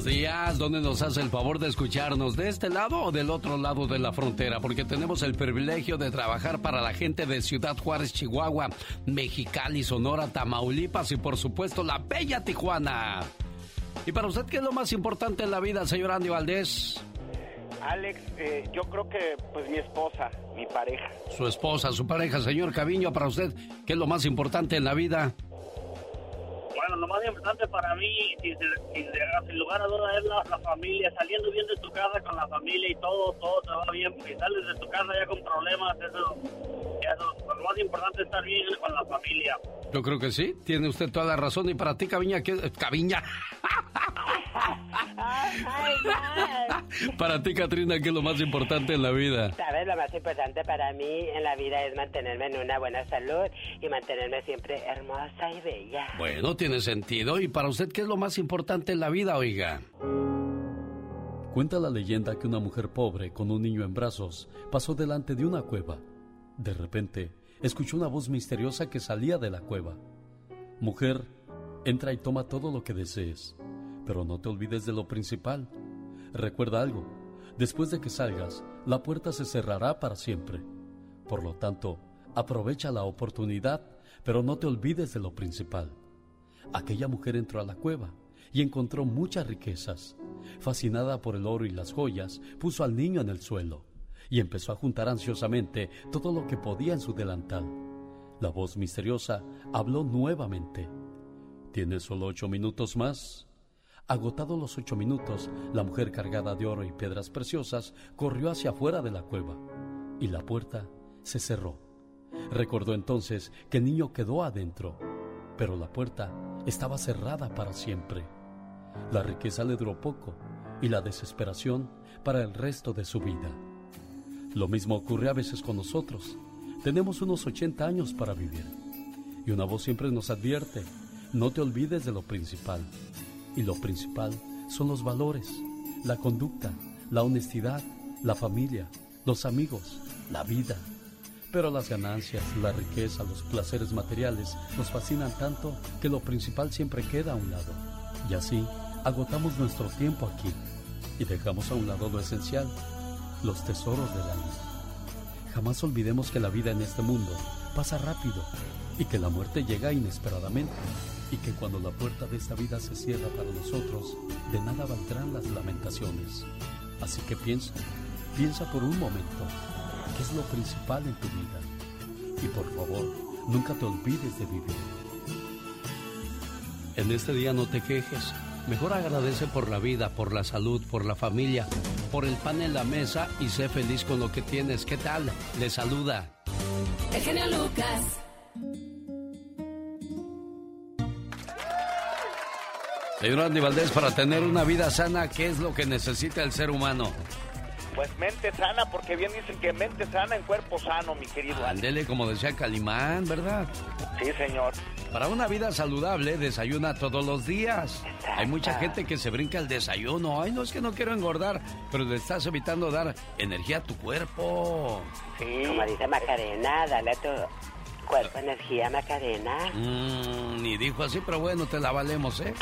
Buenos días, ¿dónde nos hace el favor de escucharnos? ¿De este lado o del otro lado de la frontera? Porque tenemos el privilegio de trabajar para la gente de Ciudad Juárez, Chihuahua, Mexicali, Sonora, Tamaulipas y por supuesto la bella Tijuana. ¿Y para usted qué es lo más importante en la vida, señor Andy Valdés? Alex, eh, yo creo que pues mi esposa, mi pareja. Su esposa, su pareja, señor Caviño, para usted, ¿qué es lo más importante en la vida? Bueno, lo más importante para mí, sin, lugar a dudas, es la, familia. Saliendo bien de tu casa con la familia y todo, todo te va bien. Si sales de tu casa ya con problemas, eso, eso lo más importante es estar bien con la familia. Yo creo que sí, tiene usted toda la razón. Y para ti, Caviña, ¿qué? Caviña. para ti, Katrina, ¿qué es lo más importante en la vida? Sabes, lo más importante para mí en la vida es mantenerme en una buena salud y mantenerme siempre hermosa y bella. Bueno, tiene sentido. ¿Y para usted qué es lo más importante en la vida, oiga? Cuenta la leyenda que una mujer pobre con un niño en brazos pasó delante de una cueva. De repente, escuchó una voz misteriosa que salía de la cueva. Mujer, entra y toma todo lo que desees, pero no te olvides de lo principal. Recuerda algo, después de que salgas, la puerta se cerrará para siempre. Por lo tanto, aprovecha la oportunidad, pero no te olvides de lo principal. Aquella mujer entró a la cueva y encontró muchas riquezas. Fascinada por el oro y las joyas, puso al niño en el suelo y empezó a juntar ansiosamente todo lo que podía en su delantal. La voz misteriosa habló nuevamente. ¿Tienes solo ocho minutos más? Agotados los ocho minutos, la mujer cargada de oro y piedras preciosas corrió hacia afuera de la cueva y la puerta se cerró. Recordó entonces que el niño quedó adentro, pero la puerta estaba cerrada para siempre. La riqueza le duró poco y la desesperación para el resto de su vida. Lo mismo ocurre a veces con nosotros. Tenemos unos 80 años para vivir. Y una voz siempre nos advierte, no te olvides de lo principal. Y lo principal son los valores, la conducta, la honestidad, la familia, los amigos, la vida. Pero las ganancias, la riqueza, los placeres materiales nos fascinan tanto que lo principal siempre queda a un lado. Y así agotamos nuestro tiempo aquí y dejamos a un lado lo esencial, los tesoros del alma. Jamás olvidemos que la vida en este mundo pasa rápido y que la muerte llega inesperadamente y que cuando la puerta de esta vida se cierra para nosotros, de nada valdrán las lamentaciones. Así que piensa, piensa por un momento, ¿qué es lo principal en tu vida? Y por favor, nunca te olvides de vivir. En este día no te quejes, mejor agradece por la vida, por la salud, por la familia por el pan en la mesa y sé feliz con lo que tienes. ¿Qué tal? Le saluda. El genio Lucas. Señor Andy Valdés, para tener una vida sana, ¿qué es lo que necesita el ser humano? Pues mente sana, porque bien dicen que mente sana en cuerpo sano, mi querido. Ándele, como decía Calimán, ¿verdad? Sí, señor. Para una vida saludable, desayuna todos los días. Hay mucha gente que se brinca el desayuno. Ay, no es que no quiero engordar, pero le estás evitando dar energía a tu cuerpo. Sí. Como dice Macarena, dale a tu cuerpo energía, Macarena. Mmm, ni dijo así, pero bueno, te la valemos, ¿eh?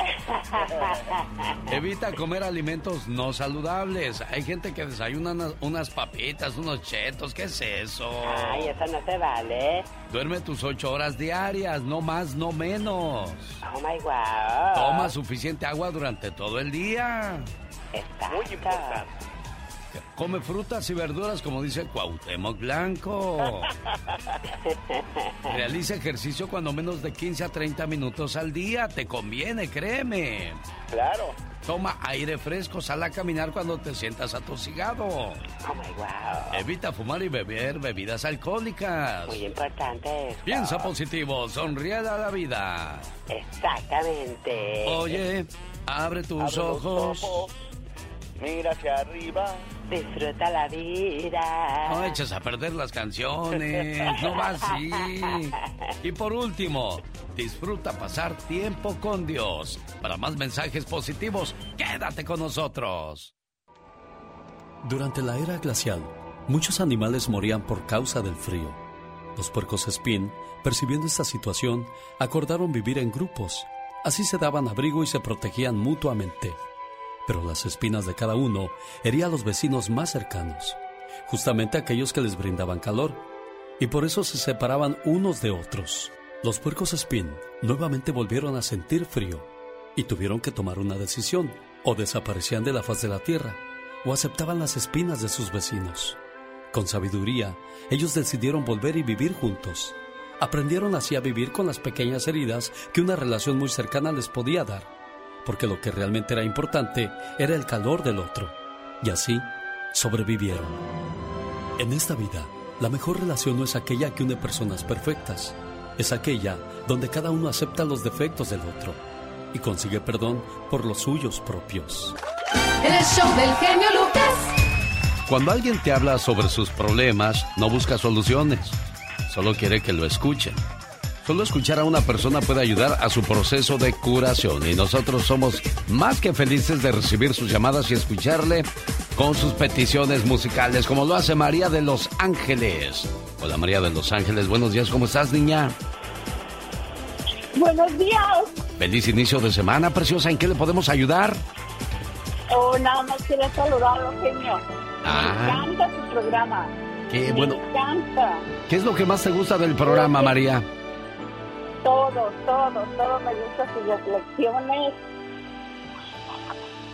Evita comer alimentos no saludables. Hay gente que desayuna unas, unas, papitas, unos chetos. ¿Qué es eso? Ay, eso no se vale. Duerme tus ocho horas diarias, no más, no menos. Oh my wow. Toma suficiente agua durante todo el día. Está muy importante. Come frutas y verduras como dice Cuauhtémoc Blanco. Realiza ejercicio cuando menos de 15 a 30 minutos al día. Te conviene, créeme. Claro. Toma aire fresco, sal a caminar cuando te sientas atosigado. Oh my wow. Evita fumar y beber bebidas alcohólicas. Muy importante. Piensa positivo, sonríe a la vida. Exactamente. Oye, abre tus ojos. Mira hacia arriba. Disfruta la vida. No eches a perder las canciones. No va así. Y por último, disfruta pasar tiempo con Dios. Para más mensajes positivos, quédate con nosotros. Durante la era glacial, muchos animales morían por causa del frío. Los puercos espín, percibiendo esta situación, acordaron vivir en grupos. Así se daban abrigo y se protegían mutuamente. Pero las espinas de cada uno herían a los vecinos más cercanos, justamente aquellos que les brindaban calor, y por eso se separaban unos de otros. Los puercos espín nuevamente volvieron a sentir frío y tuvieron que tomar una decisión, o desaparecían de la faz de la tierra, o aceptaban las espinas de sus vecinos. Con sabiduría, ellos decidieron volver y vivir juntos. Aprendieron así a vivir con las pequeñas heridas que una relación muy cercana les podía dar, porque lo que realmente era importante era el calor del otro, y así sobrevivieron. En esta vida, la mejor relación no es aquella que une personas perfectas, es aquella donde cada uno acepta los defectos del otro y consigue perdón por los suyos propios. El show del genio Lucas. Cuando alguien te habla sobre sus problemas, no busca soluciones, solo quiere que lo escuchen. Solo escuchar a una persona puede ayudar a su proceso de curación y nosotros somos más que felices de recibir sus llamadas y escucharle con sus peticiones musicales, como lo hace María de Los Ángeles. Hola María de Los Ángeles, buenos días, ¿cómo estás niña? Buenos días. Feliz inicio de semana, preciosa, ¿en qué le podemos ayudar? Oh, nada más quiero saludarlo, genio. Ah. Me encanta su programa. Qué Me bueno. encanta. ¿Qué es lo que más te gusta del programa, María? Todo, todo, todo me gusta sus reflexiones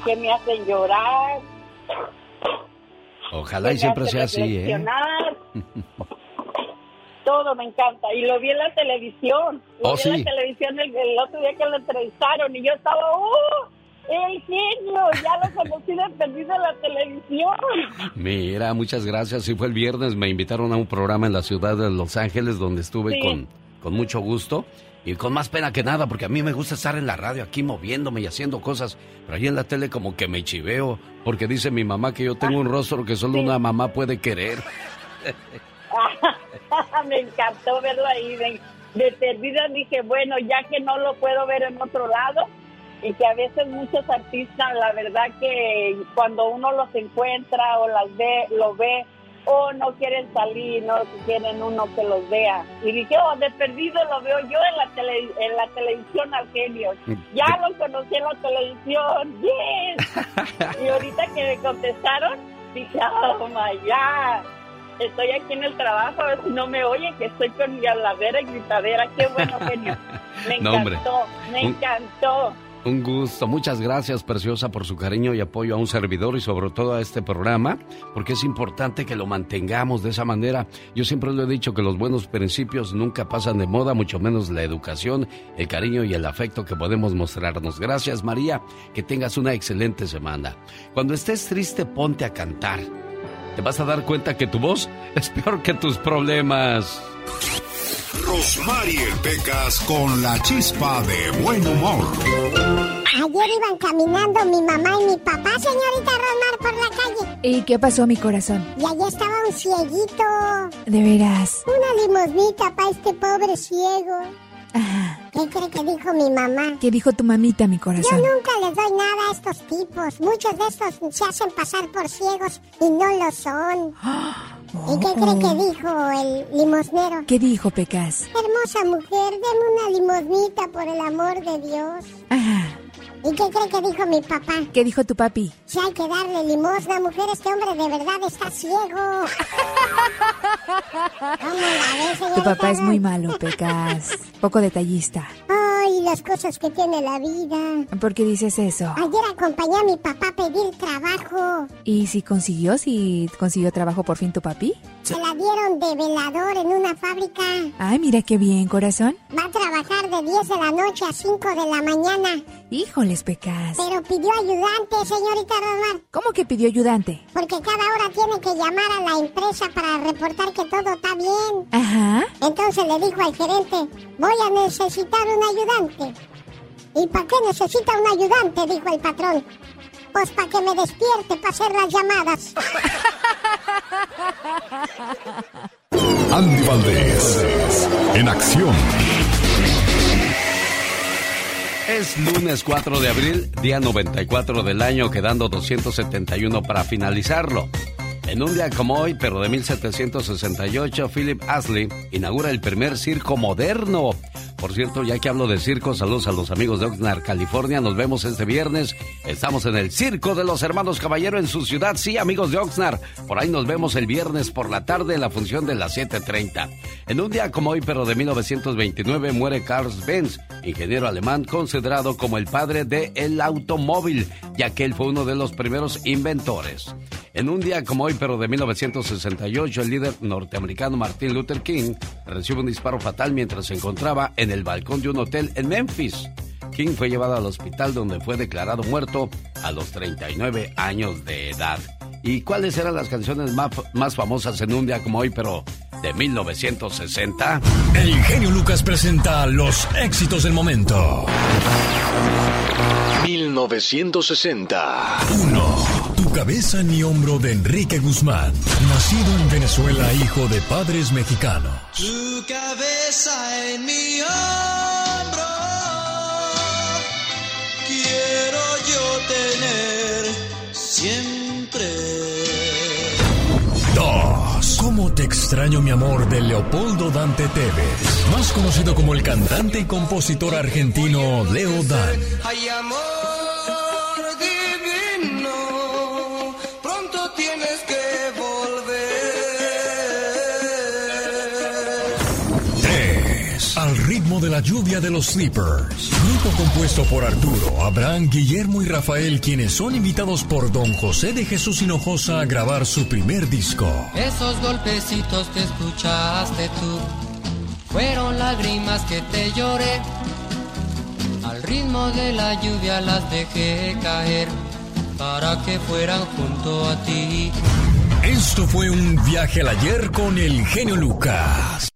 que me hacen llorar. Ojalá y siempre sea así, ¿eh? Todo me encanta. Y lo vi en la televisión. Lo Oh, vi en sí. la televisión el, el otro día que lo entrevistaron y yo estaba, ¡uh! ¡El genio! Ya lo conocí de perdido en la televisión. Mira, muchas gracias. Sí, fue el viernes, me invitaron a un programa en la ciudad de Los Ángeles donde estuve Sí. con, con mucho gusto y con más pena que nada, porque a mí me gusta estar en la radio aquí moviéndome y haciendo cosas, pero ahí en la tele como que me chiveo, porque dice mi mamá que yo tengo un rostro que solo una mamá puede querer. me encantó verlo ahí de, de perdida dije bueno ya que no lo puedo ver en otro lado y que a veces muchos artistas la verdad que cuando uno los encuentra o las ve lo ve o no quieren salir no quieren uno que los vea y dije oh de perdido lo veo yo en la tele, en la televisión al genio ya lo conocí en la televisión yes y ahorita que me contestaron dije oh my god estoy aquí en el trabajo, a ver si no me oyen, que estoy con mi habladera y gritadera. Qué bueno, genio. Me No, encantó, me Un- encantó. Un gusto, muchas gracias Preciosa por su cariño y apoyo a un servidor y sobre todo a este programa, porque es importante que lo mantengamos de esa manera. Yo siempre lo he dicho que los buenos principios nunca pasan de moda, mucho menos la educación, el cariño y el afecto que podemos mostrarnos. Gracias María, que tengas una excelente semana. Cuando estés triste, ponte a cantar. Te vas a dar cuenta que tu voz es peor que tus problemas. Rosmarie Pecas con la chispa de buen humor. Ayer iban caminando mi mamá y mi papá, señorita Rosmar, por la calle. ¿Y qué pasó, mi corazón? Y allí estaba un cieguito. De veras. Una limosnita para este pobre ciego. Ajá. ¿Qué cree que dijo mi mamá? ¿Qué dijo tu mamita, mi Yo corazón? nunca les doy nada a estos tipos. Muchos de estos se hacen pasar por ciegos y no lo son. ¿Y qué cree que dijo el limosnero? ¿Qué dijo, Pecas? Hermosa mujer, deme una limosnita por el amor de Dios. Ajá. ¿Y qué cree que dijo mi papá? ¿Qué dijo tu papi? Si hay que darle limosna, mujer, este hombre de verdad está ciego. ¿Cómo la ves, Tu señorita papá es muy malo, Pecas. Poco detallista. Ay, las cosas que tiene la vida. ¿Por qué dices eso? Ayer acompañé a mi papá a pedir trabajo. ¿Y si consiguió? ¿Si consiguió trabajo por fin tu papi? Se la dieron de velador en una fábrica. Ay, mira qué bien, corazón. Va a trabajar de 10 de la noche a 5 de la mañana. Híjoles, Pecas. Pero pidió ayudante, señorita Rosmar. ¿Cómo que pidió ayudante? Porque cada hora tiene que llamar a la empresa para reportar que todo está bien. Ajá. Entonces le dijo al gerente, voy a necesitar un ayudante. ¿Y para qué necesita un ayudante? Dijo el patrón. Pues para que me despierte para hacer las llamadas. Andy Valdés, en acción. Es lunes 4 de abril, día 94 del año, quedando 271 para finalizarlo. En un día como hoy, pero de 1768, Philip Astley inaugura el primer circo moderno. Por cierto, ya que hablo de circo, saludos a los amigos de Oxnard, California. Nos vemos este viernes. Estamos en el Circo de los Hermanos Caballero en su ciudad. Sí, amigos de Oxnard. Por ahí nos vemos el viernes por la tarde en la función de las 7.30. En un día como hoy, pero de 1929, muere Carl Benz, ingeniero alemán considerado como el padre del automóvil, ya que él fue uno de los primeros inventores. En un día como hoy, pero de 1968, el líder norteamericano Martin Luther King recibe un disparo fatal mientras se encontraba en el balcón de un hotel en Memphis. King fue llevado al hospital donde fue declarado muerto a los 39 años de edad. ¿Y cuáles eran las canciones más, más famosas en un día como hoy, pero de 1960? El genio Lucas presenta los éxitos del momento. 1960. 1 cabeza en mi hombro de Enrique Guzmán, nacido en Venezuela, hijo de padres mexicanos. Tu cabeza en mi hombro, quiero yo tener siempre. Dos. ¿Cómo te extraño mi amor de Leopoldo Dante Tevez, más conocido como el cantante y compositor argentino Leo Dan? Hay amor de la lluvia de los Sleepers. Grupo compuesto por Arturo, Abraham, Guillermo y Rafael, quienes son invitados por Don José de Jesús Hinojosa a grabar su primer disco. Esos golpecitos que escuchaste tú fueron lágrimas que te lloré. Al ritmo de la lluvia las dejé caer para que fueran junto a ti. Esto fue un viaje al ayer con el genio Lucas.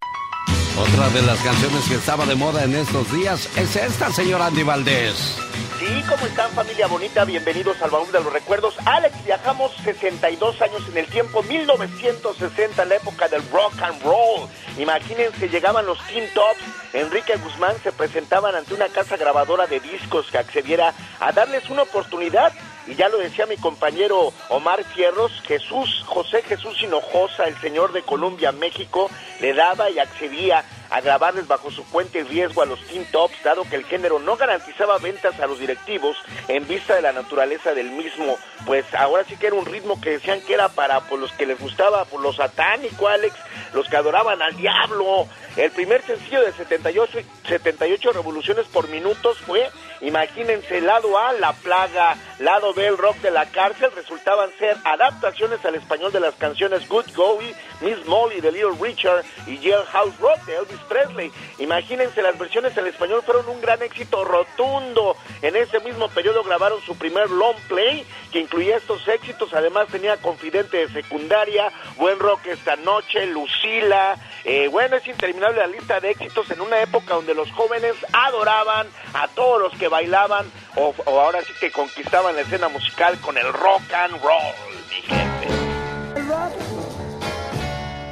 Otra de las canciones que estaba de moda en estos días es esta, señor Andy Valdés. Sí, ¿cómo están familia bonita? Bienvenidos al baúl de los recuerdos. Alex, viajamos 62 años en el tiempo, 1960, la época del rock and roll. Imagínense, llegaban los Teen Tops, Enrique Guzmán se presentaban ante una casa grabadora de discos que accediera a darles una oportunidad y ya lo decía mi compañero Omar Fierros, Jesús, José Jesús Hinojosa, el señor de Colombia, México, le daba y accedía a grabarles bajo su cuenta y riesgo a los Teen Tops, dado que el género no garantizaba ventas a los directivos en vista de la naturaleza del mismo. Pues ahora sí que era un ritmo que decían que era para pues, los que les gustaba, por los satánico, Alex, los que adoraban al diablo. El primer sencillo de 78, 78 revoluciones por minutos fue, imagínense, lado A, La Plaga, lado B, el rock de la cárcel, resultaban ser adaptaciones al español de las canciones Good Going, Miss Molly de Little Richard y Jailhouse Rock de Elvis Presley. Imagínense, las versiones en español fueron un gran éxito rotundo. En ese mismo periodo grabaron su primer long play que incluía estos éxitos. Además tenía Confidente de Secundaria, Buen Rock esta noche, Lucila. Eh, bueno, es interminable la lista de éxitos en una época donde los jóvenes adoraban a todos los que bailaban o, ahora sí que conquistaban la escena musical con el rock and roll, mi gente.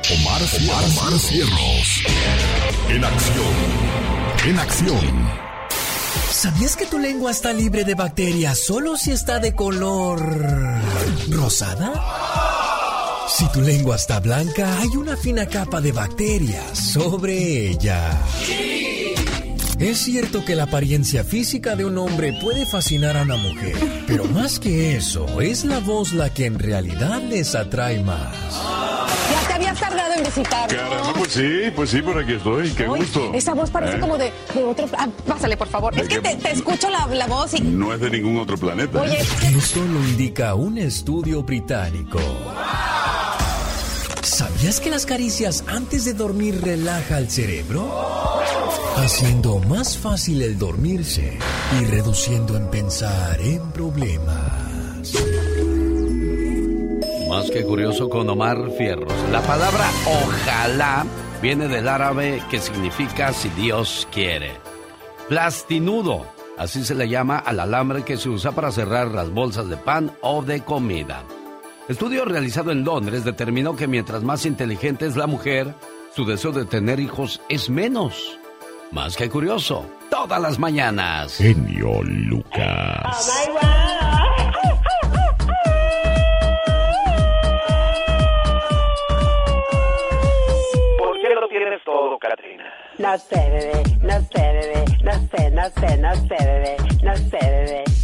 Omar, Omar Cierros. En acción. En acción. ¿Sabías que tu lengua está libre de bacterias solo si está de color rosada? Si tu lengua está blanca, hay una fina capa de bacterias sobre ella. Es cierto que la apariencia física de un hombre puede fascinar a una mujer, pero más que eso, es la voz la que en realidad les atrae más habías tardado en visitar. pues sí, pues sí, por aquí estoy. Qué gusto. Esa voz parece ¿Eh? como de, otro. Ah, pásale, por favor. Es que te, escucho la, voz y. No es de ningún otro planeta. Oye. Esto lo indica un estudio británico. ¿Sabías que las caricias antes de dormir relaja el cerebro? Haciendo más fácil el dormirse y reduciendo en pensar en problemas. Más que curioso con Omar Fierros. La palabra ojalá viene del árabe que significa si Dios quiere. Plastinudo, así se le llama al alambre que se usa para cerrar las bolsas de pan o de comida. Estudio realizado en Londres determinó que mientras más inteligente es la mujer, su deseo de tener hijos es menos. Más que curioso, todas las mañanas. Genio Lucas. todo, Katrina. No sé, bebé, no sé, bebé, no sé, no sé, no sé, bebé, no sé, bebé.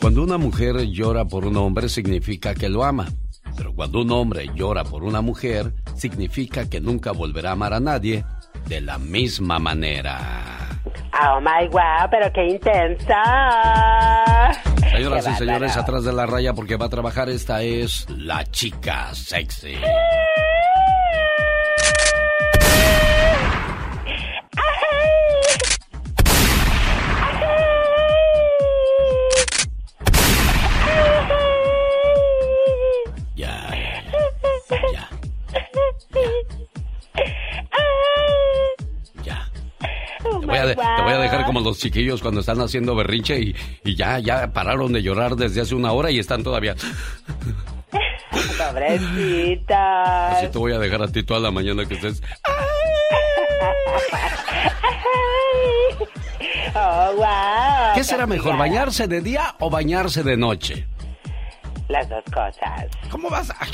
Cuando una mujer llora por un hombre significa que lo ama. Pero cuando un hombre llora por una mujer, significa que nunca volverá a amar a nadie de la misma manera. Oh my wow, pero qué intensa. Señoras Qué y señores, atrás de la raya porque va a trabajar esta es la chica sexy. A de- te voy a dejar como los chiquillos cuando están haciendo berrinche y, y ya, ya pararon de llorar desde hace una hora y están todavía. Pobrecita. Así te voy a dejar a ti toda la mañana que estés. Oh, wow. ¿Qué será mejor, bañarse de día o bañarse de noche? Las dos cosas. ¿Cómo vas? Ay,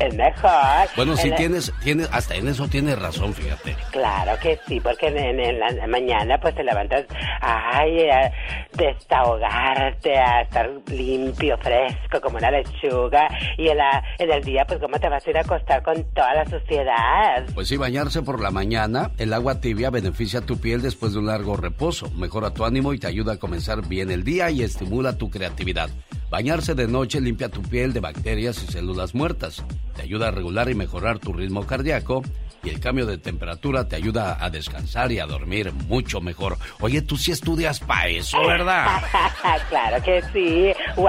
Es mejor. Bueno, si la- tienes, tienes, hasta en eso tienes razón, fíjate. Claro que sí, porque en, la mañana pues te levantas, ay, a desahogarte, a estar limpio, fresco, como una lechuga, y en, la, en el día pues cómo te vas a ir a acostar con toda la suciedad. Pues sí, bañarse por la mañana, el agua tibia beneficia tu piel después de un largo reposo, mejora tu ánimo y te ayuda a comenzar bien el día y estimula tu creatividad. Bañarse de noche limpia tu piel de bacterias y células muertas, te ayuda a regular y mejorar tu ritmo cardíaco y el cambio de temperatura te ayuda a descansar y a dormir mucho mejor. Oye, tú sí estudias para eso, ¿verdad? claro que sí, wow.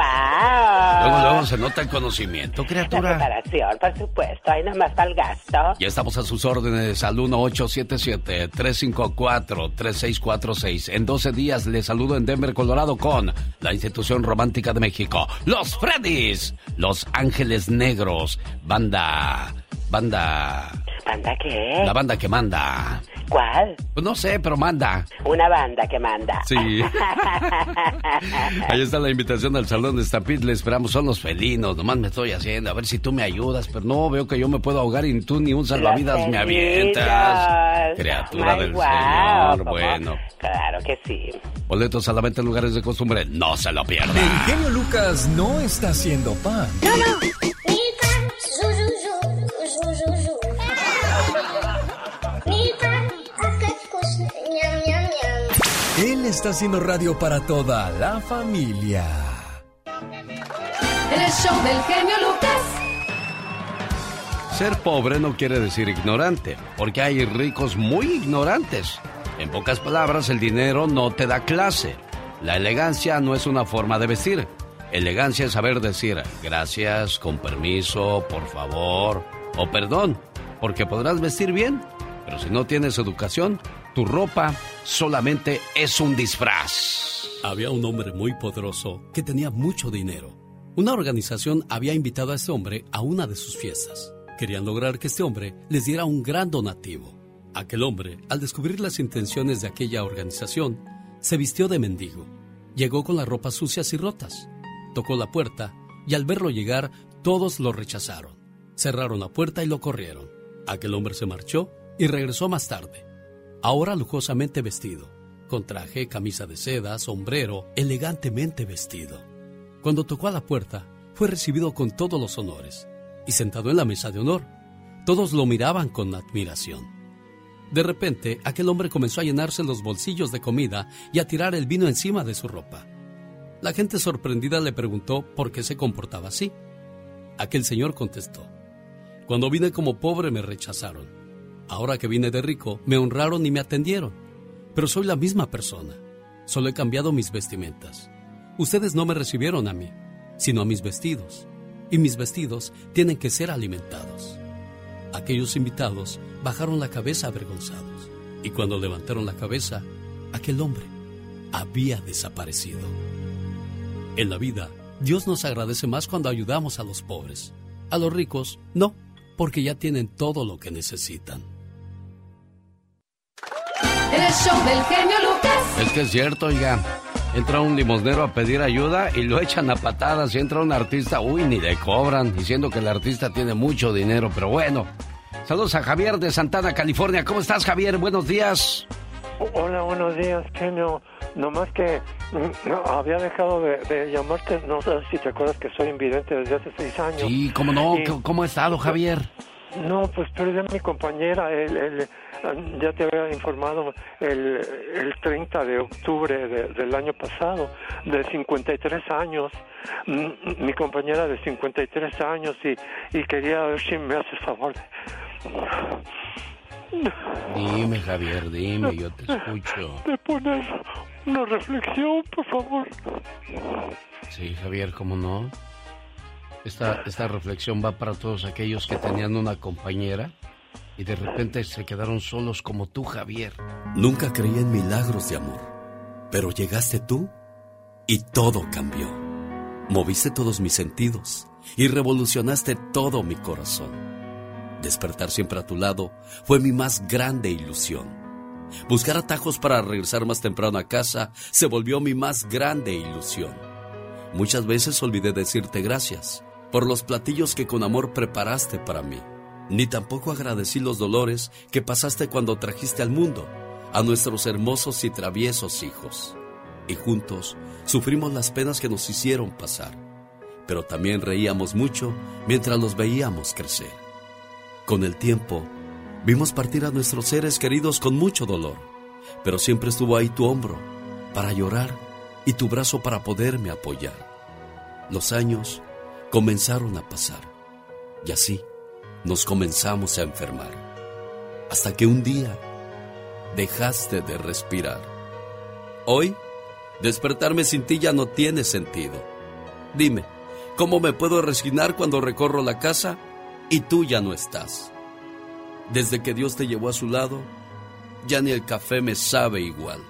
Luego, luego se nota el conocimiento, La criatura. preparación, por supuesto, ahí nomás para el gasto. Ya estamos a sus órdenes al 1877-354-3646. En 12 días les saludo en Denver, Colorado con la institución romántica de México, Los Freddys, Los Ángeles Negros, banda, banda, ¿Banda qué? la banda que manda. ¿Cuál? Pues no sé, pero manda. Una banda que manda. Sí. Ahí está la invitación al Salón de Stampede. Le esperamos, son los felinos. Nomás me estoy haciendo. A ver si tú me ayudas. Pero no, veo que yo me puedo ahogar y tú ni un salvavidas me avientas. Criatura del Señor. ¿cómo? Bueno. Claro que sí. Boletos a la venta en lugares de costumbre. No se lo pierda. El genio Lucas no está haciendo pan. Él está haciendo radio para toda la familia. El show del genio Lucas. Ser pobre no quiere decir ignorante, porque hay ricos muy ignorantes. En pocas palabras, el dinero no te da clase. La elegancia no es una forma de vestir. Elegancia es saber decir gracias, con permiso, por favor o perdón, porque podrás vestir bien, si no tienes educación, tu ropa solamente es un disfraz. Había un hombre muy poderoso que tenía mucho dinero. Una organización había invitado a este hombre a una de sus fiestas. Querían lograr que este hombre les diera un gran donativo. Aquel hombre, al descubrir las intenciones de aquella organización, se vistió de mendigo. Llegó con las ropas sucias y rotas. Tocó la puerta y al verlo llegar, todos lo rechazaron. Cerraron la puerta y lo corrieron. Aquel hombre se marchó y regresó más tarde. Ahora lujosamente vestido, con traje, camisa de seda, sombrero, elegantemente vestido. Cuando tocó a la puerta, fue recibido con todos los honores y sentado en la mesa de honor. Todos lo miraban con admiración. De repente, aquel hombre comenzó a llenarse los bolsillos de comida y a tirar el vino encima de su ropa. La gente sorprendida le preguntó por qué se comportaba así. Aquel señor contestó, Cuando vine como pobre me rechazaron. Ahora que vine de rico, me honraron y me atendieron. Pero soy la misma persona. Solo he cambiado mis vestimentas. Ustedes no me recibieron a mí, sino a mis vestidos. Y mis vestidos tienen que ser alimentados. Aquellos invitados bajaron la cabeza avergonzados. Y cuando levantaron la cabeza, aquel hombre había desaparecido. En la vida, Dios nos agradece más cuando ayudamos a los pobres. A los ricos, no, porque ya tienen todo lo que necesitan. El show del genio Lucas. Es que es cierto, oiga. Entra un limosnero a pedir ayuda y lo echan a patadas. Y entra un artista, uy, ni le cobran, diciendo que el artista tiene mucho dinero. Pero bueno, Saludos a Javier de Santana, California. ¿Cómo estás, Javier? Buenos días. Hola, buenos días, Genio. Nomás que mm, no, había dejado de, llamarte, no sé si te acuerdas que soy invidente desde hace seis años. Sí, ¿cómo no? ¿Cómo ha estado, Javier? No, pues perdí a mi compañera, el, ya te había informado, el, el 30 de octubre del año pasado, de 53 años, mi compañera de 53 años, y, y quería ver si me haces favor Dime, Javier, dime, yo te escucho. De poner una reflexión, por favor. Sí, Javier, ¿cómo no? Esta, esta reflexión va para todos aquellos que tenían una compañera y de repente se quedaron solos como tú, Javier. Nunca creí en milagros de amor, pero llegaste tú y todo cambió. Moviste todos mis sentidos y revolucionaste todo mi corazón. Despertar siempre a tu lado fue mi más grande ilusión. Buscar atajos para regresar más temprano a casa se volvió mi más grande ilusión. Muchas veces olvidé decirte gracias por los platillos que con amor preparaste para mí. Ni tampoco agradecí los dolores que pasaste cuando trajiste al mundo a nuestros hermosos y traviesos hijos. Y juntos sufrimos las penas que nos hicieron pasar. Pero también reíamos mucho mientras los veíamos crecer. Con el tiempo, vimos partir a nuestros seres queridos con mucho dolor, pero siempre estuvo ahí tu hombro para llorar y tu brazo para poderme apoyar. Los años comenzaron a pasar y así nos comenzamos a enfermar, hasta que un día dejaste de respirar. Hoy, despertarme sin ti ya no tiene sentido. Dime, ¿cómo me puedo resignar cuando recorro la casa y tú ya no estás. Desde que Dios te llevó a su lado, ya ni el café me sabe igual.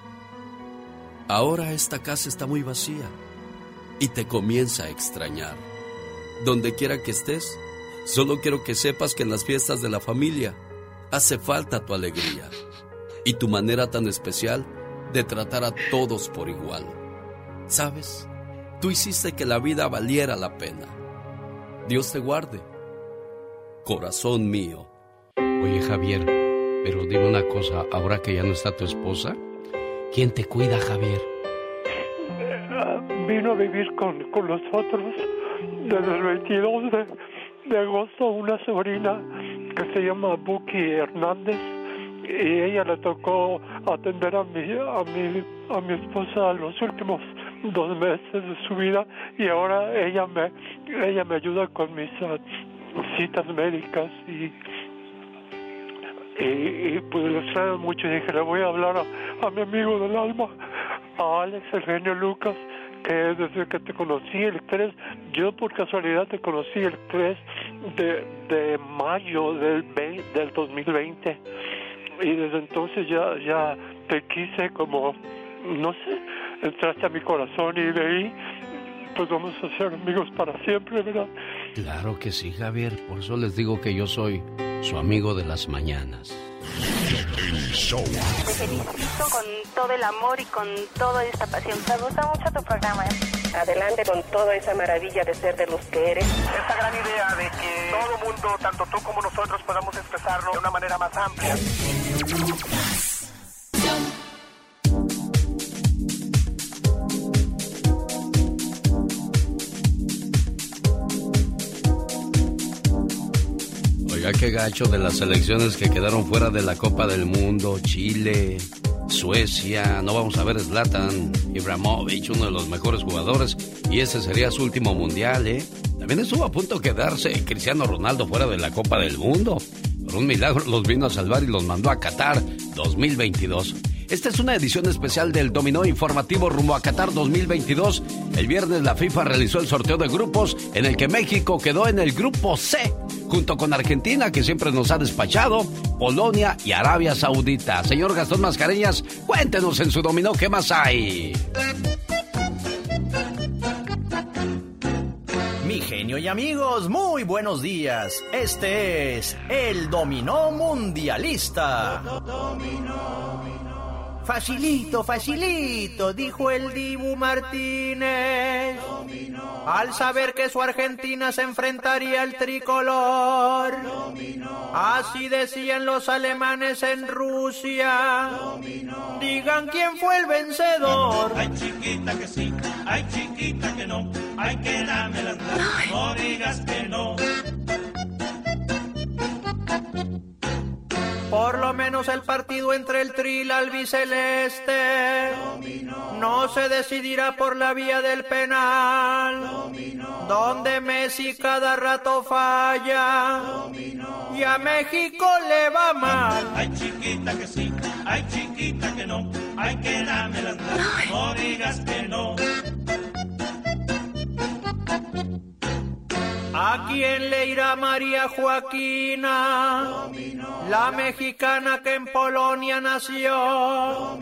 Ahora esta casa está muy vacía y te comienza a extrañar. Donde quiera que estés, solo quiero que sepas que en las fiestas de la familia hace falta tu alegría y tu manera tan especial de tratar a todos por igual. ¿Sabes? Tú hiciste que la vida valiera la pena. Dios te guarde corazón mío. Oye Javier, pero dime una cosa, ahora que ya no está tu esposa, ¿quién te cuida Javier? Eh, vino a vivir con, con nosotros desde el 22 de, agosto una sobrina que se llma Buki Hernández y ella le tocó atender a mi, a mi, a mi esposa los últimos dos meses de su vida y ahora ella me, ella me ayuda con mis citas médicas y, y, pues lo extraño mucho y dije, le voy a hablar a, mi amigo del alma, a Alex Eugenio Lucas, que desde que te conocí el 3, yo por casualidad te conocí el 3 de, de mayo del, del 2020 y desde entonces ya, ya te quise como, no sé, entraste a mi corazón y de ahí pues vamos a ser amigos para siempre, ¿verdad? Claro que sí, Javier. Por eso les digo que yo soy su amigo de las mañanas. El show. Te felicito con todo el amor y con toda esta pasión. Me gusta mucho tu programa. ¿eh? Adelante con toda esa maravilla de ser de los que eres. Esta gran idea de que todo mundo, tanto tú como nosotros, podamos expresarlo de una manera más amplia. Ya qué gacho de las selecciones que quedaron fuera de la Copa del Mundo, Chile, Suecia, no vamos a ver Zlatan Ibrahimovic, uno de los mejores jugadores, y ese sería su último mundial, ¿eh? También estuvo a punto de quedarse Cristiano Ronaldo fuera de la Copa del Mundo. Por un milagro los vino a salvar y los mandó a Qatar 2022. Esta es una edición especial del Dominó Informativo rumbo a Qatar 2022. El viernes la FIFA realizó el sorteo de grupos en el que México quedó en el grupo C, junto con Argentina, que siempre nos ha despachado, Polonia y Arabia Saudita. Señor Gastón Mascareñas, cuéntenos en su Dominó qué más hay. Genio y amigos, muy buenos días. Este es el Dominó Mundialista. Facilito, facilito, dijo el Dibu Martínez. Al saber que su Argentina se enfrentaría al tricolor. Así decían los alemanes en Rusia. Digan quién fue el vencedor. Ay, chiquita que sí, ay, chiquita que no. Ay, que dame la no digas que no. Por lo menos el partido entre el Tril albiceleste no se decidirá por la vía del penal, donde Messi cada rato falla y a México le va mal. Ay, chiquita que sí, ay, chiquita que no. Ay, que dame la no digas que no. ¿A quién le irá María Joaquina? La mexicana que en Polonia nació.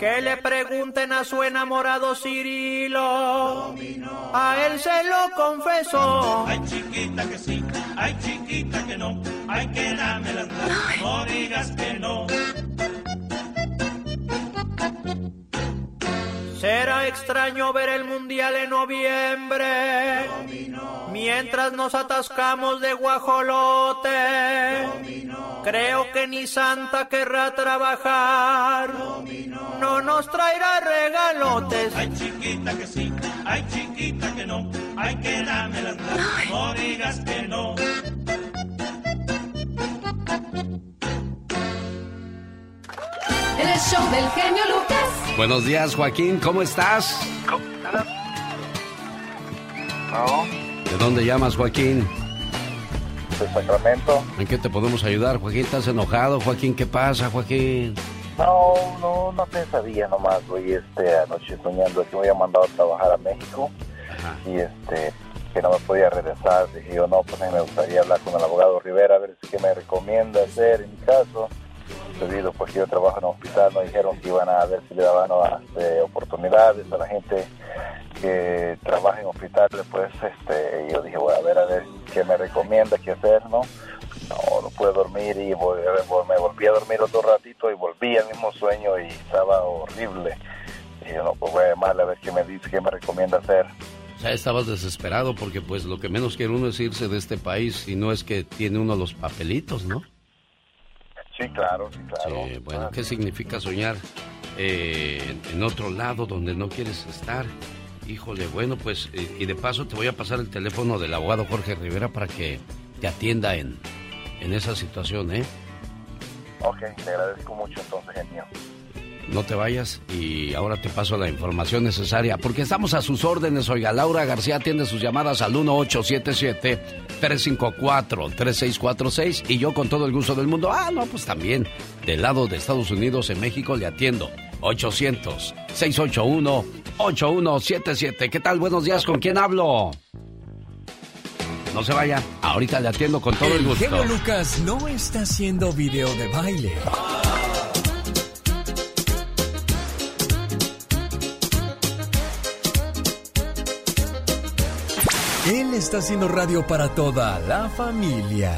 Que le pregunten a su enamorado Cirilo. A él se lo confesó. Ay, chiquita que sí, ay, chiquita que no. Ay, que dame la no digas que no. Será extraño ver el mundial en noviembre. Mientras nos atascamos de guajolote. Creo que ni Santa querrá trabajar. No nos traerá regalotes. Ay, chiquita que sí, ay, chiquita que no. Ay, que dame la no digas que no. En el show del genio Lucas. Buenos días, Joaquín, ¿cómo estás? ¿De dónde llamas, Joaquín? De Sacramento. ¿En qué te podemos ayudar, Joaquín? ¿Estás enojado, Joaquín? ¿Qué pasa, Joaquín? No, no, no pensaría nomás, güey, este, anoche soñando que me había mandado a trabajar a México y este, que no me podía regresar. Dije yo, no, pues a mí me gustaría hablar con el abogado Rivera a ver si qué me recomienda hacer en mi caso. Debido pues que yo trabajo en hospital, nos dijeron que iban a ver si le daban este, oportunidades a la gente que trabaja en hospitales, pues este, yo dije, voy a ver a ver qué me recomienda, qué hacer, ¿no? No, no pude dormir y vol- me volví a dormir otro ratito y volví al mismo sueño y estaba horrible. Y yo, no, pues voy a llamarle a ver qué me dice, qué me recomienda hacer. Sea, estabas desesperado porque pues lo que menos quiere uno es irse de este país si no es que tiene uno los papelitos, ¿no? Sí, claro, sí, claro. Sí, bueno, ¿qué significa soñar eh, en, otro lado donde no quieres estar? Híjole, bueno, pues, eh, y de paso te voy a pasar el teléfono del abogado Jorge Rivera para que te atienda en, en esa situación, ¿eh? Ok, le agradezco mucho entonces, genio. No te vayas y ahora te paso la información necesaria, porque estamos a sus órdenes. Oiga, Laura García atiende sus llamadas al 1877-354-3646 y yo con todo el gusto del mundo. Ah, no, pues también del lado de Estados Unidos, en México, le atiendo. 800-681-8177. ¿Qué tal? Buenos días, ¿con quién hablo? No se vaya, ahorita le atiendo con todo el El gusto. genio Lucas no está haciendo video de baile. Él está haciendo radio para toda la familia.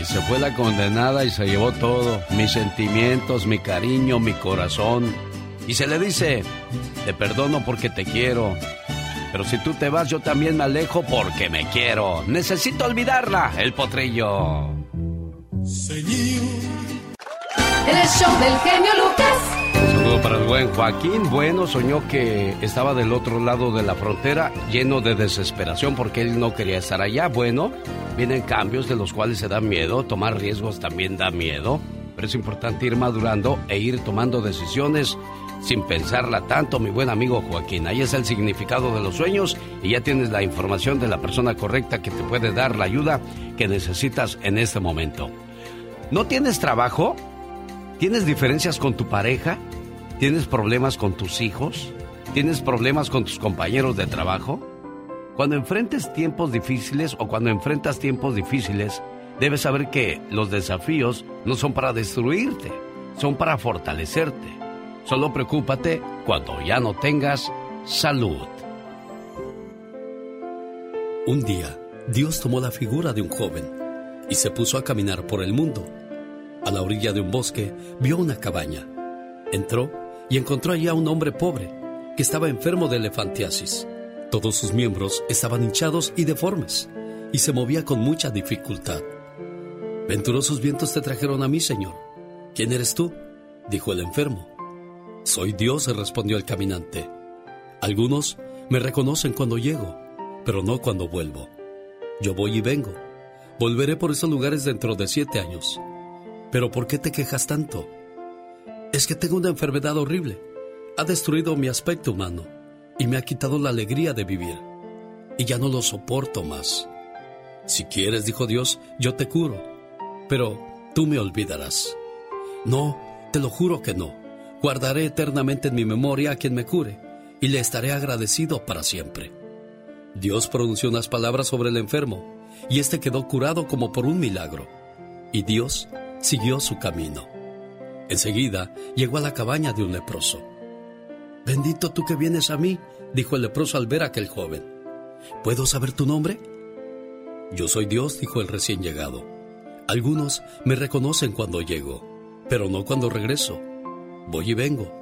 Y se fue la condenada y se llevó todo, mis sentimientos, mi cariño, mi corazón. Y se le dice, te perdono porque te quiero. Pero si tú te vas, yo también me alejo porque me quiero. Necesito olvidarla, el potrillo. En el show del genio Lucas. Para el buen Joaquín. Bueno, soñó que estaba del otro lado de la frontera, lleno de desesperación porque él no quería estar allá. Bueno, vienen cambios de los cuales se da miedo, tomar riesgos también da miedo, pero es importante ir madurando e ir tomando decisiones sin pensarla tanto, mi buen amigo Joaquín. Ahí es el significado de los sueños y ya tienes la información de la persona correcta que te puede dar la ayuda que necesitas en este momento. ¿No tienes trabajo? ¿Tienes diferencias con tu pareja? ¿Tienes problemas con tus hijos? ¿Tienes problemas con tus compañeros de trabajo? Cuando enfrentes tiempos difíciles o cuando enfrentas tiempos difíciles, debes saber que los desafíos no son para destruirte, son para fortalecerte. Solo preocúpate cuando ya no tengas salud. Un día, Dios tomó la figura de un joven y se puso a caminar por el mundo. A la orilla de un bosque vio una cabaña. Entró y encontró allí a un hombre pobre que estaba enfermo de elefantiasis. Todos sus miembros estaban hinchados y deformes y se movía con mucha dificultad. Venturosos vientos te trajeron a mí, Señor. ¿Quién eres tú? dijo el enfermo. Soy Dios, respondió el caminante. Algunos me reconocen cuando llego, pero no cuando vuelvo. Yo voy y vengo. Volveré por esos lugares dentro de siete años. Pero ¿por qué te quejas tanto? Es que tengo una enfermedad horrible. Ha destruido mi aspecto humano y me ha quitado la alegría de vivir. Y ya no lo soporto más. Si quieres, dijo Dios, yo te curo. Pero tú me olvidarás. No, te lo juro que no. Guardaré eternamente en mi memoria a quien me cure y le estaré agradecido para siempre. Dios pronunció unas palabras sobre el enfermo y éste quedó curado como por un milagro. Y Dios siguió su camino. Enseguida llegó a la cabaña de un leproso. Bendito tú que vienes a mí, dijo el leproso al ver a aquel joven. ¿Puedo saber tu nombre? Yo soy Dios, dijo el recién llegado. Algunos me reconocen cuando llego, pero no cuando regreso. Voy y vengo.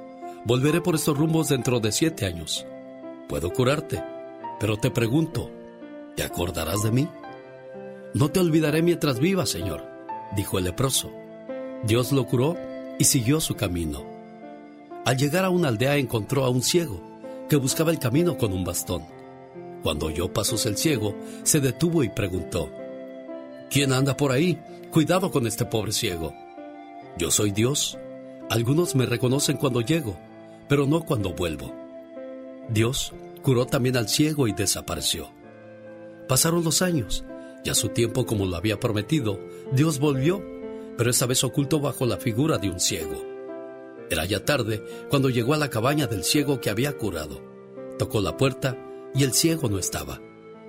Volveré por estos rumbos dentro de siete años. Puedo curarte, pero te pregunto, ¿te acordarás de mí? No te olvidaré mientras viva, Señor, dijo el leproso. Dios lo curó y siguió su camino. Al llegar a una aldea encontró a un ciego que buscaba el camino con un bastón. Cuando oyó pasos el ciego, se detuvo y preguntó, ¿Quién anda por ahí? Cuidado con este pobre ciego. Yo soy Dios. Algunos me reconocen cuando llego, pero no cuando vuelvo. Dios curó también al ciego y desapareció. Pasaron los años, y a su tiempo como lo había prometido, Dios volvió, pero esta vez oculto bajo la figura de un ciego. Era ya tarde cuando llegó a la cabaña del ciego que había curado. Tocó la puerta y el ciego no estaba,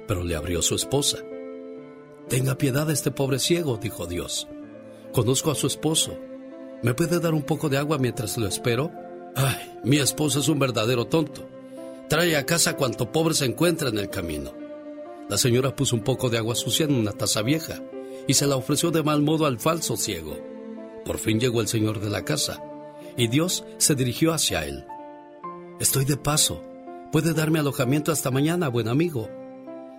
pero le abrió su esposa. Tenga piedad de este pobre ciego, dijo Dios. Conozco a su esposo. ¿Me puede dar un poco de agua mientras lo espero? Ay, mi esposo es un verdadero tonto. Trae a casa cuanto pobre se encuentra en el camino. La señora puso un poco de agua sucia en una taza vieja y se la ofreció de mal modo al falso ciego. Por fin llegó el señor de la casa y Dios se dirigió hacia él. Estoy de paso, Puede darme alojamiento hasta mañana, buen amigo.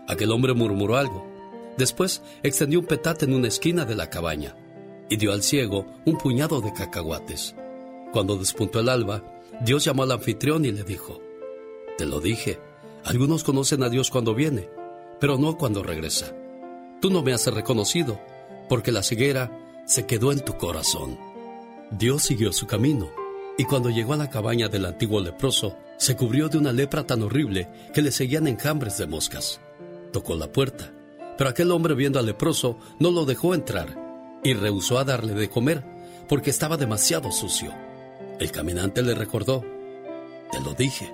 Aquel hombre murmuró algo. Después extendió un petate en una esquina de la cabaña y dio al ciego un puñado de cacahuates. Cuando despuntó el alba, Dios llamó al anfitrión y le dijo, Te lo dije, algunos conocen a Dios cuando viene, pero no cuando regresa. Tú no me has reconocido, porque la ceguera se quedó en tu corazón. Dios siguió su camino, y cuando llegó a la cabaña del antiguo leproso, se cubrió de una lepra tan horrible que le seguían enjambres de moscas. Tocó la puerta, pero aquel hombre viendo al leproso no lo dejó entrar y rehusó a darle de comer porque estaba demasiado sucio. El caminante le recordó, Te lo dije,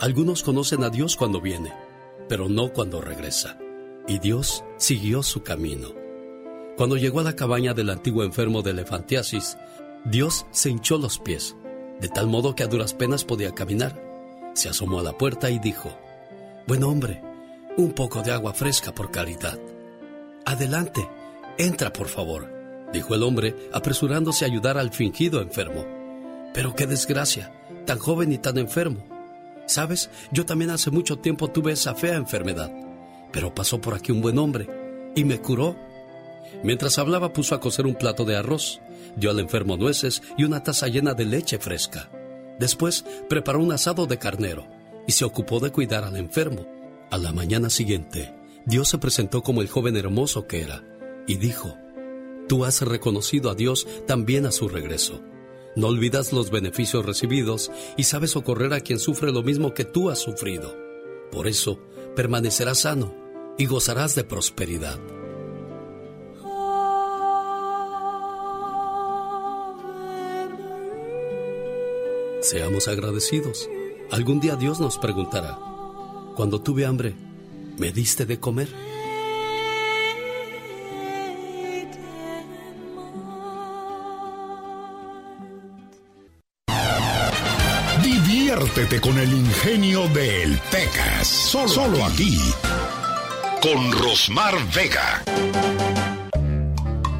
algunos conocen a Dios cuando viene, pero no cuando regresa. Y Dios siguió su camino. Cuando llegó a la cabaña del antiguo enfermo de elefantiasis, Dios se hinchó los pies, de tal modo que a duras penas podía caminar se asomó a la puerta y dijo, Buen hombre, un poco de agua fresca por caridad. Adelante, entra por favor, dijo el hombre, apresurándose a ayudar al fingido enfermo. Pero qué desgracia, tan joven y tan enfermo. Sabes, yo también hace mucho tiempo tuve esa fea enfermedad, pero pasó por aquí un buen hombre y me curó. Mientras hablaba puso a cocer un plato de arroz, dio al enfermo nueces y una taza llena de leche fresca. Después preparó un asado de carnero y se ocupó de cuidar al enfermo. A la mañana siguiente, Dios se presentó como el joven hermoso que era y dijo, Tú has reconocido a Dios también a su regreso. No olvidas los beneficios recibidos y sabes socorrer a quien sufre lo mismo que tú has sufrido. Por eso, permanecerás sano y gozarás de prosperidad. Seamos agradecidos. Algún día Dios nos preguntará, cuando tuve hambre, ¿me diste de comer? Diviértete con el ingenio del Pecas. Solo, Solo aquí. Con Rosmar Vega.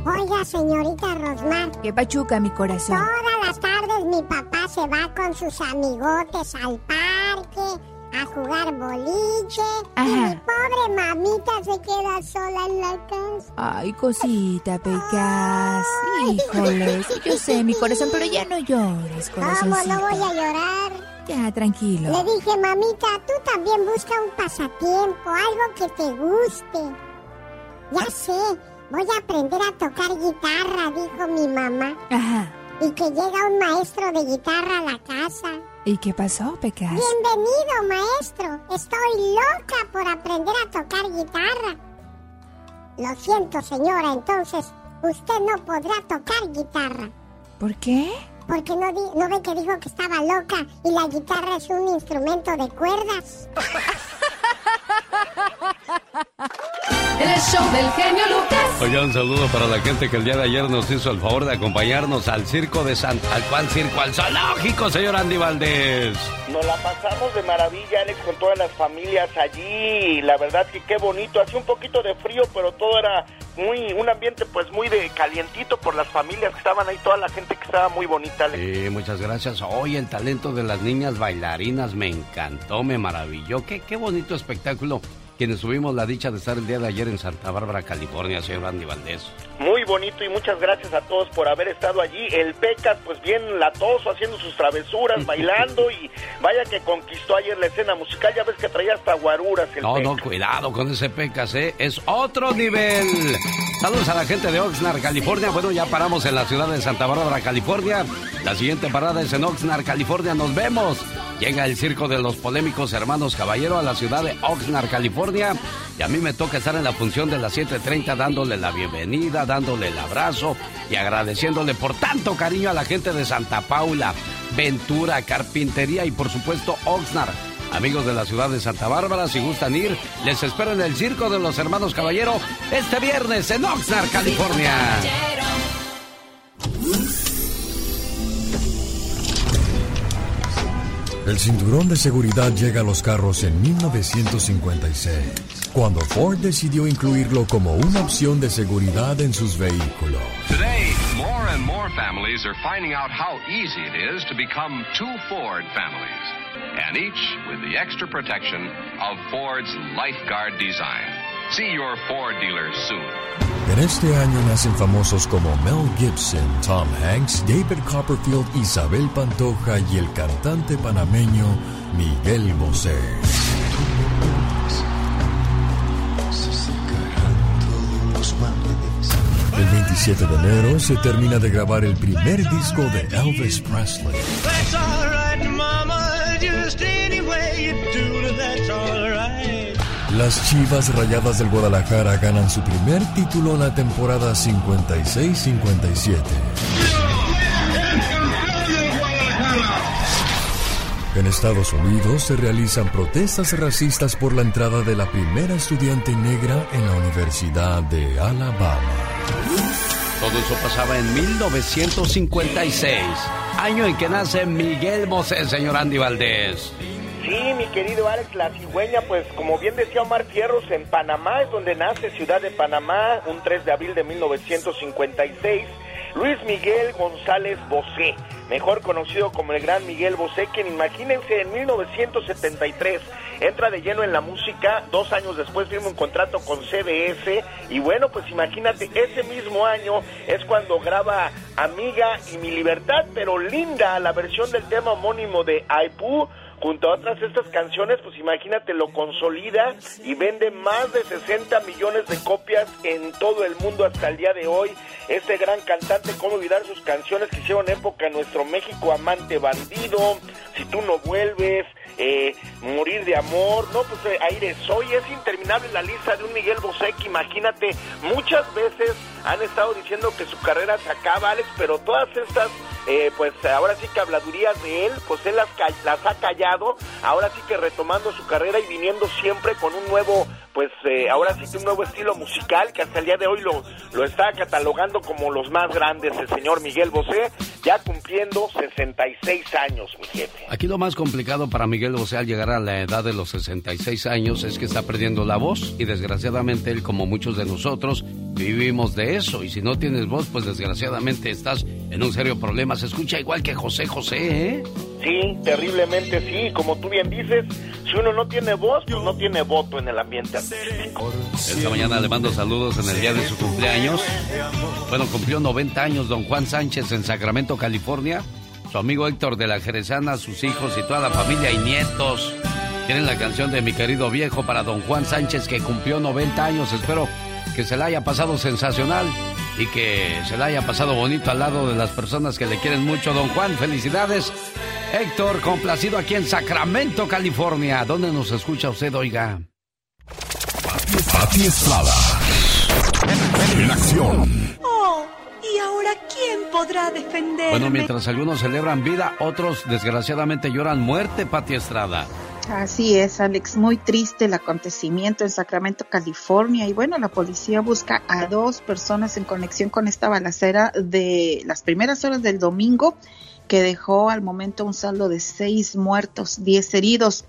Oiga, señorita Rosmar. ¿Qué pachuca, mi corazón? Todas las tardes mi papá se va con sus amigotes al parque a jugar boliche. Y mi pobre mamita se queda sola en la casa. Ay, cosita, Pecas. Híjole, sí, yo sé, mi corazón, pero ya no llores, corazón. ¿Cómo no voy a llorar? Ya, tranquilo. Le dije, mamita, tú también busca un pasatiempo, algo que te guste. Ya sé, voy a aprender a tocar guitarra, dijo mi mamá. Ajá. Y que llega un maestro de guitarra a la casa. ¿Y qué pasó, Pecas? Bienvenido, maestro. Estoy loca por aprender a tocar guitarra. Lo siento, señora, entonces usted no podrá tocar guitarra. ¿Por qué? Porque no, no ve que dijo que estaba loca y la guitarra es un instrumento de cuerdas. El show del genio Lucas. Oiga, un saludo para la gente que el día de ayer nos hizo el favor de acompañarnos al circo de San... ¿Al cual circo? Al zoológico, señor Andy Valdés. Nos la pasamos de maravilla, Alex, con todas las familias allí. La verdad que qué bonito. Hacía un poquito de frío, pero todo era muy un ambiente pues muy de calientito por las familias que estaban ahí, toda la gente que estaba muy bonita, Alex. Sí, muchas gracias. Hoy el talento de las niñas bailarinas me encantó, me maravilló. Qué, qué bonito espectáculo. Quienes tuvimos la dicha de estar el día de ayer en Santa Bárbara, California, señor Andy Valdés. Muy bonito y muchas gracias a todos por haber estado allí. El Pecas, pues bien latoso, haciendo sus travesuras, bailando y vaya que conquistó ayer la escena musical. Ya ves que traía hasta guaruras el No, no, cuidado con ese pecas, ¿eh? Es otro nivel. Saludos a la gente de Oxnard, California. Bueno, ya paramos en la ciudad de Santa Bárbara, California. La siguiente parada es en Oxnard, California. Nos vemos. Llega el circo de los polémicos hermanos Caballero a la ciudad de Oxnard, California. Y a mí me toca estar en la función de las 7.30 dándole la bienvenida, dándole el abrazo y agradeciéndole por tanto cariño a la gente de Santa Paula, Ventura, Carpintería y por supuesto Oxnard. Amigos de la ciudad de Santa Bárbara, si gustan ir, les espero en el Circo de los Hermanos Caballero este viernes en Oxnard, California. El cinturón de seguridad llega a los carros en 1956, cuando Ford decidió incluirlo como una opción de seguridad en sus vehículos. Today, more and more families are finding out how easy it is to become two Ford families, and each with the extra protection of Ford's Lifeguard design. See your Ford dealer soon. En este año nacen famosos como Mel Gibson, Tom Hanks, David Copperfield, Isabel Pantoja y el cantante panameño Miguel Bosé. El 27 de enero se termina de grabar el primer disco de Elvis Presley. Las Chivas Rayadas del Guadalajara ganan su primer título en la temporada 56-57. En Estados Unidos se realizan protestas racistas por la entrada de la primera estudiante negra en la Universidad de Alabama. Todo eso pasaba en 1956, año en que nace Miguel Bosé, señor Andy Valdés. Sí, mi querido Alex, la cigüeña, pues como bien decía Omar Fierros, en Panamá es donde nace Ciudad de Panamá, un 3 de abril de 1956. Luis Miguel González Bosé, mejor conocido como el gran Miguel Bosé, quien imagínense en 1973 entra de lleno en la música, dos años después firma un contrato con CBS y bueno, pues imagínate, ese mismo año es cuando graba Amiga y Mi Libertad, pero linda, la versión del tema homónimo de Aipú, junto a otras estas canciones, pues imagínate, lo consolida y vende más de 60 millones de copias en todo el mundo hasta el día de hoy. Este gran cantante, cómo olvidar sus canciones que hicieron época nuestro México, Amante Bandido, Si tú no vuelves, eh, Morir de Amor, no, pues eh, Aire Soy, es interminable la lista de un Miguel Bosé que imagínate, muchas veces han estado diciendo que su carrera se acaba, Alex, pero todas estas eh, pues ahora sí que habladurías de él, pues él las, las ha callado, ahora sí que retomando su carrera y viniendo siempre con un nuevo, pues eh, ahora sí que un nuevo estilo musical que hasta el día de hoy lo, lo está catalogando como los más grandes, el señor Miguel Bosé, ya cumpliendo 66 años, mi jefe. Aquí lo más complicado para Miguel Bosé al llegar a la edad de los 66 años es que está perdiendo la voz y desgraciadamente él, como muchos de nosotros, vivimos de eso. Y si no tienes voz, pues desgraciadamente estás en un serio problema. Se escucha igual que José José, ¿eh? Sí, terriblemente sí. Como tú bien dices, si uno no tiene voz, pues no tiene voto en el ambiente Esta mañana le mando saludos en el día de su cumpleaños. Bueno, cumplió 90 años don Juan Sánchez en Sacramento, California. Su amigo Héctor de la Jerezana, sus hijos y toda la familia y nietos. Tienen la canción de mi querido viejo para don Juan Sánchez que cumplió 90 años. Espero que se la haya pasado sensacional y que se la haya pasado bonito al lado de las personas que le quieren mucho. Don Juan, felicidades. Héctor, complacido aquí en Sacramento, California. ¿Dónde nos escucha usted, oiga? Pati Estrada. En acción. Oh, ¿y ahora quién podrá defenderme? Bueno, mientras algunos celebran vida, otros desgraciadamente lloran muerte, Pati Estrada. Así es, Alex, muy triste el acontecimiento en Sacramento, California. Y bueno, la policía busca a dos personas en conexión con esta balacera de las primeras horas del domingo, que dejó al momento un saldo de seis muertos, diez heridos.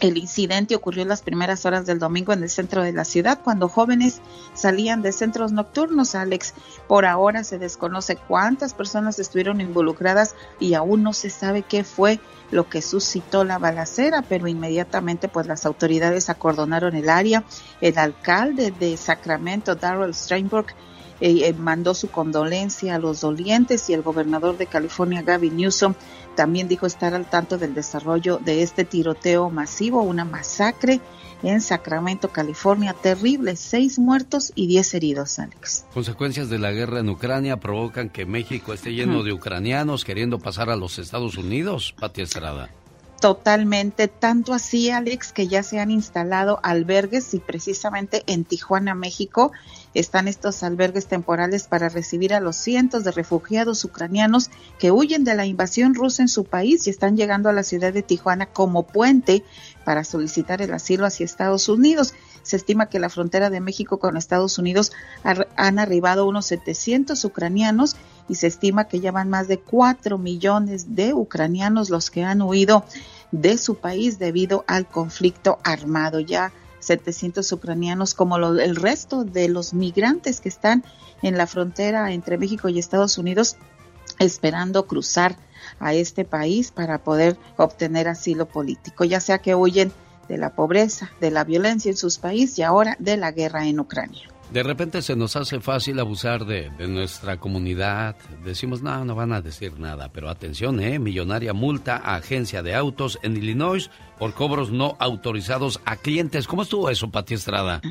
El incidente ocurrió en las primeras horas del domingo en el centro de la ciudad, cuando jóvenes salían de centros nocturnos, Alex. Por ahora se desconoce cuántas personas estuvieron involucradas y aún no se sabe qué fue lo que suscitó la balacera, pero inmediatamente pues las autoridades acordonaron el área. El alcalde de Sacramento, Darrell Steinberg, eh, eh, mandó su condolencia a los dolientes y el gobernador de California, Gavin Newsom, también dijo estar al tanto del desarrollo de este tiroteo masivo, una masacre en Sacramento, California. Terrible, seis muertos y diez heridos, Alex. Consecuencias de la guerra en Ucrania provocan que México esté lleno de ucranianos queriendo pasar a los Estados Unidos, Pati Estrada. Totalmente, tanto así, Alex, que ya se han instalado albergues y precisamente en Tijuana, México, están estos albergues temporales para recibir a los cientos de refugiados ucranianos que huyen de la invasión rusa en su país y están llegando a la ciudad de Tijuana como puente para solicitar el asilo hacia Estados Unidos. Se estima que la frontera de México con Estados Unidos han arribado unos 700 ucranianos y se estima que ya van más de 4 millones de ucranianos los que han huido de su país debido al conflicto armado. Ya 700 ucranianos como el resto de los migrantes que están en la frontera entre México y Estados Unidos esperando cruzar a este país para poder obtener asilo político, ya sea que huyen de la pobreza, de la violencia en sus países y ahora de la guerra en Ucrania. De repente se nos hace fácil abusar de, nuestra comunidad. Decimos, no, no van a decir nada. Pero atención, ¿eh? Millonaria multa a agencia de autos en Illinois por cobros no autorizados a clientes. ¿Cómo estuvo eso, Pati Estrada?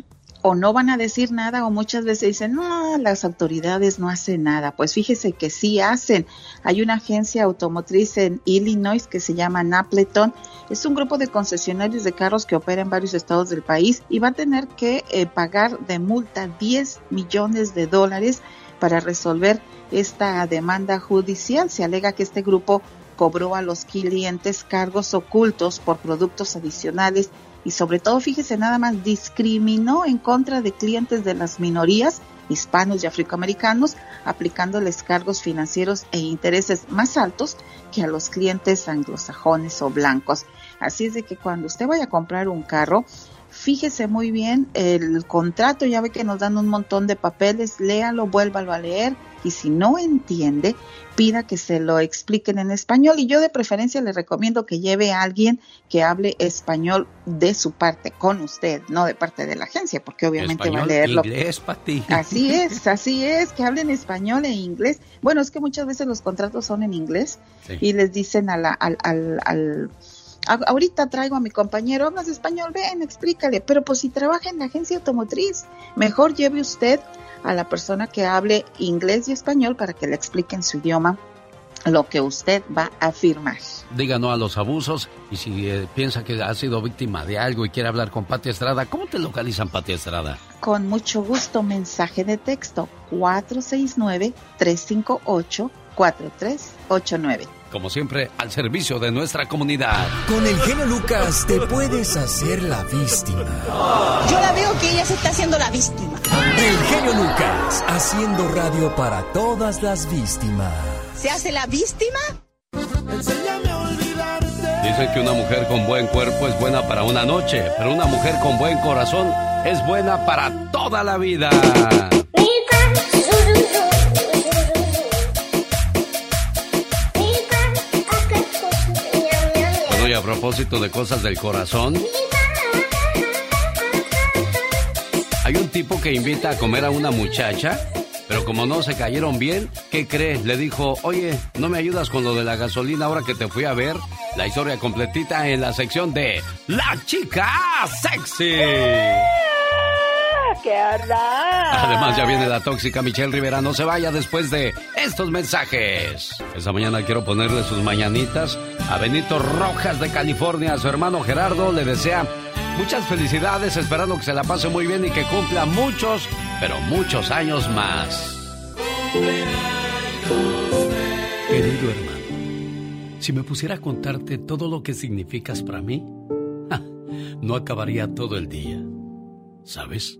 O no van a decir nada o muchas veces dicen, no, las autoridades no hacen nada. Pues fíjese que sí hacen. Hay una agencia automotriz en Illinois que se llama Napleton. Es un grupo de concesionarios de carros que opera en varios estados del país y va a tener que eh, pagar de multa 10 millones de dólares para resolver esta demanda judicial. Se alega que este grupo cobró a los clientes cargos ocultos por productos adicionales y sobre todo, fíjese nada más, discriminó en contra de clientes de las minorías hispanos y afroamericanos, aplicándoles cargos financieros e intereses más altos que a los clientes anglosajones o blancos. Así es de que cuando usted vaya a comprar un carro, fíjese muy bien el contrato, ya ve que nos dan un montón de papeles, léalo, vuélvalo a leer y si no entiende, pida que se lo expliquen en español y yo de preferencia le recomiendo que lleve a alguien que hable español de su parte con usted, no de parte de la agencia, porque obviamente va a leerlo. Inglés, ti. Así es, así es, que hablen español e inglés. Bueno, es que muchas veces los contratos son en inglés y les dicen a la, al, al, al ahorita traigo a mi compañero, hablas español, ven, explícale, pero pues si trabaja en la agencia automotriz, mejor lleve usted a la persona que hable inglés y español para que le explique en su idioma lo que usted va a afirmar. Diga no a los abusos y si eh, piensa que ha sido víctima de algo y quiere hablar con Pati Estrada, ¿cómo te localizan Pati Estrada? Con mucho gusto, mensaje de texto 469-358-4389. Como siempre, al servicio de nuestra comunidad. Con el genio Lucas te puedes hacer la víctima. Yo la veo que ella se está haciendo la víctima. El genio Lucas, haciendo radio para todas las víctimas. ¿Se hace la víctima? Enséñame a olvidarte. Dicen que una mujer con buen cuerpo es buena para una noche, pero una mujer con buen corazón es buena para toda la vida. A propósito de cosas del corazón. Hay un tipo que invita a comer a una muchacha, pero como no se cayeron bien, ¿qué cree? Le dijo, oye, ¿no me ayudas con lo de la gasolina ahora que te fui a ver? La historia completita en la sección de La Chica Sexy. Además, ya viene la tóxica Michelle Rivera. No se vaya después de estos mensajes. Esta mañana quiero ponerle sus mañanitas a Benito Rojas de California. A su hermano Gerardo le desea muchas felicidades, esperando que se la pase muy bien y que cumpla muchos, pero muchos años más. Querido hermano, si me pusiera a contarte todo lo que significas para mí, no acabaría todo el día. ¿Sabes?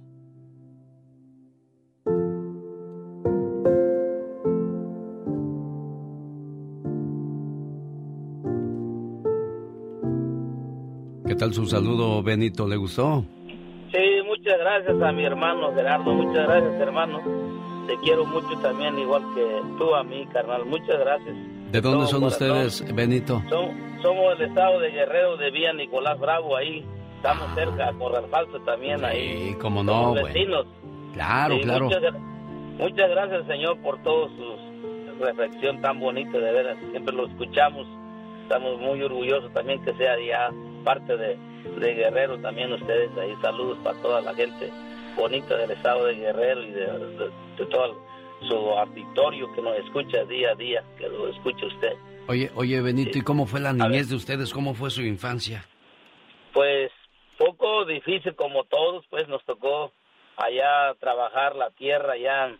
Tal su saludo, Benito? ¿Le gustó? Sí, muchas gracias a mi hermano Gerardo, muchas gracias hermano. Te quiero mucho también, igual que tú a mí, carnal. Muchas gracias. ¿De dónde son ustedes, Benito? somos del estado de Guerrero, de Villa Nicolás Bravo, ahí. Estamos cerca, a Corral Falso también, ahí. Sí, cómo no, güey. vecinos. Claro, claro. Muchas, muchas, gracias, Señor, por toda su reflexión tan bonita, de veras. Siempre lo escuchamos. Estamos muy orgullosos también que sea ya parte de, de Guerrero también ustedes ahí. Saludos para toda la gente bonita del estado de Guerrero y de, de, todo su auditorio que nos escucha día a día, que lo escuche usted. Oye, oye Benito, ¿y cómo fue la niñez de ustedes? ¿Cómo fue su infancia? Pues poco difícil como todos, pues nos tocó allá trabajar la tierra allá en,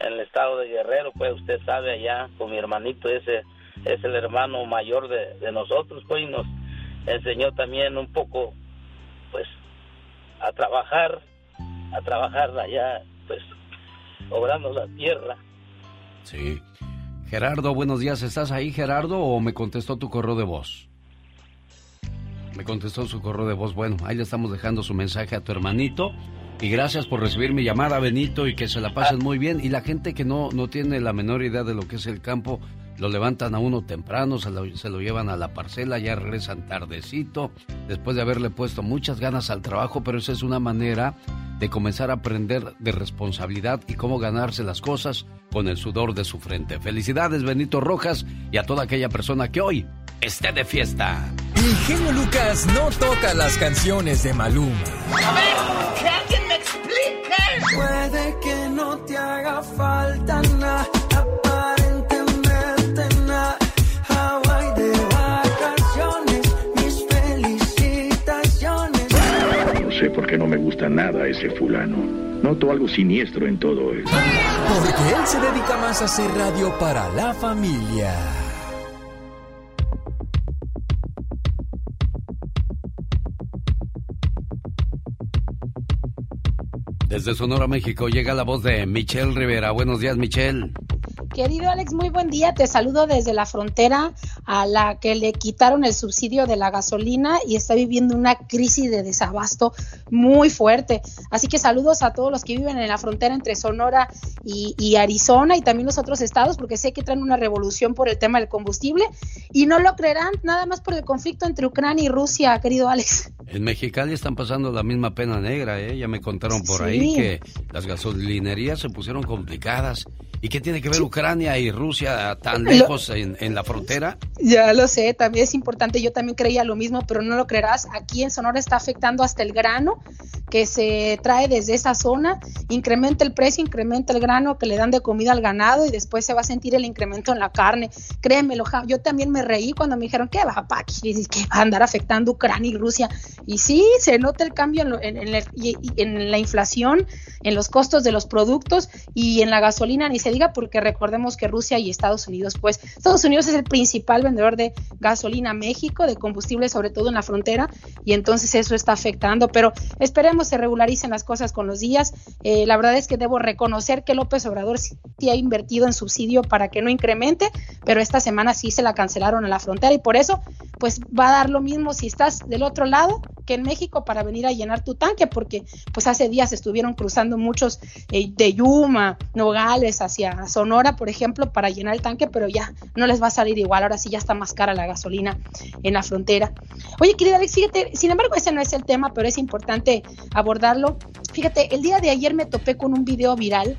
el estado de Guerrero, pues usted sabe allá con mi hermanito ese es el hermano mayor de, de nosotros, pues y nos enseñó también un poco, pues, a trabajar, a trabajar allá, pues, obrando la tierra. Sí. Gerardo, buenos días. ¿Estás ahí, Gerardo, o me contestó tu correo de voz? Me contestó su correo de voz. Bueno, ahí le estamos dejando su mensaje a tu hermanito. Y gracias por recibir mi llamada, Benito, y que se la pasen muy bien. Y la gente que no, no tiene la menor idea de lo que es el campo, lo levantan a uno temprano, se lo, se lo, llevan a la parcela, ya regresan tardecito, después de haberle puesto muchas ganas al trabajo, pero esa es una manera de comenzar a aprender de responsabilidad y cómo ganarse las cosas con el sudor de su frente. Felicidades, Benito Rojas, y a toda aquella persona que hoy esté de fiesta. El genio Lucas no toca las canciones de Maluma. A ver, que alguien me explique. Puede que no te haga falta nada sé por qué no me gusta nada ese fulano. Noto algo siniestro en todo esto. Porque él se dedica más a hacer radio para la familia. Desde Sonora, México, llega la voz de Michelle Rivera. Buenos días, Michelle. Querido Alex, muy buen día. Te saludo desde la frontera a la que le quitaron el subsidio de la gasolina y está viviendo una crisis de desabasto muy fuerte. Así que saludos a todos los que viven en la frontera entre Sonora y, Arizona y también los otros estados, porque sé que traen una revolución por el tema del combustible y no lo creerán nada más por el conflicto entre Ucrania y Rusia, querido Alex. En Mexicali están pasando la misma pena negra, ¿eh? Ya me contaron por ahí que las gasolinerías se pusieron complicadas. ¿Y qué tiene que ver Ucrania y Rusia tan lejos en, en, la frontera? Ya lo sé, también es importante. Yo también creía lo mismo, pero no lo creerás. Aquí en Sonora está afectando hasta el grano que se trae desde esa zona. Incrementa el precio, incrementa el grano que le dan de comida al ganado y después se va a sentir el incremento en la carne. Créemelo, yo también me reí cuando me dijeron que va, pa, que va a andar afectando Ucrania y Rusia. Y sí, se nota el cambio en, en, en la inflación, en los costos de los productos y en la gasolina, ni se diga porque recordemos que Rusia y Estados Unidos, pues Estados Unidos es el principal vendedor de gasolina a México, de combustible sobre todo en la frontera, y entonces eso está afectando, pero esperemos se regularicen las cosas con los días. Eh, la verdad es que debo reconocer que López Obrador sí ha invertido en subsidio para que no incremente, pero esta semana sí se la cancelaron en la frontera y por eso pues va a dar lo mismo si estás del otro lado que en México para venir a llenar tu tanque, porque pues hace días estuvieron cruzando muchos eh, de Yuma, Nogales, Sonora, por ejemplo, para llenar el tanque, pero ya no les va a salir igual, ahora sí ya está más cara la gasolina en la frontera. Oye, querida Alex, fíjate, sin embargo, ese no es el tema, pero es importante abordarlo. Fíjate, el día de ayer me topé con un video viral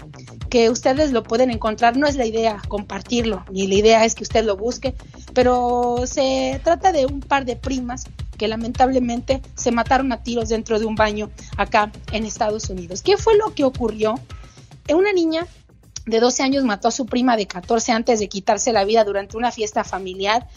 que ustedes lo pueden encontrar, no es la idea compartirlo, ni la idea es que usted lo busque, pero se trata de un par de primas que lamentablemente se mataron a tiros dentro de un baño acá en Estados Unidos. ¿Qué fue lo que ocurrió? Una niña de 12 años mató a su prima de 14 antes de quitarse la vida durante una fiesta familiar.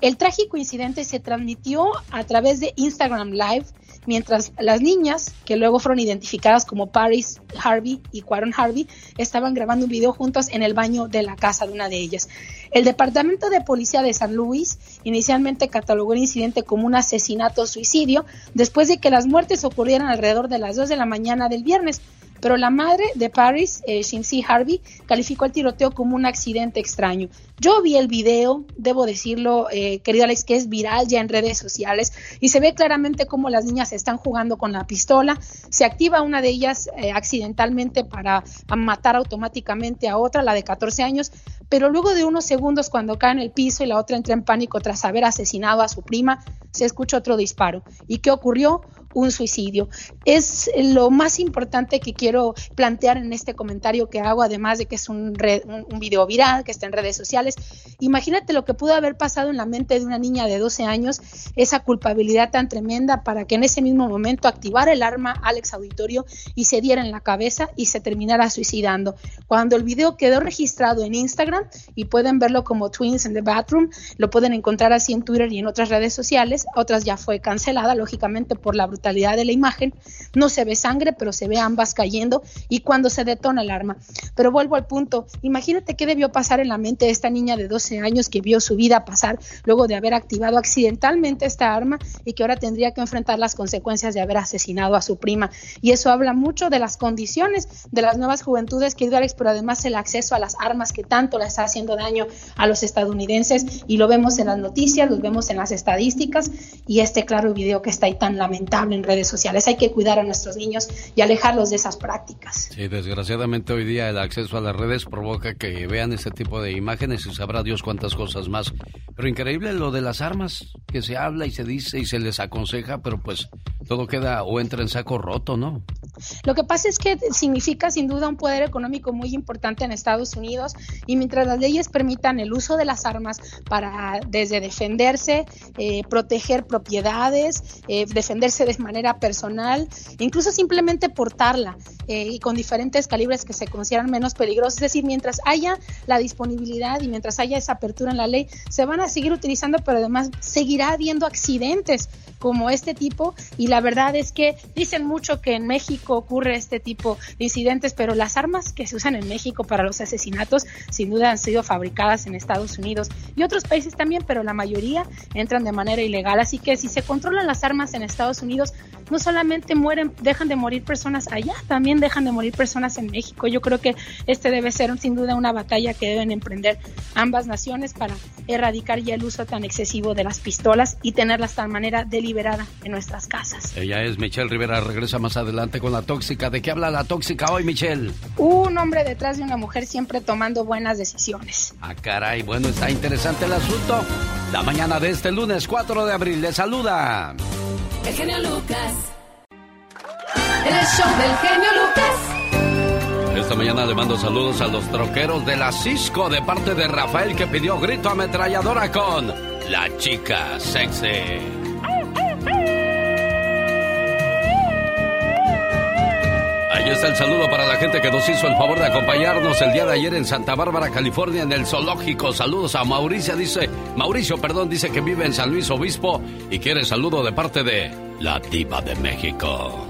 El trágico incidente se transmitió a través de Instagram Live mientras las niñas, que luego fueron identificadas como Paris Harvey y Quaron Harvey, estaban grabando un video juntos en el baño de la casa de una de ellas. El Departamento de Policía de San Luis inicialmente catalogó el incidente como un asesinato-suicidio después de que las muertes ocurrieran alrededor de las 2 de la mañana del viernes. Pero la madre de Paris, eh, Harvey, calificó el tiroteo como un accidente extraño. Yo vi el video, debo decirlo, eh, querido Alex, que es viral ya en redes sociales y se ve claramente cómo las niñas están jugando con la pistola. Se activa una de ellas eh, accidentalmente para matar automáticamente a otra, la de 14 años, pero luego de unos segundos cuando cae en el piso y la otra entra en pánico tras haber asesinado a su prima, se escucha otro disparo. ¿Y qué ocurrió? Un suicidio. Es lo más importante que quiero plantear en este comentario que hago, además de que es un, un, video viral que está en redes sociales. Imagínate lo que pudo haber pasado en la mente de una niña de 12 años, esa culpabilidad tan tremenda para que en ese mismo momento activara el arma Alex Auditorio y se diera en la cabeza y se terminara suicidando. Cuando el video quedó registrado en Instagram y pueden verlo como Twins in the Bathroom, lo pueden encontrar así en Twitter y en otras redes sociales, otras ya fue cancelada, lógicamente por la brutalidad de la imagen, no se ve sangre, pero se ve ambas cayendo y cuando se detona el arma. Pero vuelvo al punto, imagínate qué debió pasar en la mente de esta niña de 12 años que vio su vida pasar luego de haber activado accidentalmente esta arma y que ahora tendría que enfrentar las consecuencias de haber asesinado a su prima. Y eso habla mucho de las condiciones de las nuevas juventudes, que Alex, pero además el acceso a las armas que tanto le está haciendo daño a los estadounidenses y lo vemos en las noticias, lo vemos en las estadísticas y este claro video que está ahí tan lamentable en redes sociales. Hay que cuidar a nuestros niños y alejarlos de esas prácticas. Sí, desgraciadamente hoy día el acceso a las redes provoca que vean ese tipo de imágenes y sabrá Dios cuántas cosas más. Pero increíble lo de las armas, que se habla y se dice y se les aconseja, pero pues todo queda o entra en saco roto, ¿no? Lo que pasa es que significa sin duda un poder económico muy importante en Estados Unidos y mientras las leyes permitan el uso de las armas para desde defenderse, eh, proteger propiedades, eh, defenderse de manera personal, incluso simplemente portarla eh, y con diferentes calibres que se consideran menos peligrosos. Es decir, mientras haya la disponibilidad y mientras haya esa apertura en la ley, se van a seguir utilizando, pero además seguirá habiendo accidentes como este tipo y la verdad es que dicen mucho que en México ocurre este tipo de incidentes, pero las armas que se usan en México para los asesinatos sin duda han sido fabricadas en Estados Unidos y otros países también, pero la mayoría entran de manera ilegal. Así que si se controlan las armas en Estados Unidos, no solamente mueren, dejan de morir personas allá, también dejan de morir personas en México. Yo creo que este debe ser sin duda una batalla que deben emprender ambas naciones para erradicar ya el uso tan excesivo de las pistolas y tenerlas de manera deliberada en nuestras casas. Ella es Michelle Rivera, regresa más adelante con la tóxica. ¿De qué habla la tóxica hoy, Michelle? Un hombre detrás de una mujer siempre tomando buenas decisiones. Ah, caray, bueno, está interesante el asunto. La mañana de este lunes 4 de abril le saluda. El genio Lucas. El show del genio Lucas. Esta mañana le mando saludos a los troqueros de la Cisco de parte de Rafael que pidió grito ametralladora con La Chica Sexy. Ahí está el saludo para la gente que nos hizo el favor de acompañarnos el día de ayer en Santa Bárbara, California, en el zoológico. Saludos a Mauricio, dice, Mauricio, perdón, dice que vive en San Luis Obispo y quiere saludo de parte de la diva de México.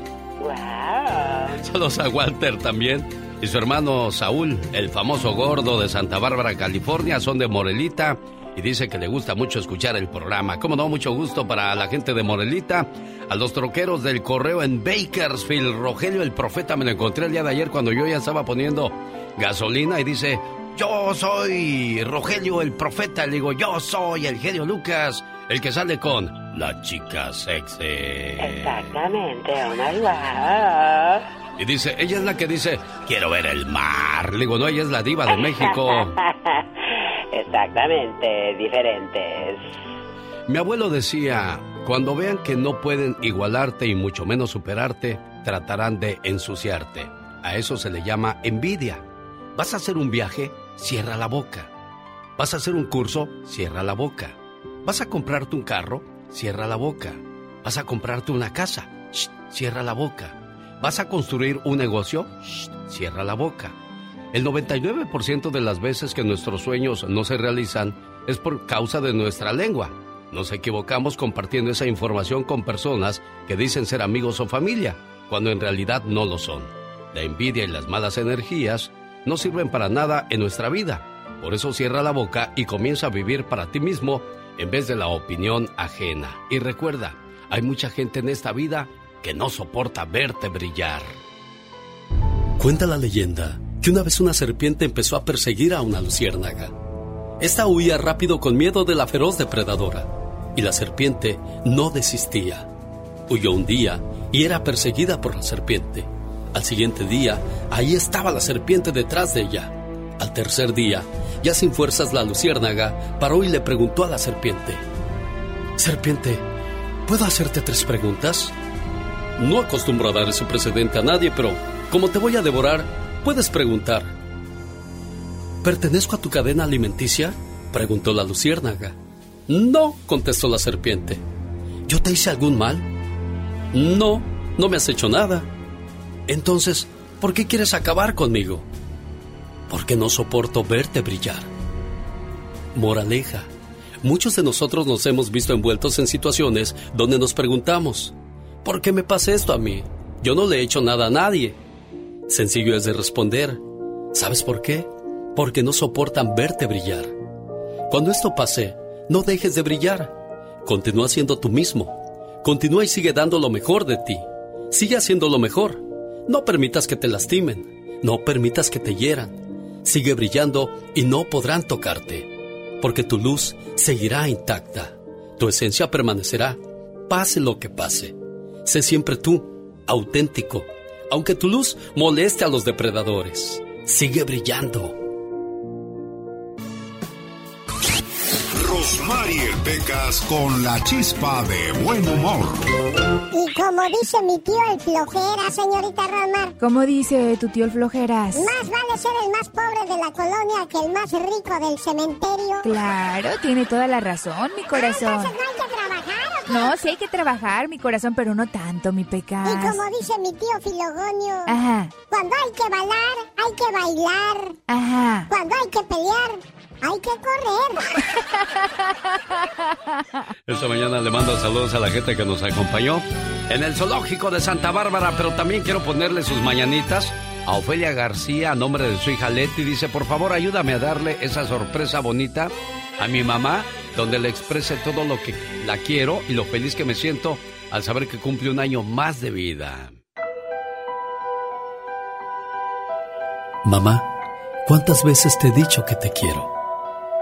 Saludos a Walter también y su hermano Saúl, el famoso gordo de Santa Bárbara, California, son de Morelita y dice que le gusta mucho escuchar el programa. Como no, mucho gusto para la gente de Morelita, a los troqueros del correo en Bakersfield. Rogelio el profeta me lo encontré el día de ayer cuando yo ya estaba poniendo gasolina y dice, yo soy Rogelio el profeta. Le digo, yo soy el genio Lucas, el que sale con la chica sexy. Exactamente, una Y dice, ella es la que dice, quiero ver el mar. Le digo, no, ella es la diva de México. Exactamente, diferentes. Mi abuelo decía, cuando vean que no pueden igualarte y mucho menos superarte, tratarán de ensuciarte. A eso se le llama envidia. ¿Vas a hacer un viaje? Cierra la boca. ¿Vas a hacer un curso? Cierra la boca. ¿Vas a comprarte un carro? Cierra la boca. ¿Vas a comprarte una casa? cierra la boca. ¿Vas a construir un negocio? cierra la boca. El 99% de las veces que nuestros sueños no se realizan es por causa de nuestra lengua. Nos equivocamos compartiendo esa información con personas que dicen ser amigos o familia, cuando en realidad no lo son. La envidia y las malas energías no sirven para nada en nuestra vida. Por eso cierra la boca y comienza a vivir para ti mismo en vez de la opinión ajena. Y recuerda, hay mucha gente en esta vida que no soporta verte brillar. Cuenta la leyenda que una vez una serpiente empezó a perseguir a una luciérnaga. Esta huía rápido con miedo de la feroz depredadora, y la serpiente no desistía. Huyó un día y era perseguida por la serpiente. Al siguiente día, ahí estaba la serpiente detrás de ella. Al tercer día, ya sin fuerzas la luciérnaga paró y le preguntó a la serpiente, Serpiente, ¿puedo hacerte tres preguntas? No acostumbro a dar ese precedente a nadie, pero como te voy a devorar, puedes preguntar. ¿Pertenezco a tu cadena alimenticia? preguntó la luciérnaga. No, contestó la serpiente. ¿Yo te hice algún mal? No, no me has hecho nada. Entonces, ¿por qué quieres acabar conmigo? Porque no soporto verte brillar. Moraleja. Muchos de nosotros nos hemos visto envueltos en situaciones donde nos preguntamos, ¿por qué me pasa esto a mí? Yo no le he hecho nada a nadie. Sencillo es de responder, ¿sabes por qué? Porque no soportan verte brillar. Cuando esto pase, no dejes de brillar. Continúa siendo tú mismo. Continúa y sigue dando lo mejor de ti. Sigue haciendo lo mejor. No permitas que te lastimen. No permitas que te hieran. Sigue brillando y no podrán tocarte. Porque tu luz seguirá intacta. Tu esencia permanecerá. Pase lo que pase. Sé siempre tú, auténtico. Aunque tu luz moleste a los depredadores. Sigue brillando. Mariel Pecas con la chispa de buen humor. Y como dice mi tío el flojera, señorita Romar. ¿Cómo dice tu tío el flojeras? Más vale ser el más pobre de la colonia que el más rico del cementerio. Claro, tiene toda la razón, mi corazón. entonces no hay que trabajar. No, sí hay que trabajar, mi corazón, pero no tanto, mi Pecas. Y como dice mi tío Filogonio. Ajá. Cuando hay que bailar, hay que bailar. Ajá. Cuando hay que pelear, hay que correr. Esta mañana le mando saludos a la gente que nos acompañó en el zoológico de Santa Bárbara, pero también quiero ponerle sus mañanitas a Ofelia García a nombre de su hija Leti. Dice, por favor ayúdame a darle esa sorpresa bonita a mi mamá, donde le exprese todo lo que la quiero y lo feliz que me siento al saber que cumple un año más de vida. Mamá, ¿cuántas veces te he dicho que te quiero?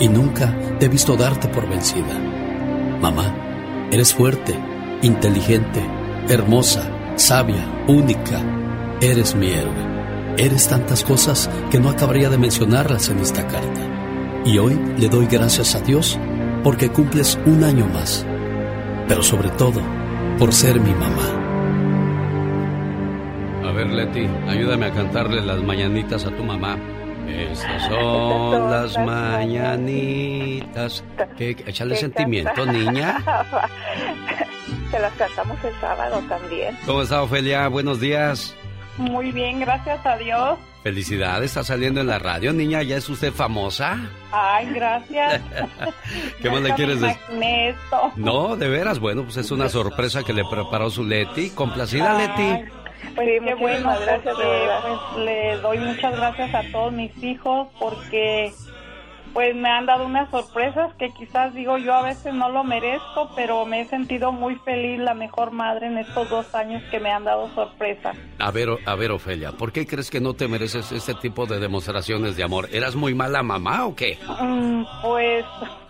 y nunca te he visto darte por vencida. Mamá, eres fuerte, inteligente, hermosa, sabia, única. Eres mi héroe. Eres tantas cosas que no acabaría de mencionarlas en esta carta. Y hoy le doy gracias a Dios porque cumples un año más. Pero sobre todo, por ser mi mamá. A ver, Leti, ayúdame a cantarle las mañanitas a tu mamá. Estas son las mañanitas. ¿Qué? Échale sentimiento, niña. Se las cantamos el sábado también. ¿Cómo está, Ofelia? Buenos días. Muy bien, gracias a Dios. Felicidades, está saliendo en la radio, niña. ¿Ya es usted famosa? Ay, gracias. ¿Qué más le quieres decir? No, de veras, bueno, pues es una sorpresa que le preparó su Leti. Complacida, Leti. Pues qué bueno, gracias, pues, le doy muchas gracias a todos mis hijos porque pues me han dado unas sorpresas que quizás digo yo a veces no lo merezco, pero me he sentido muy feliz, la mejor madre en estos dos años que me han dado sorpresas. A ver, a ver, Ofelia, ¿por qué crees que no te mereces este tipo de demostraciones de amor? ¿Eras muy mala mamá o qué? Mm, pues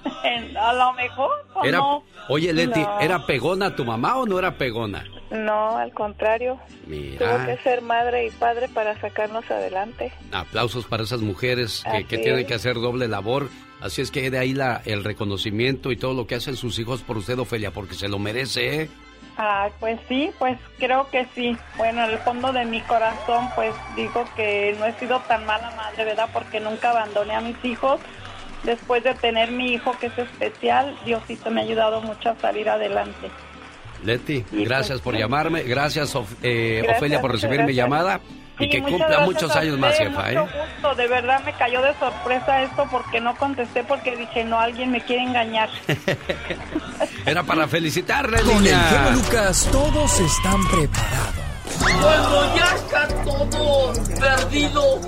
a lo mejor. Era, no. Oye, Leti, ¿era pegona tu mamá o no era pegona? No, al contrario. Mira. Tuvo que ser madre y padre para sacarnos adelante. Aplausos para esas mujeres que, tienen que hacer doble labor. Así es que de ahí la, el reconocimiento y todo lo que hacen sus hijos por usted, Ofelia, porque se lo merece, ¿eh? Ah, pues sí, pues creo que sí. Bueno, en el fondo de mi corazón, pues digo que no he sido tan mala madre, ¿verdad? Porque nunca abandoné a mis hijos. Después de tener mi hijo, que es especial, Diosito me ha ayudado mucho a salir adelante. Leti, Sí, gracias por llamarme. Gracias, Of- eh, Gracias, Ofelia, por recibir mi gracias. llamada. Y Sí, que muchas cumpla gracias muchos años más, jefa, ¿eh? gusto, de verdad me cayó de sorpresa esto porque no contesté porque dije, no, alguien me quiere engañar. Era para felicitarle, Con el niña. genio Lucas todos están preparados. Cuando ya está todo perdido,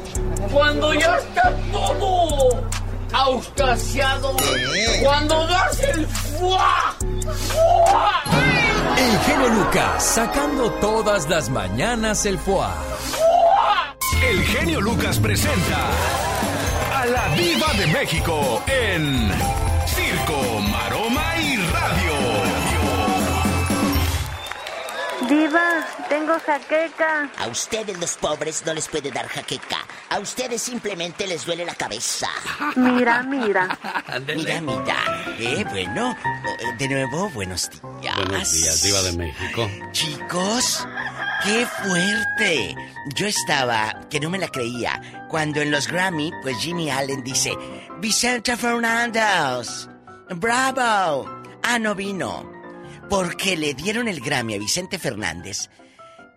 cuando ya está todo auscasiado, cuando das el fuá, fuá, El genio Lucas sacando todas las mañanas el foie. El genio Lucas presenta a la Viva de México en Circo, Maroma Diva, tengo jaqueca. A ustedes los pobres no les puede dar jaqueca. A ustedes simplemente les duele la cabeza. Mira, mira. Mira, mira. Eh, bueno, eh, de nuevo, buenos días. Buenos días, Diva de México. Chicos, qué fuerte. Yo estaba, que no me la creía, cuando en los Grammy, pues Jimmy Allen dice, Vicente Fernández, bravo. Ah, no vino. Porque le dieron el Grammy a Vicente Fernández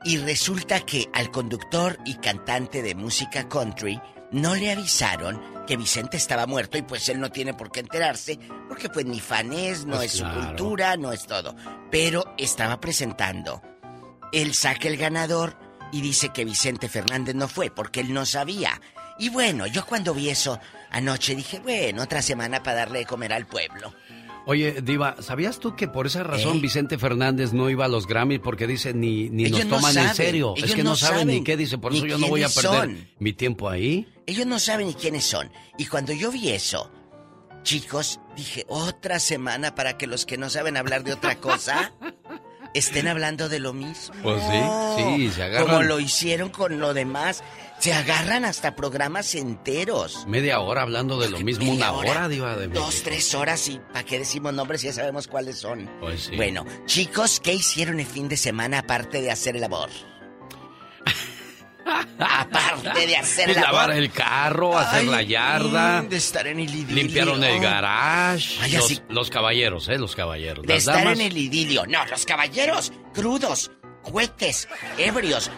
y resulta que al conductor y cantante de música country no le avisaron que Vicente estaba muerto y pues él no tiene por qué enterarse porque pues ni fan es, no Pues es su cultura, no es todo. Pero estaba presentando. Él saca el ganador y dice que Vicente Fernández no fue porque él no sabía. Y bueno, yo cuando vi eso anoche dije, bueno, otra semana para darle de comer al pueblo. Oye, Diva, ¿sabías tú que por esa razón ¿Eh? Vicente Fernández no iba a los Grammys? Porque dice, ni, ni Ellos nos no toman en serio. Es ellos que no, no saben ni qué dice, por eso yo no voy a perder son. mi tiempo ahí. Ellos no saben ni quiénes son. Y cuando yo vi eso, chicos, dije, otra semana para que los que no saben hablar de otra cosa estén hablando de lo mismo. Pues sí, sí, se agarran. Como lo hicieron con lo demás. Se agarran hasta programas enteros. Media hora hablando de lo mismo, una hora, hora, Diva de México. Dos, tres horas y ¿para qué decimos nombres si ya sabemos cuáles son? Pues sí. Bueno, chicos, ¿qué hicieron el fin de semana aparte de hacer el amor? Aparte de hacer el lavar el carro, hacer Ay, la yarda. De estar en el idilio. Limpiaron el garage. Ay, los, así- los caballeros, ¿eh? Los caballeros. De Las estar damas. en el idilio. No, los caballeros, crudos, juetes, ebrios.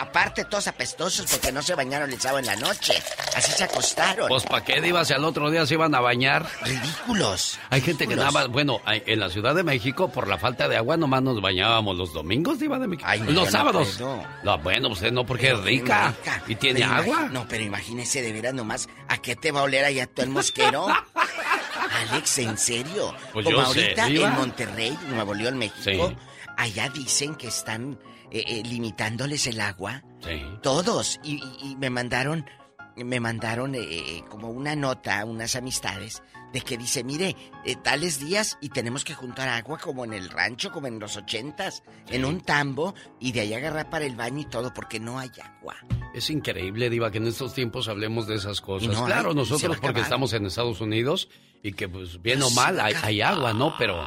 Aparte, todos apestosos porque no se bañaron el sábado en la noche. Así se acostaron. Pues, ¿para qué, Diva? Si al otro día se iban a bañar. Ridículos. Hay gente que nada más, bueno, en la Ciudad de México, por la falta de agua, nomás nos bañábamos los domingos, Diva de México. Ay, no, los no sábados. No, bueno, usted no, porque es rica. rica. Y tiene Pero agua. No, pero imagínese de veras nomás, ¿a qué te va a oler allá todo el mosquero? Alex, ¿en serio? Pues Como sé, ahorita en Monterrey, Nuevo León, México, Sí. allá dicen que están eh, eh, limitándoles el agua. Sí. Todos. Y, y- y me mandaron me mandaron eh, como una nota, unas amistades, de que dice, mire, eh, tales días y tenemos que juntar agua como en el rancho, como en los ochentas, en un tambo, y de ahí agarrar para el baño y todo, porque no hay agua. Es increíble, Diva, que en estos tiempos hablemos de esas cosas. No claro, hay, nosotros porque estamos en Estados Unidos y que, pues, bien Pero o mal, hay agua, ¿no? Pero,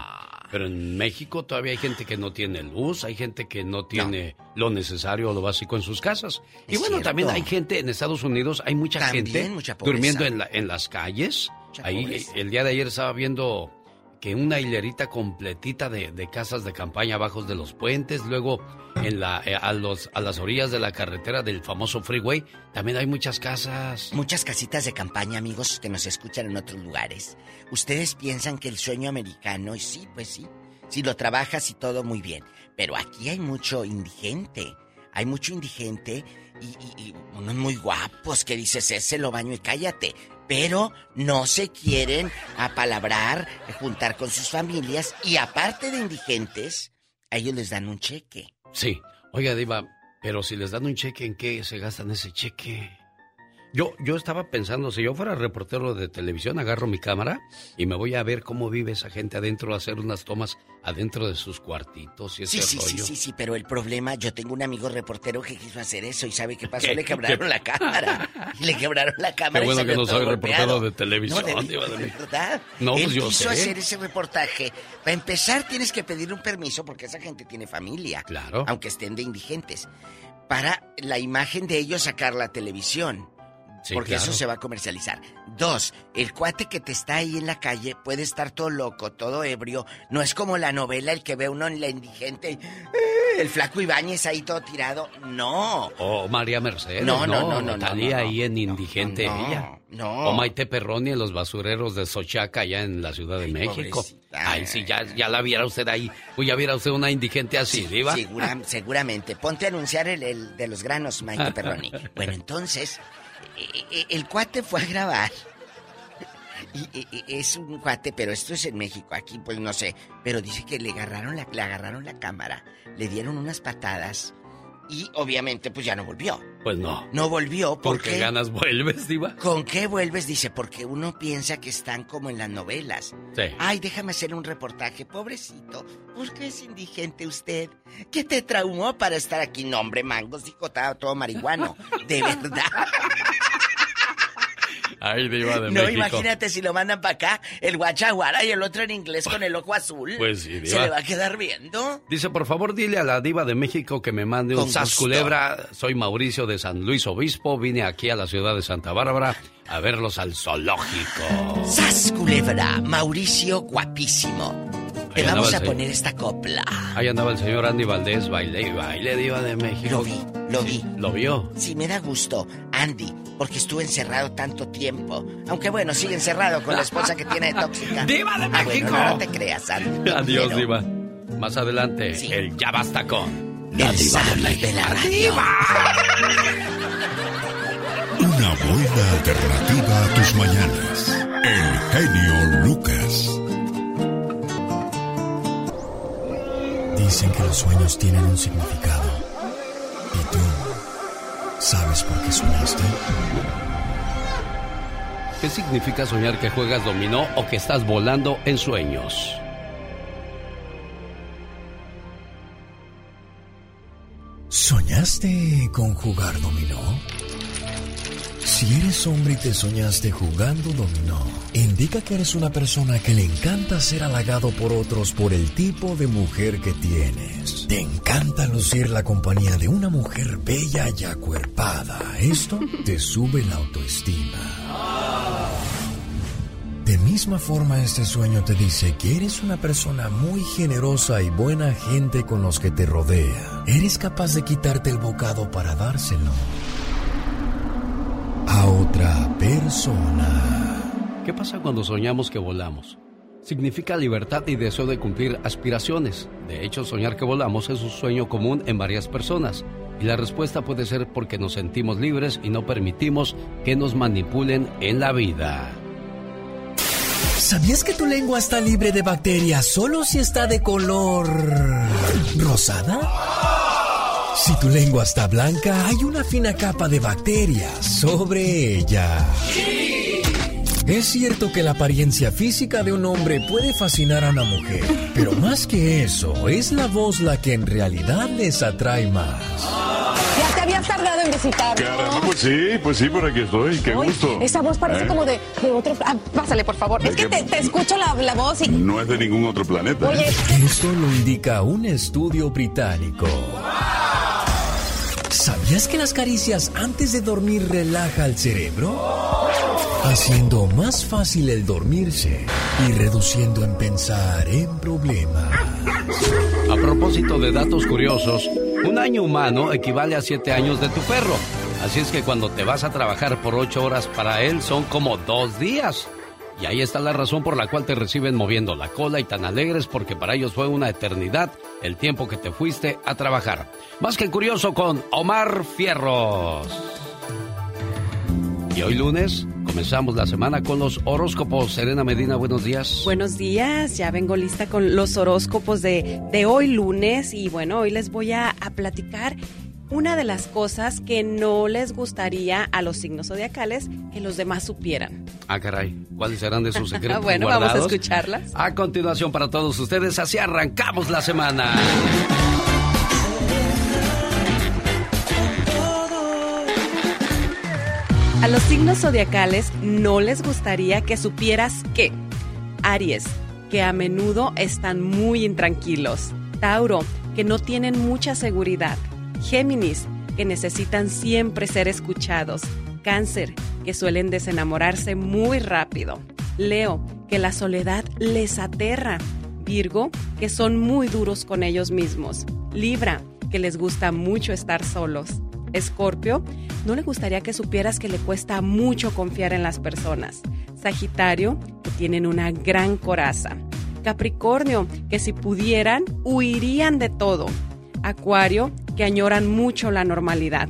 pero en México todavía hay gente que no tiene luz, hay gente que no tiene lo necesario o lo básico en sus casas. y bueno, cierto. también hay gente en Estados Unidos, hay mucha También gente mucha durmiendo en, la- en las calles. Ahí, el día de ayer estaba viendo que una hilerita completita de, casas de campaña abajo de los puentes, luego eh, a, los, a las orillas de la carretera del famoso freeway, también hay muchas casas. Muchas casitas de campaña, amigos, que nos escuchan en otros lugares. Ustedes piensan que el sueño americano, y sí, pues sí, si lo trabajas y todo muy bien. Pero aquí hay mucho indigente. Hay mucho indigente y, y- y unos muy guapos que dices, ese lo baño y cállate. Pero no se quieren apalabrar, juntar con sus familias y aparte de indigentes, a ellos les dan un cheque. Sí. Oiga, Diva, pero si les dan un cheque, ¿en qué se gastan ese cheque? Yo, yo estaba pensando, si yo fuera reportero de televisión, agarro mi cámara y me voy a ver cómo vive esa gente adentro, a hacer unas tomas adentro de sus cuartitos y ese Sí, sí, sí, rollo. sí, sí, pero el problema, yo tengo un amigo reportero que quiso hacer eso y ¿sabe qué pasó? ¿Qué? Le quebraron la cámara. Le quebraron la cámara. Qué bueno que no soy reportero de televisión, No, de, de de verdad. No, pues Él yo quiso sé. hacer ese reportaje. Para empezar, tienes que pedir un permiso porque esa gente tiene familia. Claro. Aunque estén de indigentes. Para la imagen de ellos sacar la televisión. Sí, porque claro. eso se va a comercializar. Dos, el cuate que te está ahí en la calle puede estar todo loco, todo ebrio. No es como la novela el que ve uno en la indigente. "Eh", El flaco Ibáñez ahí todo tirado. No. O María Mercedes. No, no, no, no, no, no, no. ahí en Indigente no, ella. no. O Maite Perroni en los basureros de Sochaca allá en la Ciudad de México. pobrecita. Ay, sí, ya, ya la viera usted ahí. Uy, ya viera usted una indigente así. Segura- seguramente. Ponte a anunciar el, el de los granos, Maite Perroni. Bueno, entonces, el cuate fue a grabar. Y, y es un cuate, pero esto es en México, aquí pues no sé. Pero dice que le agarraron la, le agarraron la cámara, le dieron unas patadas y obviamente pues ya no volvió. Pues no. No volvió ¿Por porque... qué ganas vuelves, Diva? ¿Con qué vuelves? Dice, porque uno piensa que están como en las novelas. Sí. Ay, déjame hacer un reportaje, pobrecito. ¿Por qué es indigente usted? ¿Qué te traumó para estar aquí? No, hombre, mangos, dijo, todo marihuano. De verdad. Ay, Diva de no, México. imagínate si lo mandan para acá, el guachaguara y el otro en inglés con el ojo azul. Pues sí, ¿Se le va a quedar viendo? Dice, por favor, dile a la diva de México que me mande un Con sas gusto. culebra. Soy Mauricio de San Luis Obispo. Vine aquí a la ciudad de Santa Bárbara a verlos al zoológico. ¡Sas, culebra! Mauricio, guapísimo. Te Ahí vamos a señor. poner esta copla. Ahí andaba el señor Andy Valdés, baile y baile, diva de México. Lo vi, lo vi. ¿Lo vio? Sí, me da gusto, Andy, porque estuve encerrado tanto tiempo. Aunque bueno, sigue encerrado con la esposa que tiene de tóxica. ¡Diva de Ah, bueno, México! no, no te creas, Andy. te Adiós, quiero. diva. Más adelante, el Ya Basta con... El zar de la radio. Una buena alternativa a tus mañanas. El genio Lucas. Dicen que los sueños tienen un significado. ¿Y tú sabes por qué soñaste? ¿Qué significa soñar que juegas dominó o que estás volando en sueños? ¿Soñaste con jugar dominó? Si eres hombre y te soñaste jugando dominó, indica que eres una persona que le encanta ser halagado por otros por el tipo de mujer que tienes. Te encanta lucir la compañía de una mujer bella y acuerpada. Esto te sube la autoestima. De misma forma, este sueño te dice que eres una persona muy generosa y buena gente con los que te rodea. Eres capaz de quitarte el bocado para dárselo a otra persona. ¿Qué pasa cuando soñamos que volamos? Significa libertad y deseo de cumplir aspiraciones. De hecho, soñar que volamos es un sueño común en varias personas. Y la respuesta puede ser porque nos sentimos libres y no permitimos que nos manipulen en la vida. ¿Sabías que tu lengua está libre de bacterias solo si está de color rosada? Si tu lengua está blanca, hay una fina capa de bacterias sobre ella. Es cierto que la apariencia física de un hombre puede fascinar a una mujer, pero más que eso, es la voz la que en realidad les atrae más. Ya te habías tardado en visitar. Caramba, pues sí, pues sí, por aquí estoy. Qué Uy, gusto. Esa voz parece ¿Eh? como de, de otro. Ah, pásale, por favor. ¿De Es que te, te escucho la, la voz y. No es de ningún otro planeta. Oye. Esto lo indica un estudio británico. ¿Sabías que las caricias antes de dormir relaja el cerebro? Haciendo más fácil el dormirse y reduciendo en pensar en problemas. A propósito de datos curiosos, un año humano equivale a siete años de tu perro. Así es que cuando te vas a trabajar por ocho horas para él son como dos días. Y ahí está la razón por la cual te reciben moviendo la cola y tan alegres porque para ellos fue una eternidad el tiempo que te fuiste a trabajar. Más que curioso con Omar Fierros. Y hoy lunes comenzamos la semana con los horóscopos. Serena Medina, buenos días. Buenos días, ya vengo lista con los horóscopos de, de hoy lunes y bueno, hoy les voy a, a platicar una de las cosas que no les gustaría a los signos zodiacales que los demás supieran. Ah, caray. ¿Cuáles serán de sus secretos bueno, vamos a escucharlas. A continuación para todos ustedes, así arrancamos la semana. A los signos zodiacales no les gustaría que supieras que Aries, que a menudo están muy intranquilos. Tauro, que no tienen mucha seguridad. Géminis, que necesitan siempre ser escuchados. Cáncer, que suelen desenamorarse muy rápido. Leo, que la soledad les aterra. Virgo, que son muy duros con ellos mismos. Libra, que les gusta mucho estar solos. Escorpio, no le gustaría que supieras que le cuesta mucho confiar en las personas. Sagitario, que tienen una gran coraza. Capricornio, que si pudieran, huirían de todo. Acuario, que añoran mucho la normalidad.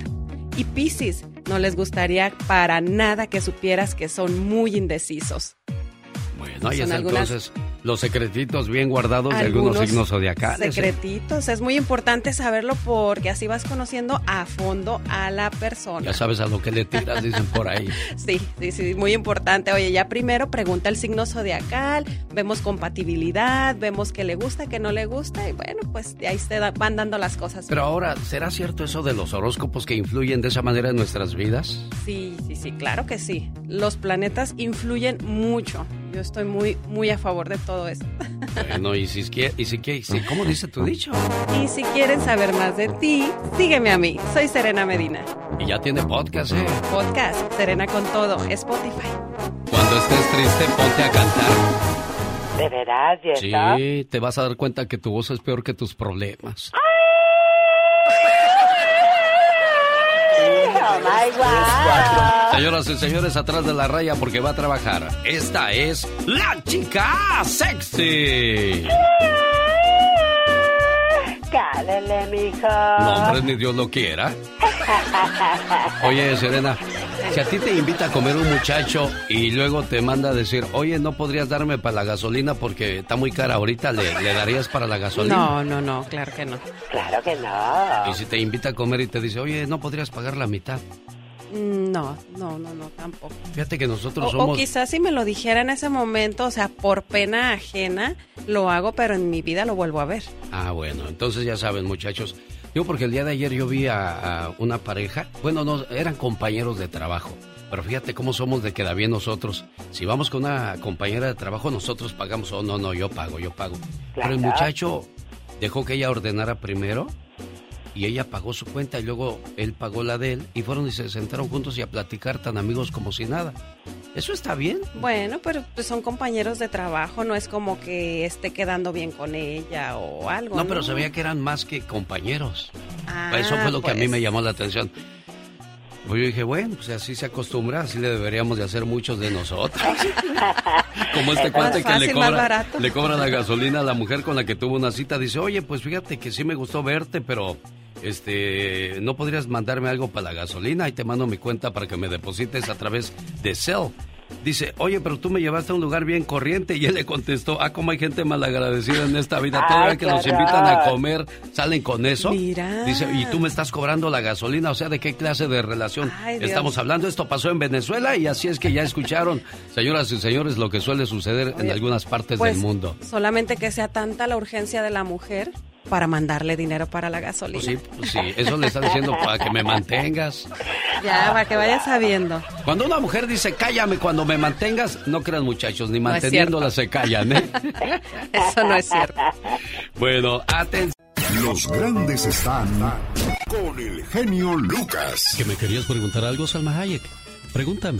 Y Piscis, no les gustaría para nada que supieras que son muy indecisos. Bueno, ahí Son está algunas- entonces los secretitos bien guardados de algunos signos zodiacales. ¿eh? Secretitos. Es muy importante saberlo porque así vas conociendo a fondo a la persona. Ya sabes a lo que le tiras, dicen por ahí. Sí, sí, sí, muy importante. Oye, ya primero pregunta el signo zodiacal, vemos compatibilidad, vemos que le gusta, que no le gusta y bueno, pues de ahí se da- van dando las cosas. Pero ahora, ¿será cierto eso de los horóscopos que influyen de esa manera en nuestras vidas? Sí, sí, sí, claro que sí. Los planetas influyen mucho. Yo estoy muy, muy a favor de todo eso. Bueno, y si, y si, quie- si- ¿cómo dice tu dicho? Y si quieren saber más de ti, sígueme a mí. Soy Serena Medina. Y ya tiene podcast, ¿eh? Podcast Serena con todo, Spotify. Cuando estés triste, ponte a cantar. ¿De verdad, cierto? Sí, te vas a dar cuenta que tu voz es peor que tus problemas. Oh my God. Señoras y señores, atrás de la raya porque va a trabajar. Esta es la chica sexy. Cálele, mijo. No, hombre, ni Dios lo quiera. Oye, Serena, si a ti te invita a comer un muchacho y luego te manda a decir, oye, no podrías darme para la gasolina porque está muy cara ahorita, ¿le, le darías para la gasolina? No, no, no, claro que no. Claro que no. Y si te invita a comer y te dice, oye, no podrías pagar la mitad. Mm, No, no, no, no, tampoco. Fíjate que nosotros O, o somos... quizás si me lo dijera en ese momento, o sea, por pena ajena, lo hago, pero en mi vida lo vuelvo a ver. Ah, bueno, entonces ya saben, muchachos. Yo porque el día de ayer yo vi a, a una pareja, bueno, no, eran compañeros de trabajo, pero fíjate cómo somos de queda bien nosotros. Si vamos con una compañera de trabajo, nosotros pagamos, oh, no, no, yo pago, yo pago. Pero el muchacho dejó que ella ordenara primero y ella pagó su cuenta y luego él pagó la de él y fueron y se sentaron juntos y a platicar tan amigos como si nada. ¿Eso está bien? Bueno, pero pues son compañeros de trabajo, no es como que esté quedando bien con ella o algo. No, pero se veía que eran más que compañeros. Ah, Eso fue lo que a mí pues. me llamó la atención. Pues yo dije, bueno, pues así se acostumbra, así le deberíamos de hacer muchos de nosotros. Como este Es cuate que le cobra, le cobra la gasolina a la mujer con la que tuvo una cita. Dice, oye, pues fíjate que sí me gustó verte, pero este, ¿no podrías mandarme algo para la gasolina? Ahí te mando mi cuenta para que me deposites a través de Cell. dice, oye, pero tú me llevaste a un lugar bien corriente. Y él le contestó, ah, cómo hay gente malagradecida en esta vida. Todavía que nos invitan a comer, salen con eso. Mira. Dice, y tú me estás cobrando la gasolina. O sea, ¿de qué clase de relación estamos hablando? Esto pasó en Venezuela y así es que ya escucharon, señoras y señores, lo que suele suceder en algunas partes Pues, del mundo. Solamente que sea tanta la urgencia de la mujer para mandarle dinero para la gasolina. Pues sí, pues sí, eso le está diciendo para que me mantengas. Ya, para que vayas sabiendo. Cuando una mujer dice cállame cuando me mantengas, no crean muchachos, ni No manteniéndola se callan, ¿eh? Eso no es cierto. Bueno, atención. Los grandes están con el genio Lucas. ¿Que me querías preguntar algo, Salma Hayek? Pregúntame.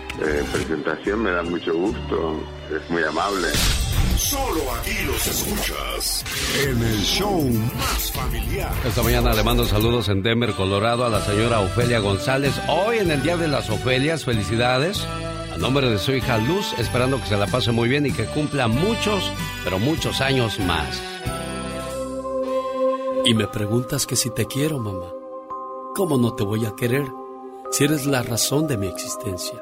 eh, presentación, me da mucho gusto, es muy amable. Solo aquí los escuchas en el show más familiar. Esta mañana le mando saludos en Denver, Colorado, a la señora Ofelia González. Hoy en el Día de las Ofelias, felicidades. A nombre de su hija Luz, esperando que se la pase muy bien y que cumpla muchos, pero muchos años más. Y me preguntas que si te quiero, mamá. ¿Cómo no te voy a querer si eres la razón de mi existencia?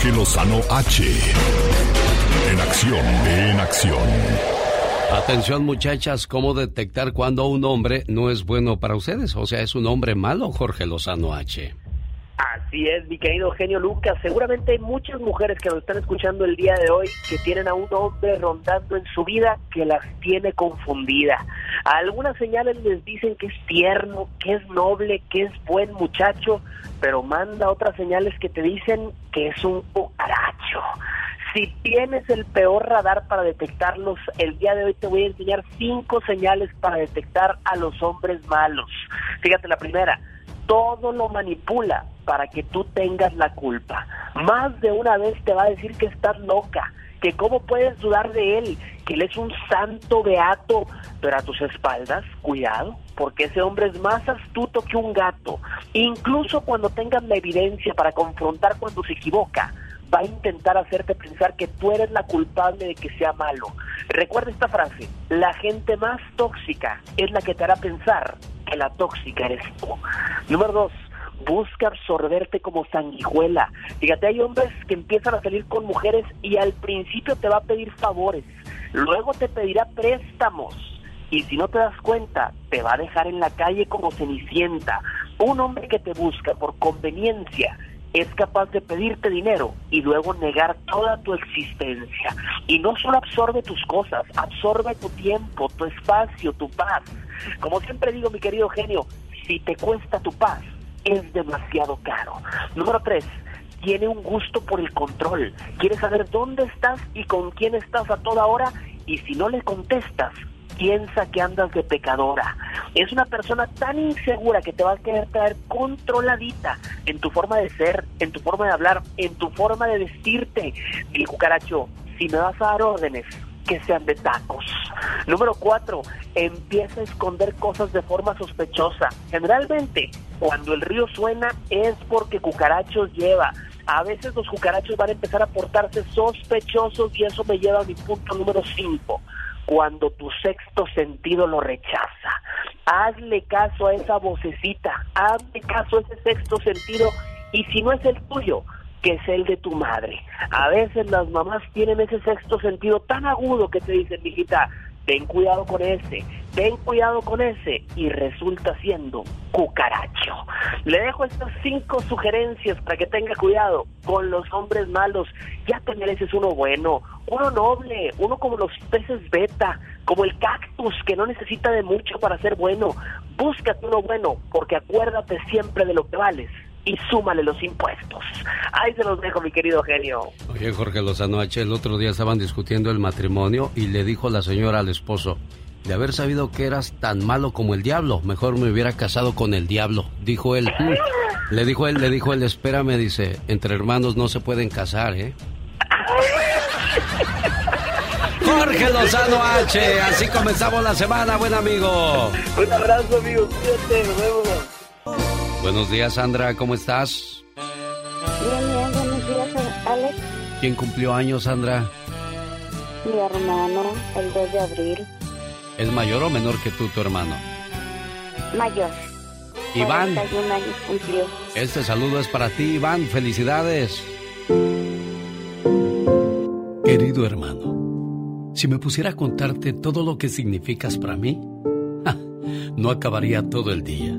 Jorge Lozano H. En acción, en acción. Atención muchachas, ¿cómo detectar cuando un hombre no es bueno para ustedes? O sea, ¿es un hombre malo, Jorge Lozano H? Así es, mi querido genio Lucas. Seguramente hay muchas mujeres que nos están escuchando el día de hoy que tienen a un hombre rondando en su vida que las tiene confundida. Algunas señales les dicen que es tierno, que es noble, que es buen muchacho, pero manda otras señales que te dicen que es un cucaracho. Si tienes el peor radar para detectarlos, el día de hoy te voy a enseñar cinco señales para detectar a los hombres malos. Fíjate la primera, todo lo manipula para que tú tengas la culpa. Más de una vez te va a decir que estás loca, que cómo puedes dudar de él, que él es un santo beato, pero a tus espaldas, cuidado, porque ese hombre es más astuto que un gato. Incluso cuando tengas la evidencia para confrontar cuando se equivoca, va a intentar hacerte pensar que tú eres la culpable de que sea malo. Recuerda esta frase, la gente más tóxica es la que te hará pensar la tóxica eres tú. Número dos, busca absorberte como sanguijuela. Fíjate, hay hombres que empiezan a salir con mujeres y al principio te va a pedir favores, luego te pedirá préstamos y si no te das cuenta, te va a dejar en la calle como cenicienta. Un hombre que te busca por conveniencia es capaz de pedirte dinero y luego negar toda tu existencia. Y no solo absorbe tus cosas, absorbe tu tiempo, tu espacio, tu paz. Como siempre digo, mi querido genio, si te cuesta tu paz, es demasiado caro. Número tres, tiene un gusto por el control. Quiere saber dónde estás y con quién estás a toda hora y si no le contestas, piensa que andas de pecadora. Es una persona tan insegura que te va a querer traer controladita en tu forma de ser, en tu forma de hablar, en tu forma de vestirte. El cucaracho, si me vas a dar órdenes, que sean de tacos. Número cuatro, empieza a esconder cosas de forma sospechosa. Generalmente, cuando el río suena es porque cucarachos lleva. A veces los cucarachos van a empezar a portarse sospechosos y eso me lleva a mi punto número cinco cuando tu sexto sentido lo rechaza. Hazle caso a esa vocecita, hazle caso a ese sexto sentido y si no es el tuyo, que es el de tu madre. A veces las mamás tienen ese sexto sentido tan agudo que te dicen, mijita, ten cuidado con ese, ten cuidado con ese y resulta siendo cucaracho. Le dejo estas cinco sugerencias para que tenga cuidado con los hombres malos. Ya te mereces uno bueno, uno noble, uno como los peces beta, como el cactus que no necesita de mucho para ser bueno. Búscate uno bueno, porque acuérdate siempre de lo que vales y súmale los impuestos. Ahí se los dejo, mi querido genio. Oye, Jorge Lozano H, el otro día estaban discutiendo el matrimonio y le dijo la señora al esposo, de haber sabido que eras tan malo como el diablo, mejor me hubiera casado con el diablo, dijo él. Le dijo él, le dijo él, espérame, dice, entre hermanos no se pueden casar, ¿eh? Jorge Lozano H, así comenzamos la semana, buen amigo. Un abrazo, amigo, cuídate, nos vemos. Buenos días, Sandra, ¿cómo estás? Bien, bien, buenos días, Alex. ¿Quién cumplió años, Sandra? Mi hermano, el 2 de abril. ¿Es mayor o menor que tú, tu hermano? Mayor. Iván. 41 años cumplió. Este saludo es para ti, Iván. Felicidades. Querido hermano, si me pusiera a contarte todo lo que significas para mí, ja, no acabaría todo el día.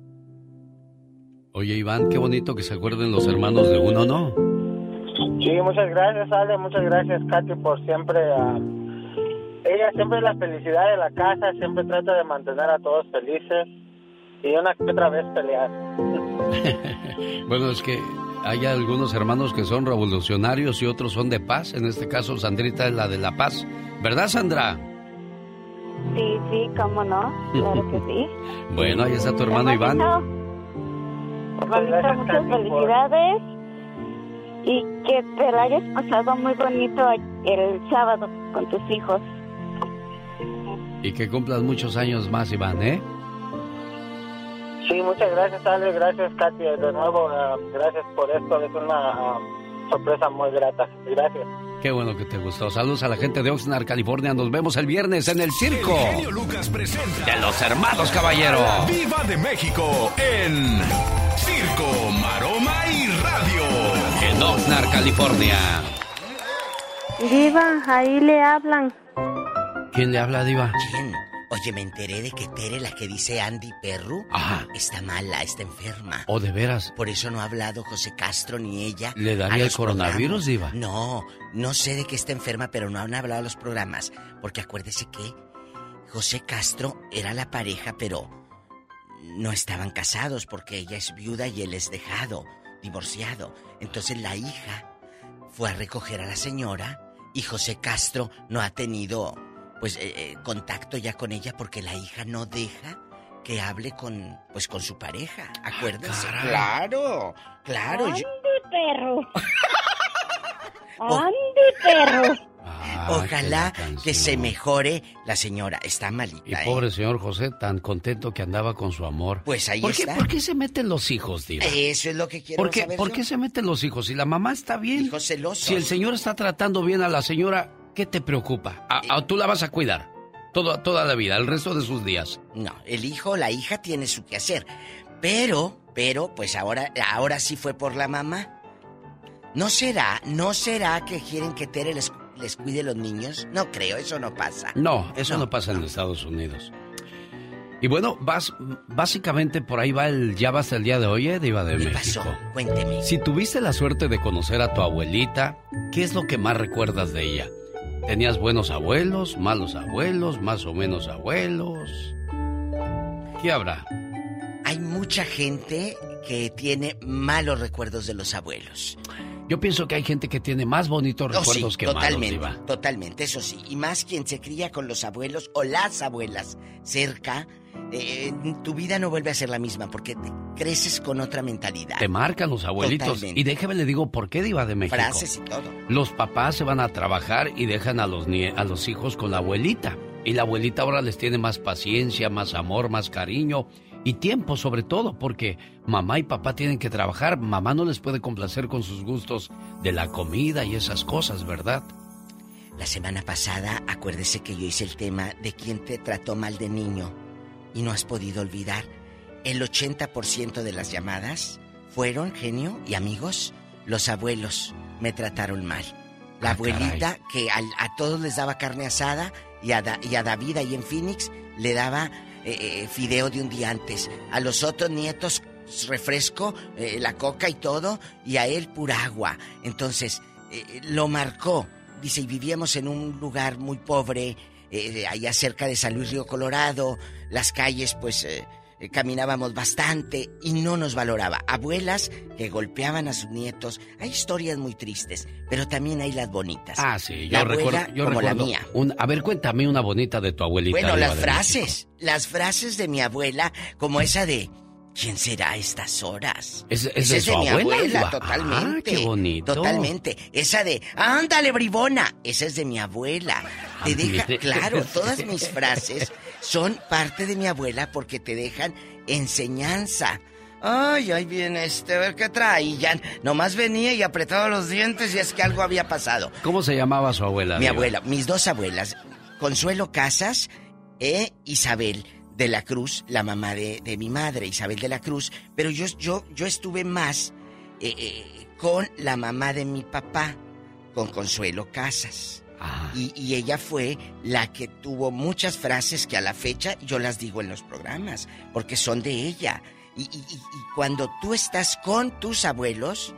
Oye Iván, qué bonito que se acuerden los hermanos de uno, ¿no? Sí, muchas gracias, Ale, muchas gracias, Katy, por siempre... ah, ella siempre es la felicidad de la casa, siempre trata de mantener a todos felices y una que otra vez pelear. bueno, es que hay algunos hermanos que son revolucionarios y otros son de paz. En este caso, Sandrita es la de la paz. ¿Verdad, Sandra? Sí, sí, cómo no, claro que sí. Bueno, ahí está tu hermano Iván. Muchas felicidades y que te la hayas pasado muy bonito el sábado con tus hijos. Y que cumplas muchos años más, Iván, ¿eh? Sí, muchas gracias, Ale, gracias, Katy, de nuevo, ah, gracias por esto, es una ah, sorpresa muy grata, gracias. Qué bueno que te gustó. Saludos a la gente de Oxnard, California. Nos vemos el viernes en el circo. El genio Lucas presenta De los hermanos Caballero. La Viva de México en Circo, Maroma y Radio. En Oxnard, California. Diva, ahí le hablan. ¿Quién le habla, Diva? ¿Quién? Oye, me enteré de que Tere, la que dice Andy Perru, Ajá. está mala, está enferma. ¿O de veras? Por eso no ha hablado José Castro ni ella. ¿Le daría el coronavirus. Diva? No, no sé de qué está enferma, pero no han hablado los programas. Porque acuérdese que José Castro era la pareja, pero no estaban casados porque ella es viuda y él es dejado, divorciado. Entonces la hija fue a recoger a la señora y José Castro no ha tenido pues eh, eh, contacto ya con ella porque la hija no deja que hable con pues con su pareja. Acuérdense. caray. claro, claro. yo- ¡Ande, perro! ¡Ande, perro! Ah, Ojalá que se mejore la señora. Está malita. Y ¿eh? pobre señor José, tan contento que andaba con su amor. Pues ahí ¿Por qué, está. ¿Por qué se meten los hijos, Diva? Eso es lo que quiero ¿Por qué, saber por yo. qué se meten los hijos? Si la mamá está bien. Hijos celosos. Si el señor está tratando bien a la señora, ¿qué te preocupa? ¿A, a- tú la vas a cuidar? Toda, toda la vida, el resto de sus días. No, el hijo la hija tiene su que hacer. Pero, pero, pues ahora, ahora sí fue por la mamá. ¿No será, no será que quieren que Tere les, les cuide los niños? No creo, eso no pasa. No, eso no, pasa en Estados Unidos. Y bueno, vas, básicamente por ahí va el ya basta el día de hoy, ¿eh, Diva de ¿Qué México. pasó? Cuénteme. Si tuviste la suerte de conocer a tu abuelita, ¿qué es lo que más recuerdas de ella? ¿Tenías buenos abuelos, malos abuelos, más o menos abuelos? ¿Qué habrá? Hay mucha gente que tiene malos recuerdos de los abuelos. Yo pienso que hay gente que tiene más bonitos Oh, sí, recuerdos que malos, totalmente, Diva. totalmente, eso sí. Y más quien se cría con los abuelos o las abuelas cerca, eh, tu vida no vuelve a ser la misma porque te creces con otra mentalidad. Te marcan los abuelitos. Totalmente. Y déjeme le digo por qué Diva de México. Frases y todo. Los papás se van a trabajar y dejan a los, a los hijos con la abuelita. Y la abuelita ahora les tiene más paciencia, más amor, más cariño. y tiempo sobre todo, porque mamá y papá tienen que trabajar, mamá no les puede complacer con sus gustos de la comida y esas cosas, ¿verdad? La semana pasada, acuérdese que yo hice el tema de quién te trató mal de niño y no has podido olvidar. El 80% de las llamadas fueron, genio y amigos, los abuelos me trataron mal. La Ah, abuelita que a, todos les daba carne asada y a, Da- y a David ahí en Phoenix le daba eh, eh, fideo de un día antes. A los otros nietos refresco, eh, la coca y todo, y a él pura agua. Entonces, eh, lo marcó. Dice, y vivíamos en un lugar muy pobre, eh, allá cerca de San Luis Río Colorado, las calles pues eh, eh, caminábamos bastante y no nos valoraba. Abuelas que golpeaban a sus nietos. Hay historias muy tristes, pero también hay las bonitas. Ah, sí, yo La abuela, recuerdo, yo como recuerdo la mía. un- a ver, cuéntame una bonita de tu abuelita. Bueno, las frases, las frases de mi abuela, como esa de ¿Quién será a estas horas? ¿Es- es Esa de es su de mi abuela, abuela, Diva? totalmente. Ah, qué bonito. Totalmente. Esa de ¡Ándale, bribona! Esa es de mi abuela. Te Ah, deja, claro, todas mis frases son parte de mi abuela porque te dejan enseñanza. Ay, ahí viene este, a ver qué trae. Y ya nomás venía y apretaba los dientes y es que algo había pasado. ¿Cómo se llamaba su abuela? Mi abuela, mis dos abuelas, Consuelo Casas e Isabel de la Cruz, la mamá de, de mi madre, Isabel de la Cruz, pero yo, yo, yo estuve más eh, eh, con la mamá de mi papá, con Consuelo Casas. Y, y ella fue la que tuvo muchas frases que a la fecha yo las digo en los programas, porque son de ella. Y, y- cuando tú estás con tus abuelos,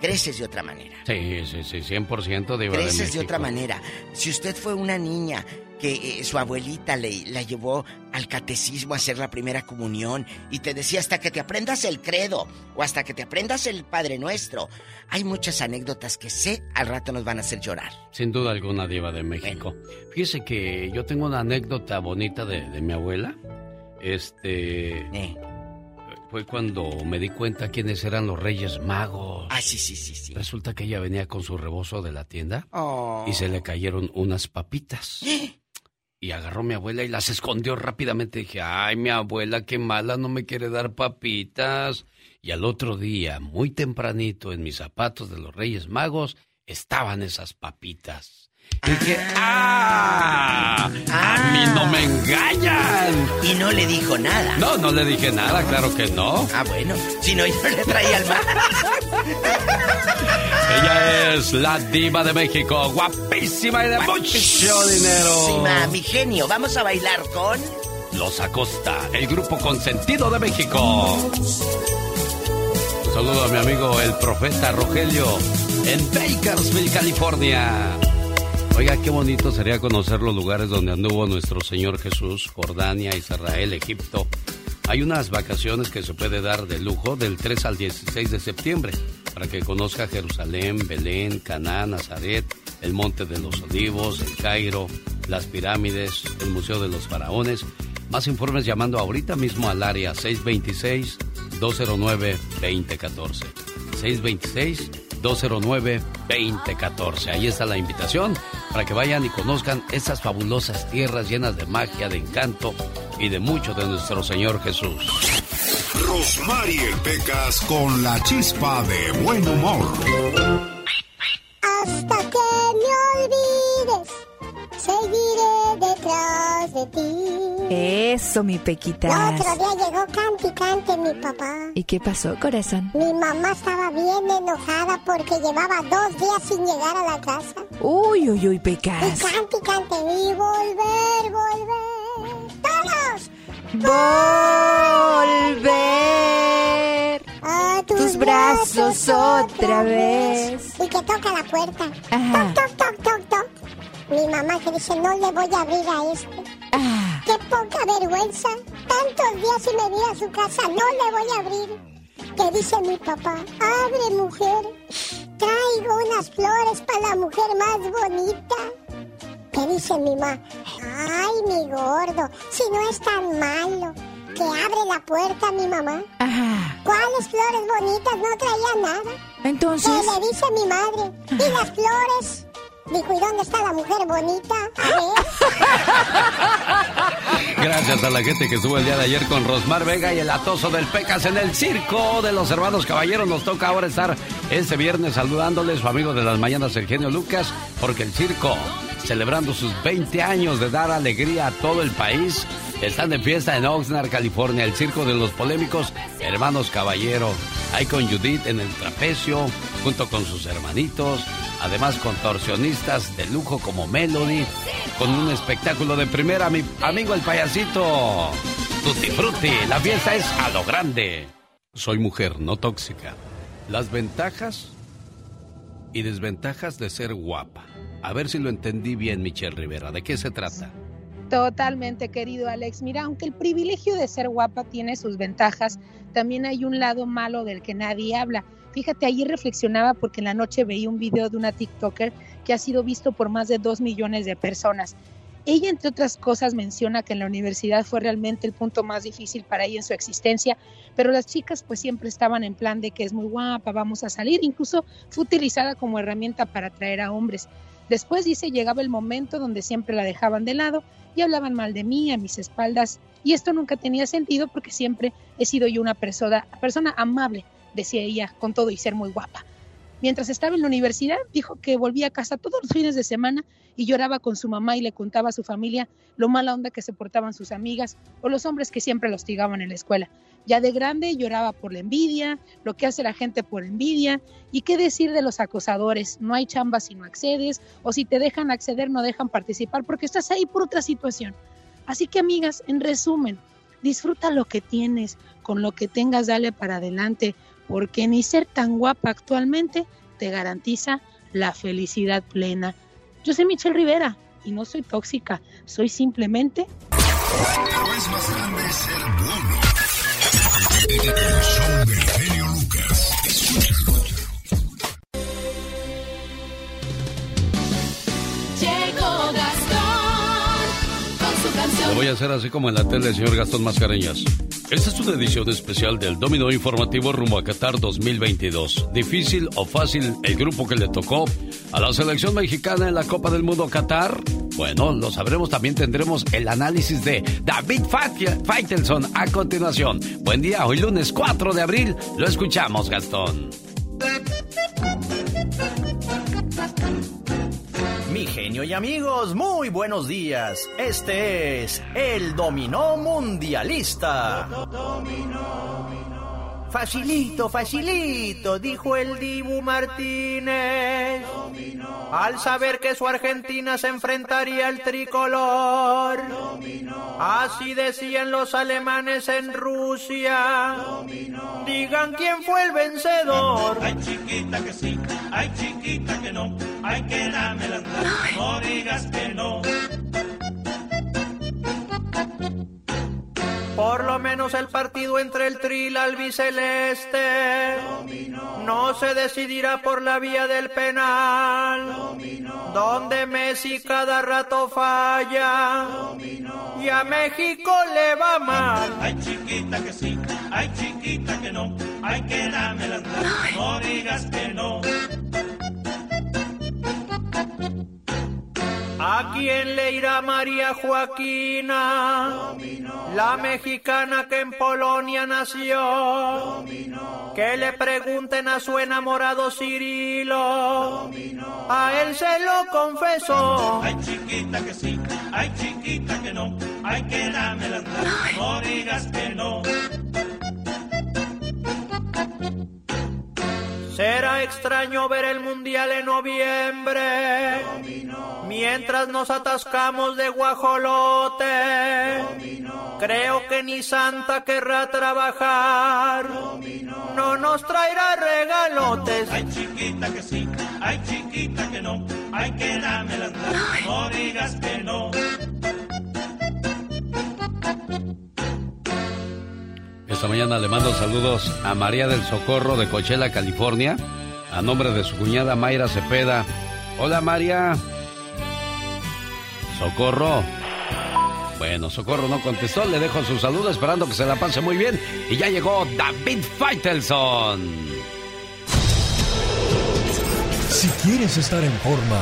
creces de otra manera. Sí, sí, sí, 100% Diva de Creces de otra manera. Si usted fue una niña que eh, su abuelita le, la llevó al catecismo a hacer la primera comunión y te decía hasta que te aprendas el credo o hasta que te aprendas el Padre Nuestro, hay muchas anécdotas que sé al rato nos van a hacer llorar. Sin duda alguna, Diva de México. Fíjese que yo tengo una anécdota bonita de, de mi abuela. Este. Eh. Fue cuando me di cuenta quiénes eran los Reyes Magos. Ah, sí, sí, sí, sí. Resulta que ella venía con su rebozo de la tienda Oh. y se le cayeron unas papitas. Y agarró mi abuela y las escondió rápidamente. Dije, ay, mi abuela, qué mala, no me quiere dar papitas. Y al otro día, muy tempranito, en mis zapatos de los Reyes Magos, estaban esas papitas. Y dije, ¡ah! ¡A mí no me engañan! Y no le dijo nada. No, no le dije nada, claro que no. Ah, bueno, si no yo le traía al mar. Ella es la diva de México, guapísima y de mucho dinero. Guapísima, mi genio, vamos a bailar con... Los Acosta, el grupo consentido de México. Un saludo a mi amigo el profeta Rogelio en Bakersfield, California. Oiga, qué bonito sería conocer los lugares donde anduvo nuestro Señor Jesús, Jordania, Israel, Egipto. Hay unas vacaciones que se puede dar de lujo del 3 al 16 de septiembre para que conozca Jerusalén, Belén, Caná, Nazaret, el Monte de los Olivos, el Cairo, las pirámides, el Museo de los Faraones. Más informes llamando ahorita mismo al área 626-209-2014. 626-209-2014. Ahí está la invitación para que vayan y conozcan estas fabulosas tierras llenas de magia, de encanto y de mucho de nuestro Señor Jesús. Rosmarie Pecas con la chispa de buen humor. Hasta que me olvides, seguiré detrás de ti. Eso, mi El Pequitas. otro día llegó cante y cante mi papá. ¿Y qué pasó, corazón? Mi mamá estaba bien enojada porque llevaba dos días sin llegar a la casa. Uy, uy, uy, Y Pecas. cante y cante y volver, volver. ¡Todos! Volver a tus, tus brazos otra vez. Y que toca la puerta. Ajá. Toc, toc, toc, toc, toc. Mi mamá que dice, no le voy a abrir a este. Ah. ¡Qué poca vergüenza! Tantos días sin venir a su casa, no le voy a abrir. Que dice mi papá, abre mujer, traigo unas flores para la mujer más bonita. Que dice mi mamá, ay mi gordo, si no es tan malo. Que abre la puerta mi mamá. Ajá. ¿Cuáles flores bonitas? No traía nada. Entonces. Que le dice mi madre, ¿y las flores? Dijo, ¿y dónde está la mujer bonita? Gracias a la gente que estuvo el día de ayer con Rosmar Vega y el atoso del Pecas en el circo de los hermanos caballeros. Nos toca ahora estar este viernes saludándoles su amigo de las mañanas, el genio Lucas, porque el circo, celebrando sus 20 años de dar alegría a todo el país, están de fiesta en Oxnard, California, el circo de los polémicos hermanos caballero. Ahí con Judith en el trapecio, junto con sus hermanitos además contorsionistas de lujo como Melody, con un espectáculo de primera, mi amigo el payasito. Tutti Frutti, la fiesta es a lo grande. Soy mujer, no tóxica. Las ventajas y desventajas de ser guapa. A ver si lo entendí bien, Michelle Rivera. ¿De qué se trata? Totalmente, querido Alex. Mira, aunque el privilegio de ser guapa tiene sus ventajas, también hay un lado malo del que nadie habla. Fíjate, ayer reflexionaba porque en la noche veía un video de una TikToker que ha sido visto por más de dos millones de personas. Ella, entre otras cosas, menciona que en la universidad fue realmente el punto más difícil para ella en su existencia, pero las chicas pues siempre estaban en plan de que es muy guapa, vamos a salir, incluso fue utilizada como herramienta para atraer a hombres. Después dice, llegaba el momento donde siempre la dejaban de lado y hablaban mal de mí a mis espaldas, y esto nunca tenía sentido porque siempre he sido yo una persona, persona amable, decía ella, con todo y ser muy guapa. Mientras estaba en la universidad, dijo que volvía a casa todos los fines de semana y lloraba con su mamá y le contaba a su familia lo mala onda que se portaban sus amigas o los hombres que siempre la hostigaban en la escuela. Ya de grande lloraba por la envidia, lo que hace la gente por envidia y qué decir de los acosadores. No hay chamba si no accedes o si te dejan acceder no dejan participar porque estás ahí por otra situación. Así que amigas, en resumen, disfruta lo que tienes, con lo que tengas dale para adelante porque ni ser tan guapa actualmente te garantiza la felicidad plena. Yo soy Michelle Rivera y no soy tóxica, soy simplemente... El show del voy a hacer así como en la tele, señor Gastón Mascareñas. Esta es una edición especial del Domino Informativo rumbo a Qatar 2022. Difícil o fácil el grupo que le tocó a la selección mexicana en la Copa del Mundo Qatar. Bueno, lo sabremos. También tendremos el análisis de David Faitelson a continuación. Buen día, hoy lunes 4 de abril. Lo escuchamos, Gastón. Genio y amigos, muy buenos días. Este es el Dominó Mundialista. Facilito, facilito, dijo el Dibu Martínez. Al saber que su Argentina se enfrentaría al tricolor. Así decían los alemanes en Rusia. Digan quién fue el vencedor. Ay, chiquita que sí, ay, chiquita que no. Ay, que dame la no digas que no. Por lo menos el partido entre el Tril albiceleste no se decidirá por la vía del penal, donde Messi cada rato falla y a México le va mal. Ay chiquita que sí, ay chiquita que no, ay que dame la no digas que no. ¿A quién le irá María Joaquina? La mexicana que en Polonia nació. Que le pregunten a su enamorado Cirilo. A él se lo confesó. Ay chiquita que sí, ay chiquita que no. Ay que dame la no digas que no. Será extraño ver el mundial en noviembre. Mientras nos atascamos de guajolote. Creo que ni Santa querrá trabajar. No nos traerá regalotes. Ay chiquita que sí, ay chiquita que no. Ay que dame la no digas que no. Mañana le mando saludos a María del Socorro de Coachella, California, a nombre de su cuñada Mayra Cepeda. Hola María. Socorro. Bueno, Socorro no contestó, le dejo su saludo esperando que se la pase muy bien. Y ya llegó David Faitelson. Si quieres estar en forma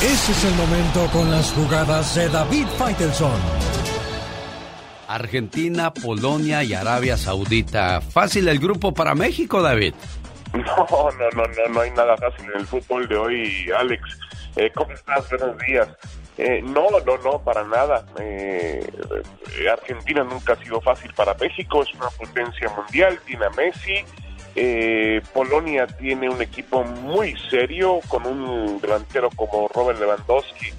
Ese es el momento con las jugadas de David Faitelson. Argentina, Polonia y Arabia Saudita. Fácil el grupo para México, David. No, no, no, no, no hay nada fácil en el fútbol de hoy, Alex. Eh, ¿Cómo estás? Buenos días. Eh, no, no, no, para nada. Eh, Argentina nunca ha sido fácil para México, es una potencia mundial, tiene a Messi. Eh, Polonia tiene un equipo muy serio, con un delantero como Robert Lewandowski,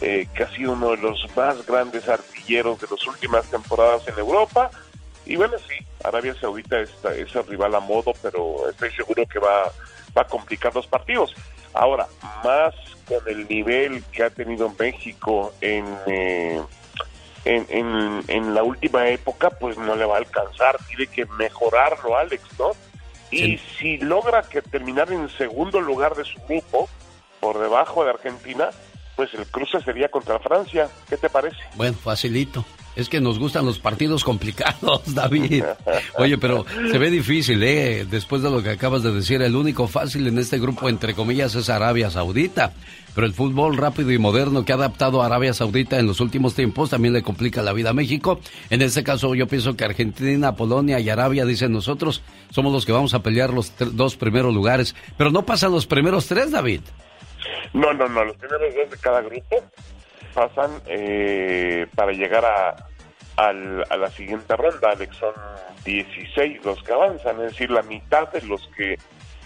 eh, que ha sido uno de los más grandes artilleros de las últimas temporadas en Europa. Y bueno, sí, Arabia Saudita está, es el rival a modo, pero estoy seguro que va, va a complicar los partidos. Ahora, más con el nivel que ha tenido México en, eh, en, en, en la última época, pues no le va a alcanzar. Tiene que mejorarlo, Alex, ¿no? Y si logra que terminar en segundo lugar de su grupo, por debajo de Argentina, pues el cruce sería contra Francia. ¿Qué te parece? Bueno, facilito. Es que nos gustan los partidos complicados, David. Oye, pero se ve difícil, ¿eh? Después de lo que acabas de decir, el único fácil en este grupo, entre comillas, es Arabia Saudita. Pero el fútbol rápido y moderno que ha adaptado a Arabia Saudita en los últimos tiempos también le complica la vida a México. En este caso, yo pienso que Argentina, Polonia y Arabia, dicen nosotros, somos los que vamos a pelear los dos primeros lugares. Pero no pasan los primeros tres, David. No, no, no. Los primeros dos de cada grupo pasan eh, para llegar a, al, a la siguiente ronda, Alex. Son 16 los que avanzan, es decir, la mitad de los que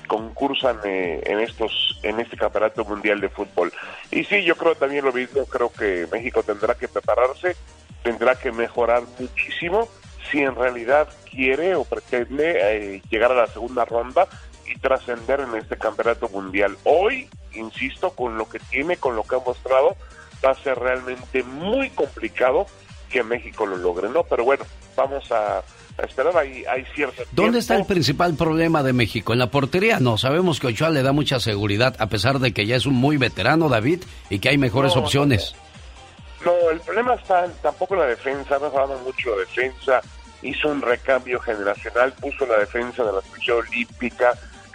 concursan eh, en estos en este campeonato mundial de fútbol y sí yo creo también lo mismo creo que México tendrá que prepararse tendrá que mejorar muchísimo si en realidad quiere o pretende eh, llegar a la segunda ronda y trascender en este campeonato mundial hoy insisto con lo que tiene con lo que ha mostrado va a ser realmente muy complicado que México lo logre no pero bueno vamos a a esperar, hay, hay cierto ¿Dónde está el principal problema de México? ¿En la portería? No, sabemos que Ochoa le da mucha seguridad, a pesar de que ya es un muy veterano, David, y que hay mejores No, opciones. No, el problema está tampoco en la defensa, no hablamos mucho de defensa, hizo un recambio generacional, puso la defensa de la selección olímpica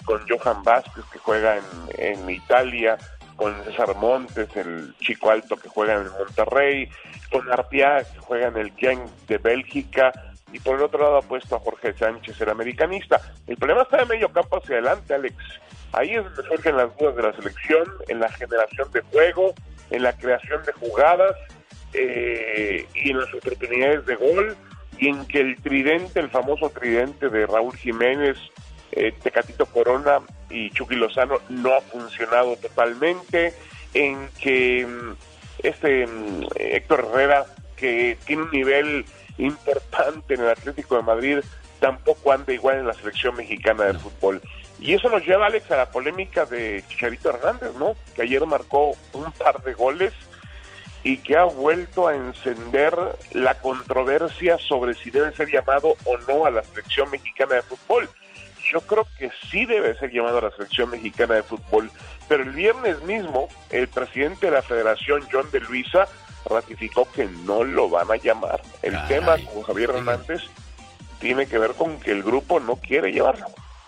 con Johan Vázquez que juega en, en Italia, con César Montes, el chico alto que juega en Monterrey, con Arpia que juega en el Genk de Bélgica, y por el otro lado ha puesto a Jorge Sánchez, el americanista. El problema está de medio campo hacia adelante, Alex. Ahí es donde surgen las dudas de la selección, en la generación de juego, en la creación de jugadas eh, y en las oportunidades de gol, y en que el tridente, el famoso tridente de Raúl Jiménez, eh, Tecatito Corona y Chucky Lozano no ha funcionado totalmente, en que mm, este mm, Héctor Herrera, que tiene un nivel importante en el Atlético de Madrid, tampoco anda igual en la selección mexicana de fútbol. Y eso nos lleva, Alex, a la polémica de Chicharito Hernández, ¿no? Que ayer marcó un par de goles y que ha vuelto a encender la controversia sobre si debe ser llamado o no a la selección mexicana de fútbol. Yo creo que sí debe ser llamado a la selección mexicana de fútbol, pero el viernes mismo el presidente de la federación, John de Luisa, ratificó que no lo van a llamar. El tema con Javier Hernández tiene que ver con que el grupo no quiere llevarlo.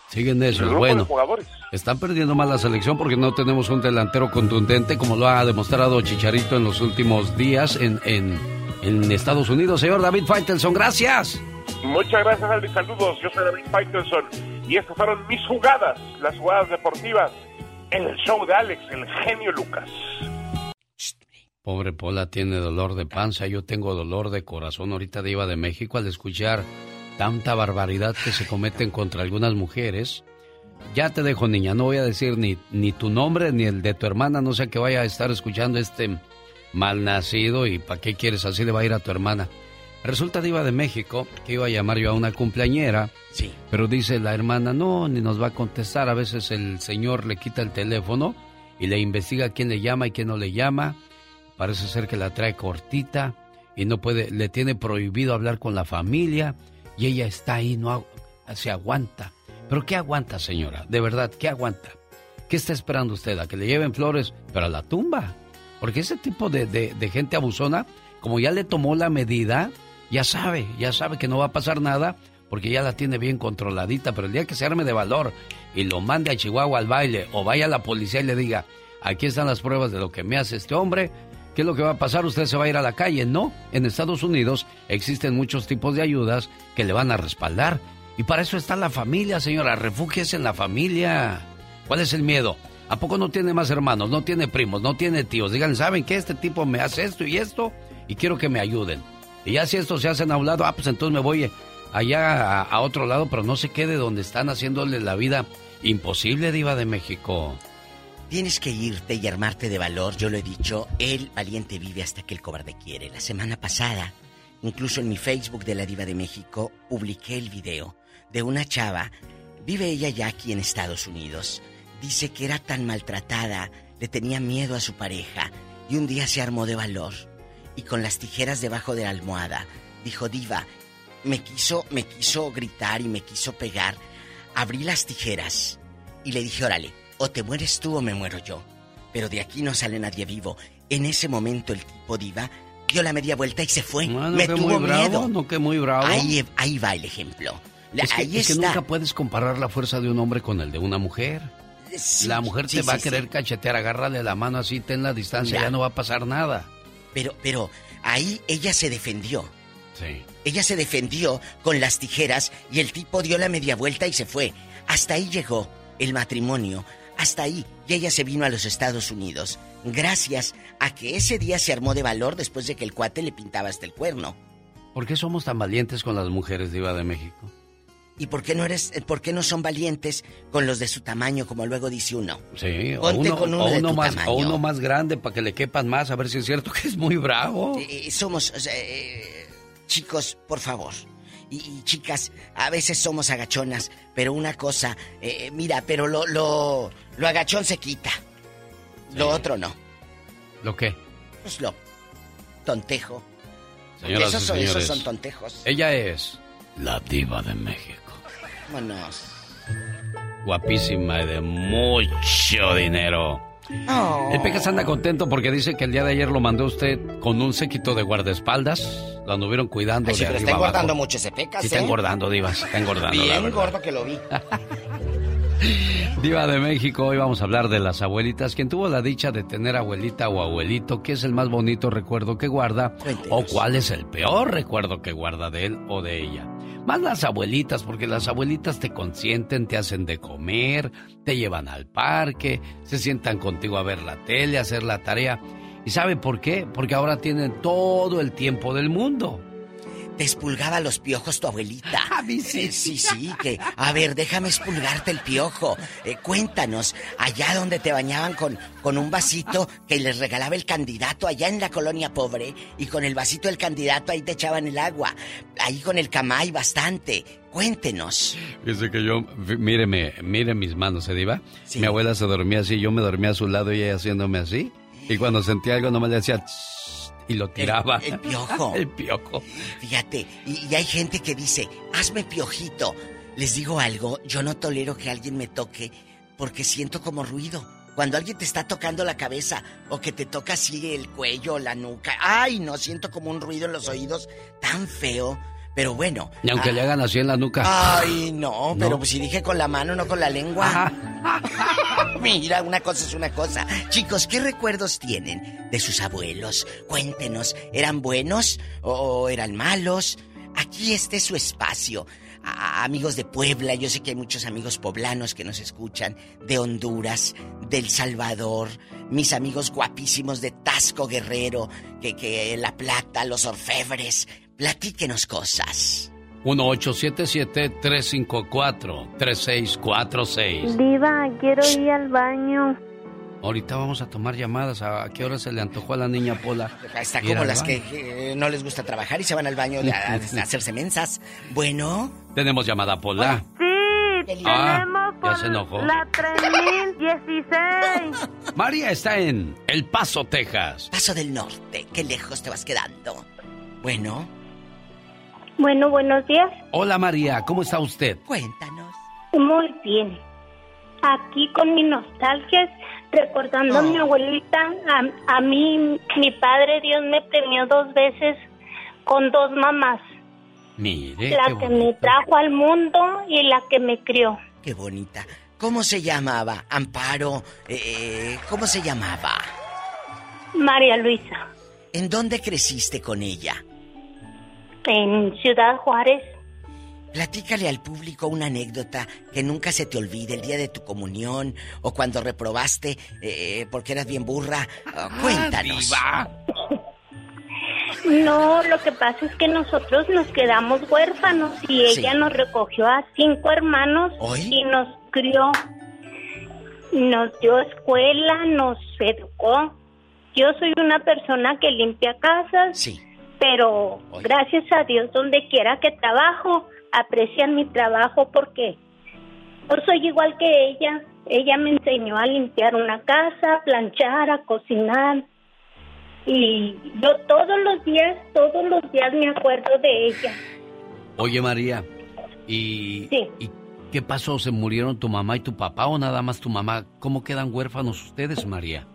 Siguen El eso, grupo bueno. de jugadores. Están perdiendo más la selección porque no tenemos un delantero contundente como lo ha demostrado Chicharito en los últimos días en, en, en Estados Unidos. Señor David Faitelson, gracias. Muchas gracias, Aldi. Saludos. Yo soy David Faitelson y estas fueron mis jugadas, las jugadas deportivas en el show de Alex, el genio Lucas. Pobre Pola tiene dolor de panza, yo tengo dolor de corazón ahorita de iba de México al escuchar tanta barbaridad que se cometen contra algunas mujeres. Ya te dejo, niña, no voy a decir ni, ni tu nombre ni el de tu hermana, no sé que vaya a estar escuchando este malnacido y para qué quieres así le va a ir a tu hermana. Resulta diva de México que iba a llamar yo a una cumpleañera, Sí. pero dice la hermana, no, ni nos va a contestar. A veces el señor le quita el teléfono y le investiga quién le llama y quién no le llama. Parece ser que la trae cortita y no puede, le tiene prohibido hablar con la familia y ella está ahí, no se aguanta. ¿Pero qué aguanta, señora? De verdad, ¿qué aguanta? ¿Qué está esperando usted? ¿A que le lleven flores, pero a la tumba? Porque ese tipo de, de- de gente abusona, como ya le tomó la medida, ya sabe, ya sabe que no va a pasar nada, porque ya la tiene bien controladita, pero el día que se arme de valor y lo mande a Chihuahua al baile, o vaya a la policía y le diga, aquí están las pruebas de lo que me hace este hombre. ¿Qué es lo que va a pasar? Usted se va a ir a la calle. No, en Estados Unidos existen muchos tipos de ayudas que le van a respaldar. Y para eso está la familia, señora. Refúgiese en la familia. ¿Cuál es el miedo? ¿A poco no tiene más hermanos? ¿No tiene primos? ¿No tiene tíos? Digan, ¿saben que Este tipo me hace esto y esto y quiero que me ayuden. Y ya si estos se hacen a un lado, ah, pues entonces me voy allá a, otro lado, pero no se quede donde están haciéndole la vida imposible, Diva de México. Tienes que irte y armarte de valor, yo lo he dicho, el valiente vive hasta que el cobarde quiere. La semana pasada, incluso en mi Facebook de la Diva de México, publiqué el video de una chava, vive ella ya aquí en Estados Unidos, dice que era tan maltratada, le tenía miedo a su pareja y un día se armó de valor y con las tijeras debajo de la almohada dijo Diva, me quiso, me quiso gritar y me quiso pegar. Abrí las tijeras y le dije, órale, o te mueres tú o me muero yo. Pero de aquí no sale nadie vivo. En ese momento el tipo diva dio la media vuelta y se fue. me tuvo miedo. no que muy bravo. Ahí, ahí va el ejemplo. es que, es que nunca puedes comparar la fuerza de un hombre con el de una mujer. la mujer te va a querer cachetear, agárrale la mano así, ten la distancia, ya no va a pasar nada. Pero, pero, ahí ella se defendió. Ella se defendió con las tijeras y el tipo dio la media vuelta y se fue. Hasta ahí llegó el matrimonio. Hasta ahí. Y ella se vino a los Estados Unidos. Gracias a que ese día se armó de valor después de que el cuate le pintaba hasta el cuerno. ¿Por qué somos tan valientes con las mujeres, Diva de México? ¿Y por qué no eres, eh, por qué no son valientes con los de su tamaño, como luego dice uno? Sí, o uno, más, o uno más grande para que le quepan más, a ver si es cierto que es muy bravo. Eh, somos, eh, Chicos, por favor. Y, chicas, a veces somos agachonas, pero una cosa, eh, mira, pero lo, lo, lo agachón se quita. Lo otro no. ¿Lo qué? Pues lo tontejo. Señoras esos, son, esos son tontejos. Ella es la diva de México. Vámonos. Guapísima y de mucho dinero. Oh. El Pecas anda contento porque dice que el día de ayer lo mandó usted con un séquito de guardaespaldas. Lo anduvieron cuidando de está engordando mucho ese Pecas, Sí, está ¿eh? engordando, Divas. Está engordando. Bien gordo que lo vi. Diva de México, hoy vamos a hablar de las abuelitas. Quien tuvo la dicha de tener abuelita o abuelito, ¿qué es el más bonito recuerdo que guarda? ¿O cuál es el peor recuerdo que guarda de él o de ella? Más las abuelitas, porque las abuelitas te consienten, te hacen de comer, te llevan al parque, se sientan contigo a ver la tele, a hacer la tarea. ¿Y sabe por qué? Porque ahora tienen todo el tiempo del mundo. Te espulgaba los piojos tu abuelita. A mí sí. Eh, sí, sí, que. A ver, déjame espulgarte el piojo. Eh, cuéntanos, allá donde te bañaban con, con un vasito que les regalaba el candidato allá en la colonia pobre, y con el vasito del candidato ahí te echaban el agua. Ahí con el camay bastante. Cuéntenos. Dice que yo, míreme, mire mis manos, ¿se diva? Mi abuela se dormía así, yo me dormía a su lado y ella haciéndome así. Y cuando sentía algo nomás le decía y lo tiraba. El, piojo. el piojo. Fíjate, y, hay gente que dice, hazme piojito. Les digo algo, yo no tolero que alguien me toque porque siento como ruido. Cuando alguien te está tocando la cabeza o que te toca así el cuello, la nuca, ay, no, siento como un ruido en los oídos tan feo. Pero bueno. Y aunque le hagan así en la nuca. Ay, no, pero pues si dije con la mano, no con la lengua. Mira, una cosa es una cosa. Chicos, ¿qué recuerdos tienen de sus abuelos? Cuéntenos, ¿eran buenos o eran malos? Aquí este su espacio. amigos de Puebla, yo sé que hay muchos amigos poblanos que nos escuchan, de Honduras, del Salvador, mis amigos guapísimos de Tasco Guerrero, que, que La Plata, los orfebres. Platíquenos cosas. 1877-354-3646. Diva, quiero ir al baño. Ahorita vamos a tomar llamadas. ¿A qué hora se le antojó a la niña Pola? Está como las que eh, no les gusta trabajar y se van al baño a, hacerse mensas. Bueno. Tenemos llamada Pola. Sí, ah, tenemos ya se enojó. la 3016. María está en El Paso, Texas. Paso del Norte. Qué lejos te vas quedando. Bueno. Bueno, buenos días. Hola María, ¿cómo está usted? Cuéntanos. Muy bien. Aquí con mi nostalgia, recordando a mi abuelita, a, mí, mi padre Dios me premió dos veces con dos mamás. Mire. La que me trajo al mundo y la que me crió. Qué bonita. ¿Cómo se llamaba? Amparo, eh, ¿cómo se llamaba? María Luisa. ¿En dónde creciste con ella? En Ciudad Juárez. Platícale al público una anécdota que nunca se te olvide el día de tu comunión o cuando reprobaste eh, porque eras bien burra. Ah, Oh, cuéntanos. No, lo que pasa es que nosotros nos quedamos huérfanos y Sí. ella nos recogió a cinco hermanos ¿Hoy? y nos crió. Nos dio escuela, nos educó. Yo soy una persona que limpia casas, pero gracias a Dios donde quiera que trabajo, aprecian mi trabajo porque yo soy igual que ella. Ella me enseñó a limpiar una casa, a planchar, a cocinar. Y yo todos los días, todos los días me acuerdo de ella. Oye, María, ¿y, ¿y qué pasó? ¿Se murieron tu mamá y tu papá o nada más tu mamá? ¿Cómo quedan huérfanos ustedes, María?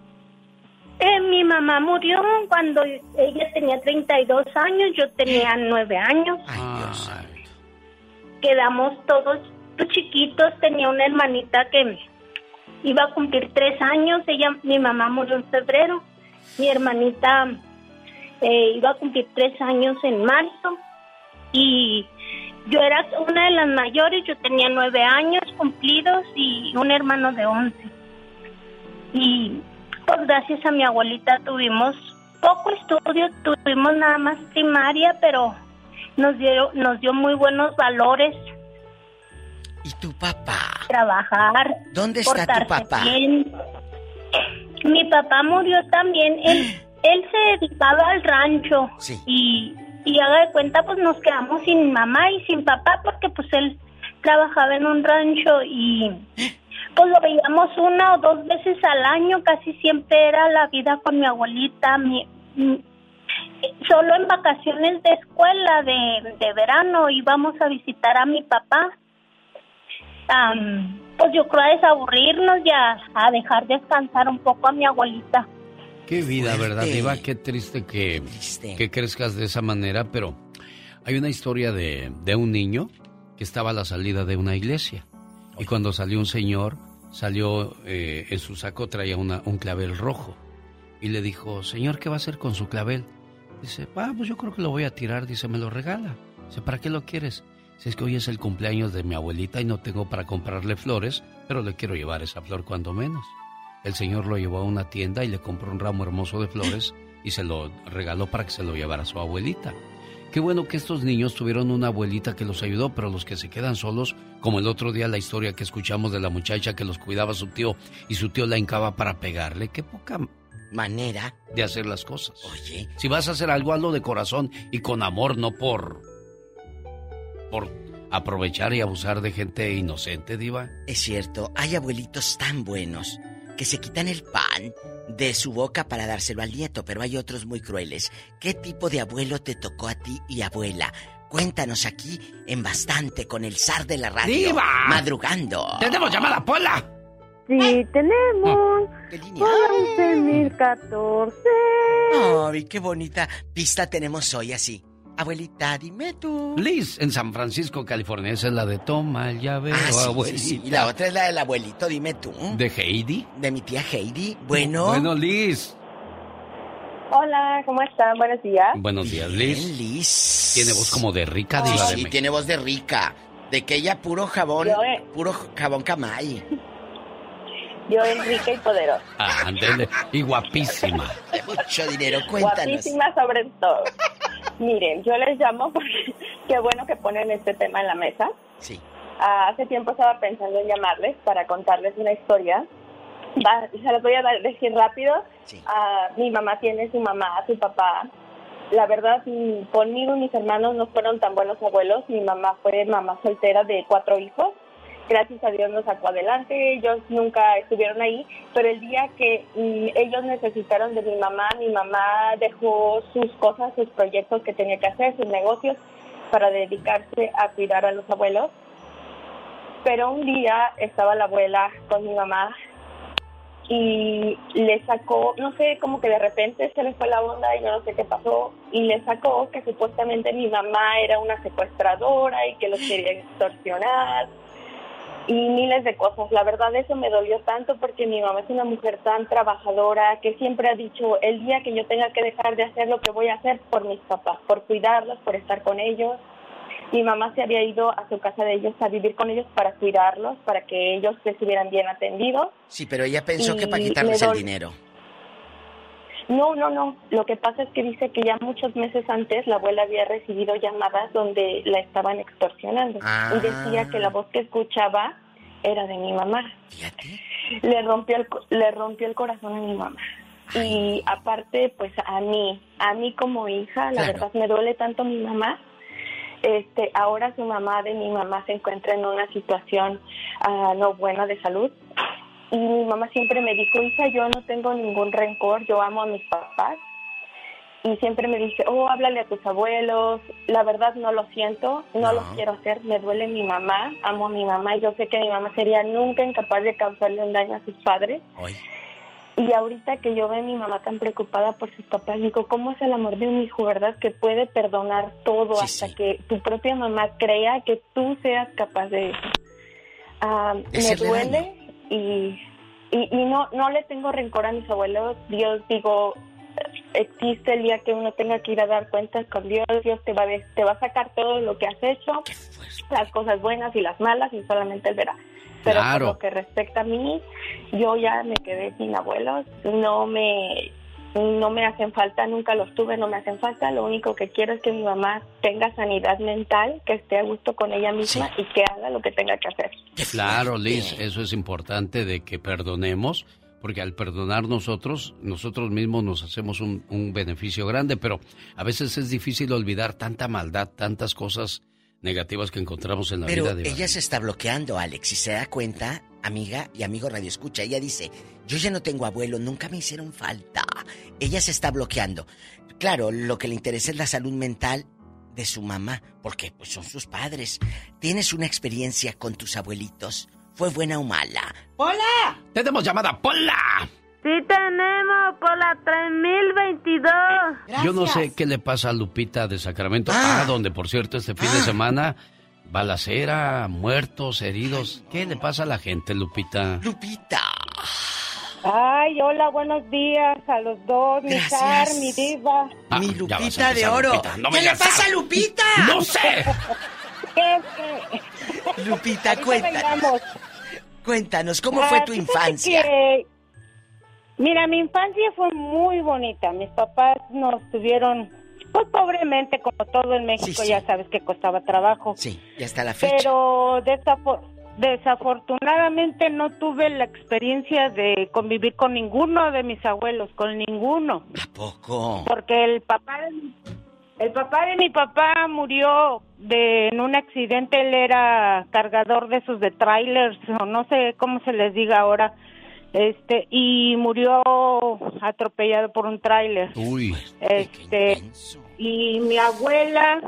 Eh, mi mamá murió cuando ella tenía 32 años, yo tenía 9 años. Quedamos todos chiquitos, tenía una hermanita que iba a cumplir 3 años, ella, mi mamá murió en febrero, mi hermanita eh, iba a cumplir 3 años en marzo y yo era una de las mayores, yo tenía 9 años cumplidos y un hermano de 11. Y pues gracias a mi abuelita tuvimos poco estudio, tuvimos nada más primaria, pero nos dio, nos dio muy buenos valores. ¿Y tu papá? Trabajar. ¿Dónde está tu papá? bien. Mi papá murió también. Él, él se dedicaba al rancho. Y, y haga de cuenta, pues nos quedamos sin mamá y sin papá porque pues él trabajaba en un rancho y pues lo veíamos una o dos veces al año, casi siempre era la vida con mi abuelita, mi, mi- solo en vacaciones de escuela de, de verano íbamos a visitar a mi papá. Pues yo creo a desaburrirnos y a, a dejar descansar un poco a mi abuelita. Qué vida, ¿verdad. Diva? Qué triste que, que crezcas de esa manera, pero hay una historia de, de un niño que estaba a la salida de una iglesia. Y cuando salió un señor, salió eh, en su saco, traía una, un clavel rojo. Y le dijo, señor, ¿qué va a hacer con su clavel? Dice, ah, pues yo creo que lo voy a tirar. Dice, me lo regala. Dice, ¿para qué lo quieres? Dice, es que hoy es el cumpleaños de mi abuelita y no tengo para comprarle flores, pero le quiero llevar esa flor cuando menos. El señor lo llevó a una tienda y le compró un ramo hermoso de flores y se lo regaló para que se lo llevara a su abuelita. Qué bueno que estos niños tuvieron una abuelita que los ayudó, pero los que se quedan solos, como el otro día la historia que escuchamos de la muchacha que los cuidaba su tío y su tío la hincaba para pegarle, qué poca manera de hacer las cosas. Oye, si vas a hacer algo, hazlo de corazón y con amor, no por por aprovechar y abusar de gente inocente, diva. Es cierto, hay abuelitos tan buenos que se quitan el pan de su boca para dárselo al nieto, pero hay otros muy crueles. ¿Qué tipo de abuelo te tocó a ti y abuela? Cuéntanos aquí en Bastante con el zar de la radio. ¡Diva! Madrugando. ¡Tenemos llamada, Pola! Sí, tenemos. Hola, 11.014. Ay, qué bonita pista tenemos hoy así. Abuelita, dime tú. Liz, en San Francisco, California, esa es la de Toma el llavero, Ah, sí, sí, abuelita. sí. Y la otra es la del abuelito, dime tú. ¿De Heidi? De mi tía Heidi. Bueno. Bueno, Liz. Hola, ¿cómo están? Buenos días. Buenos días, Liz. Liz. Tiene voz como de rica, diva de sí, México. tiene voz de rica. De que ella puro jabón, Yo, eh. puro jabón camay. Yo, Enrique y Poderosa. Ah, ándele. Y guapísima. De mucho dinero, cuéntanos. Guapísima sobre todo. Miren, yo les llamo porque qué bueno que ponen este tema en la mesa. Sí. Ah, hace tiempo estaba pensando en llamarles para contarles una historia. Va, se las voy a decir rápido. Ah, mi mamá tiene su mamá, su papá. La verdad, mm, conmigo y mis hermanos no fueron tan buenos abuelos. Mi mamá fue mamá soltera de cuatro hijos. Gracias a Dios nos sacó adelante. Ellos nunca estuvieron ahí, pero el día que mm, ellos necesitaron de mi mamá, mi mamá dejó sus cosas, sus proyectos que tenía que hacer, sus negocios, para dedicarse a cuidar a los abuelos. Pero un día estaba la abuela con mi mamá y le sacó, no sé, como que de repente se le fue la onda y yo no sé qué pasó, y le sacó que supuestamente mi mamá era una secuestradora y que los quería extorsionar. Y miles de cosas. La verdad eso me dolió tanto porque mi mamá es una mujer tan trabajadora que siempre ha dicho el día que yo tenga que dejar de hacer lo que voy a hacer por mis papás, por cuidarlos, por estar con ellos. Mi mamá se había ido a su casa de ellos a vivir con ellos para cuidarlos, para que ellos estuvieran bien atendidos. Sí, pero ella pensó que para quitarles el dinero. No, no, no. Lo que pasa es que dice que ya muchos meses antes la abuela había recibido llamadas donde la estaban extorsionando. Ah. Y decía que la voz que escuchaba era de mi mamá. Le rompió el, le rompió el corazón a mi mamá. Y aparte, pues a mí, a mí como hija, la Claro. verdad me duele tanto mi mamá. Este, ahora su mamá de mi mamá se encuentra en una situación ah, no buena de salud y mi mamá siempre me dijo, hija, yo no tengo ningún rencor, yo amo a mis papás. Y siempre me dice, oh, háblale a tus abuelos. La verdad no lo siento, no, lo quiero hacer, me duele mi mamá, amo a mi mamá y yo sé que mi mamá sería nunca incapaz de causarle un daño a sus padres. Y ahorita que yo veo a mi mamá tan preocupada por sus papás, digo, ¿cómo es el amor de un hijo, verdad? Que puede perdonar todo hasta que tu propia mamá crea que tú seas capaz de eso. Ah, me duele y, y, y no, no le tengo rencor a mis abuelos. Dios, digo, existe el día que uno tenga que ir a dar cuentas con Dios. Dios te va, a, te va a sacar todo lo que has hecho, las cosas buenas y las malas, y solamente Él verá. Pero Claro. por lo que respecta a mí, yo ya me quedé sin abuelos. No me no me hacen falta, nunca los tuve, no me hacen falta. Lo único que quiero es que mi mamá tenga sanidad mental, que esté a gusto con ella misma y que haga lo que tenga que hacer. Claro, Liz, eso es importante de que perdonemos, porque al perdonar nosotros, nosotros mismos nos hacemos un, un beneficio grande, pero a veces es difícil olvidar tanta maldad, tantas cosas negativas que encontramos en la Pero vida de ella se está bloqueando, Alex, y se da cuenta, amiga y amigo Radio Escucha. Ella dice, yo ya no tengo abuelo, nunca me hicieron falta. Ella se está bloqueando. Claro, lo que le interesa es la salud mental de su mamá, porque pues son sus padres. ¿Tienes una experiencia con tus abuelitos? ¿Fue buena o mala? ¡Hola! ¡Tenemos llamada, Pola! Sí tenemos por la 3022. Yo no sé qué le pasa a Lupita de Sacramento, ah, donde por cierto este fin de semana balacera, muertos, heridos. ¿Qué le pasa a la gente, Lupita? Lupita. Ay, hola, buenos días a los dos, mi Gracias. Char, mi diva. Ah, Mi Lupita de oro. Lupita. No me ¿Qué le pasa a. Lupita? ¡No sé! ¿Qué es Lupita, cuéntanos. Cuéntanos, ¿cómo Ah, fue tu infancia? que- mira, mi infancia fue muy bonita. Mis papás nos tuvieron, pues pobremente, como todo en México, ya sabes que costaba trabajo. Sí, y hasta la fecha. Pero desafor- desafortunadamente no tuve la experiencia de convivir con ninguno de mis abuelos, con ninguno. Poco. Porque el papá de mi, el papá de mi papá murió de en un accidente, él era cargador de esos de trailers o no sé cómo se les diga ahora. Este y murió atropellado por un tráiler. Uy. Este y mi abuela,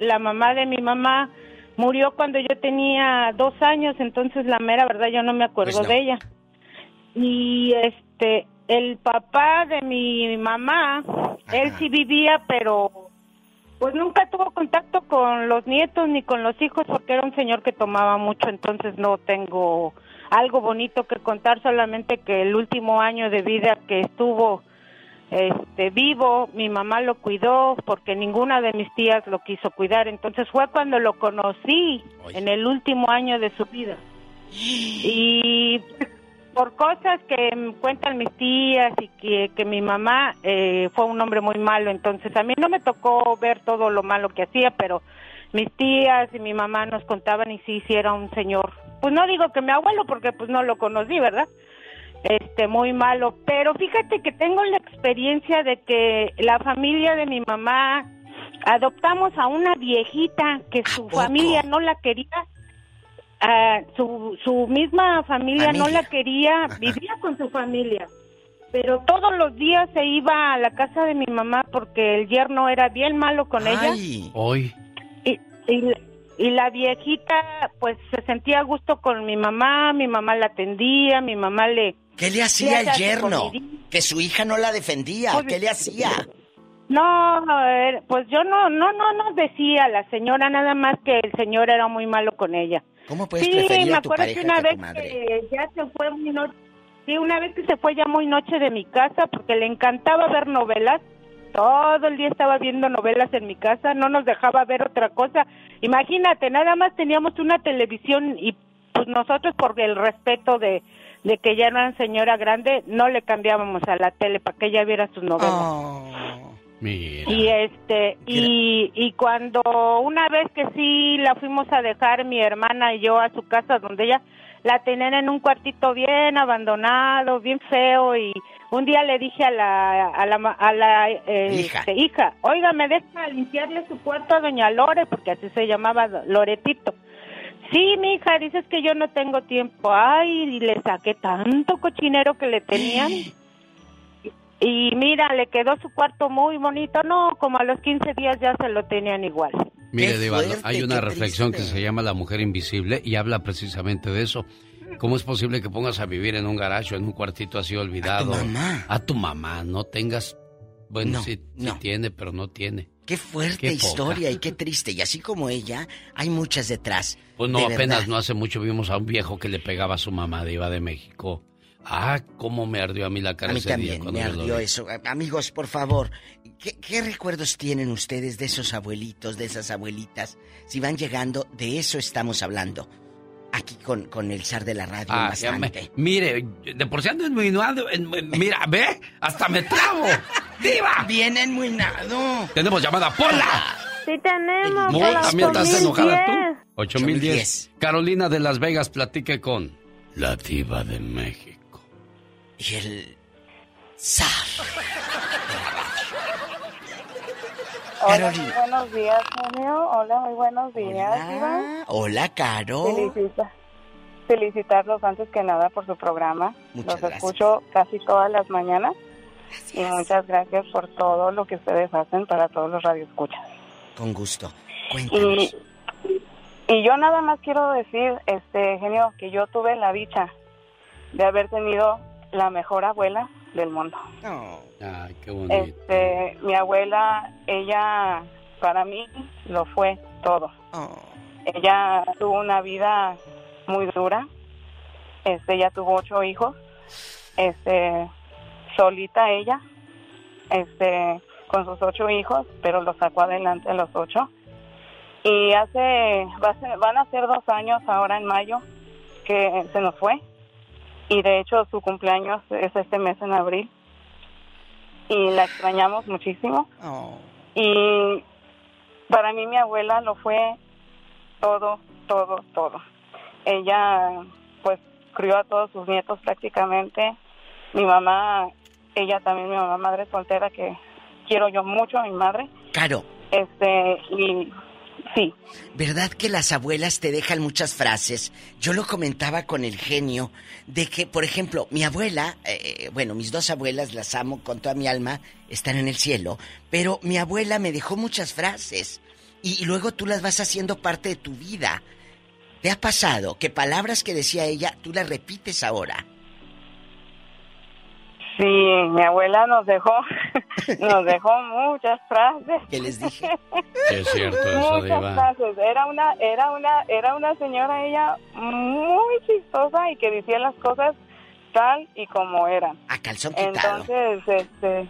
la mamá de mi mamá, murió cuando yo tenía dos años, entonces la mera verdad yo no me acuerdo Pues no. de ella. Y este, el papá de mi mamá, él sí vivía, pero pues nunca tuvo contacto con los nietos ni con los hijos porque era un señor que tomaba mucho, entonces no tengo algo bonito que contar, solamente que el último año de vida que estuvo este vivo, mi mamá lo cuidó porque ninguna de mis tías lo quiso cuidar, entonces fue cuando lo conocí en el último año de su vida. Y por cosas que cuentan mis tías y que, que mi mamá eh, fue un hombre muy malo, entonces a mí no me tocó ver todo lo malo que hacía, pero mis tías y mi mamá nos contaban y sí, sí era un señor. Pues no digo que mi abuelo porque pues no lo conocí, ¿verdad? Este, muy malo, pero fíjate que tengo la experiencia de que la familia de mi mamá adoptamos a una viejita que su familia no la quería. Ah, su, su misma familia, no la quería, vivía con su familia, pero todos los días se iba a la casa de mi mamá porque el yerno era bien malo con ella. Hoy. y, y, y la viejita pues se sentía a gusto con mi mamá, mi mamá la atendía, mi mamá le... ¿Qué le hacía el yerno? Que su hija no la defendía. ¿Qué le hacía? No, pues yo no, no, no nos decía la señora nada más que el señor era muy malo con ella. ¿Cómo puedes sí, preferir me a tu acuerdo que una que vez que ya se fue muy noche, sí, una vez que se fue ya muy noche de mi casa porque le encantaba ver novelas. Todo el día estaba viendo novelas en mi casa, no nos dejaba ver otra cosa. Imagínate, nada más teníamos una televisión y pues nosotros por el respeto de, de que ya era una señora grande, no le cambiábamos a la tele para que ella viera sus novelas. Mira. Y este y, y cuando una vez que sí la fuimos a dejar mi hermana y yo a su casa donde ella la tenían en un cuartito bien abandonado, bien feo y un día le dije a la a la a la eh, Hija. este, hija, "Oiga, me deja limpiarle su cuarto a doña Lore porque así se llamaba Loretito." Sí, mi hija, dices que yo no tengo tiempo. Ay, y le saqué tanto cochinero que le tenían. Y mira, le quedó su cuarto muy bonito. No, como a los 15 días ya se lo tenían igual. Mire, Diva, hay una reflexión que se llama La mujer invisible y habla precisamente de eso. ¿Cómo es posible que pongas a vivir en un garaje o en un cuartito así olvidado? A tu mamá. A tu mamá, no tengas... Bueno, No, sí, sí no. tiene, pero no tiene. Qué fuerte Qué historia y qué triste. Y así como ella, hay muchas detrás. Pues no, De apenas verdad. no hace mucho vimos a un viejo que le pegaba a su mamá Diva de México. Ah, cómo me ardió a mí la cara A mí ese día también cuando me ardió eso. Amigos, por favor, ¿qué, qué recuerdos tienen ustedes de esos abuelitos, de esas abuelitas? Si van llegando, de eso estamos hablando. Aquí con, con el zar de la radio Ah, me- bastante. mire, de por sí ando enmuinado, en- mira, ve, hasta me trabo. ¡Diva! Bien enmuinado. Tenemos llamada Pola. Sí tenemos. No, también estás enojada tú. 8010. 8010. Carolina de Las Vegas, platique con la diva de México. Y el zar. Hola, Carolina. muy buenos días, genio. Hola, muy buenos días, Iván. Hola, Caro. Felicita- felicitarlos antes que nada por su programa. Muchas Los gracias. escucho casi todas las mañanas. Y muchas gracias por todo lo que ustedes hacen para todos los radioescuchas. Con gusto. Y, Cuéntanos. y yo nada más quiero decir, este genio, que yo tuve la dicha de haber tenido la mejor abuela del mundo. Ay, qué bonito. Este, mi abuela, ella para mí lo fue todo. Ella tuvo una vida muy dura. Este, ella tuvo ocho hijos. Este, solita ella. Este, con sus ocho hijos, pero los sacó adelante a los ocho. Y hace, va a ser- van a ser dos años ahora en mayo que se nos fue. Y de hecho su cumpleaños es este mes en abril y la extrañamos muchísimo. Y para mí mi abuela lo fue todo, todo, todo. Ella pues crió a todos sus nietos prácticamente. Mi mamá, ella también mi mamá madre soltera que quiero yo mucho a mi madre. Caro, Este y sí, ¿verdad que las abuelas te dejan muchas frases? Yo lo comentaba con el genio de que, por ejemplo, mi abuela, eh, bueno, mis dos abuelas las amo con toda mi alma, están en el cielo, pero mi abuela me dejó muchas frases y, y luego tú las vas haciendo parte de tu vida. ¿Te ha pasado que palabras que decía ella tú las repites ahora? Sí, mi abuela nos dejó nos dejó muchas frases. ¿Qué les dije? Sí, es cierto eso, Muchas Diva. frases. Era una, era una, era una señora ella muy chistosa y que decía las cosas tal y como eran. A calzón quitado. Entonces, este,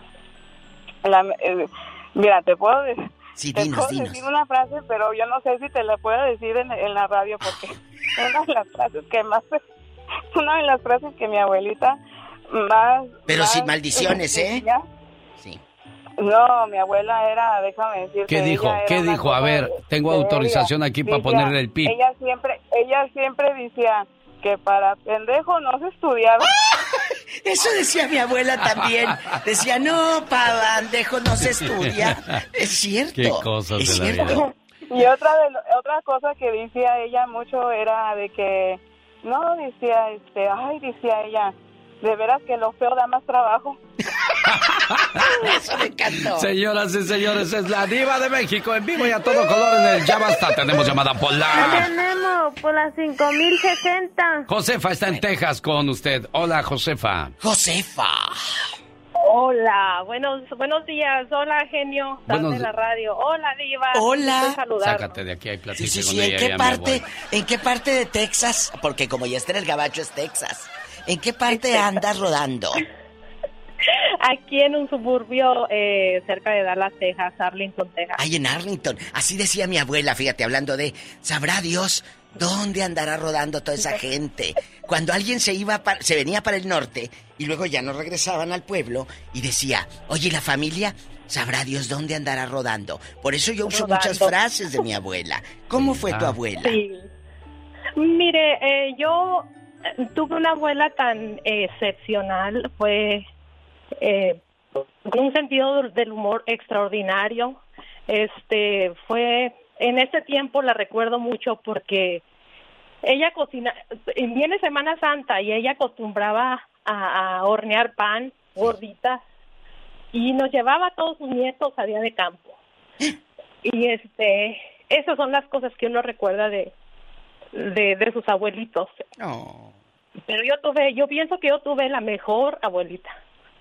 la, eh, mira, te puedo decir. Sí, te dinos, puedo dinos. decir una frase, pero yo no sé si te la puedo decir en, en la radio porque una de las frases que más, una de las frases que mi abuelita más. Pero sin maldiciones, ¿eh? Sí. no, mi abuela era, déjame decirte. ¿Qué dijo? ¿Qué dijo? A ver, tengo autorización aquí para Decía- ponerle el pip. Ella siempre, ella siempre decía que para pendejo no se estudiaba. Eso decía mi abuela también. Decía, no, pa, bandejo, no se estudia. Es cierto. Qué cosas es de la cierto. vida. Y otra de lo- otra cosa que decía ella mucho era de que no decía este, ay, decía ella, de veras que lo feo da más trabajo. Eso me encantó. Señoras y señores, es la diva de México en vivo y a todo color en el Ya Basta. Tenemos llamada Pola. Tenemos por las 5060. Josefa está en Texas con usted. Hola, Josefa. Josefa. Hola, buenos buenos días. Hola, genio. Buenos de la di- radio. Hola, diva. Hola. Sácate de aquí, hay Sí, sí, sí. ¿En qué parte, en qué parte de Texas? Porque como ya está en el gabacho es Texas. ¿En qué parte andas rodando? Aquí en un suburbio eh, cerca de Dallas, Texas, Arlington, Texas. Ay, en Arlington. Así decía mi abuela, fíjate, hablando de, sabrá Dios dónde andará rodando toda esa gente. Cuando alguien se iba, pa- se venía para el norte y luego ya no regresaban al pueblo y decía, oye, la familia, sabrá Dios dónde andará rodando. Por eso yo uso Rodando. muchas frases de mi abuela. ¿Cómo fue tu Ah. abuela? Sí. Mire, eh, yo tuve una abuela tan eh, excepcional, fue eh, con un sentido del humor extraordinario. Este fue en ese tiempo la recuerdo mucho porque ella cocina, viene Semana Santa y ella acostumbraba a, a hornear pan, gorditas, y nos llevaba a todos sus nietos a día de campo. Y este, esas son las cosas que uno recuerda de, de, de sus abuelitos. Pero yo tuve, yo pienso que yo tuve la mejor abuelita,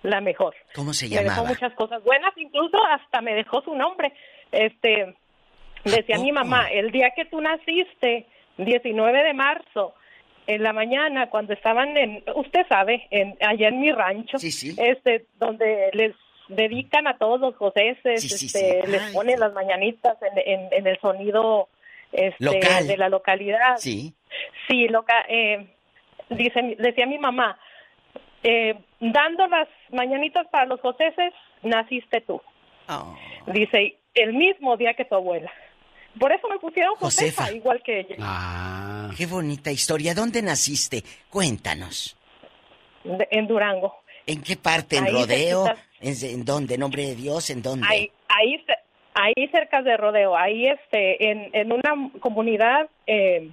la mejor. ¿Cómo se Me dejó llamaba? muchas cosas buenas, incluso hasta me dejó su nombre. Este, decía mi mamá, el día que tú naciste, 19 de marzo, en la mañana, cuando estaban en, usted sabe, en, allá en mi rancho, este, donde les dedican a todos los Sí, sí, este, les ponen las mañanitas en, en, en el sonido este, Local. de la localidad. Sí. Sí, loca, eh, dice, decía mi mamá, eh, dando las mañanitas para los joseces, naciste tú. Oh. Dice, el mismo día que tu abuela. Por eso me pusieron Josefa, Josefa. igual que ella. Ah. Qué bonita historia. ¿Dónde naciste? Cuéntanos. De- en Durango. ¿En qué parte? ¿En Ahí Rodeo? cerquita. ¿En, en dónde? ¿Nombre de Dios? ¿En dónde? Ahí, ahí, ahí cerca de Rodeo, ahí este, en, en una comunidad eh,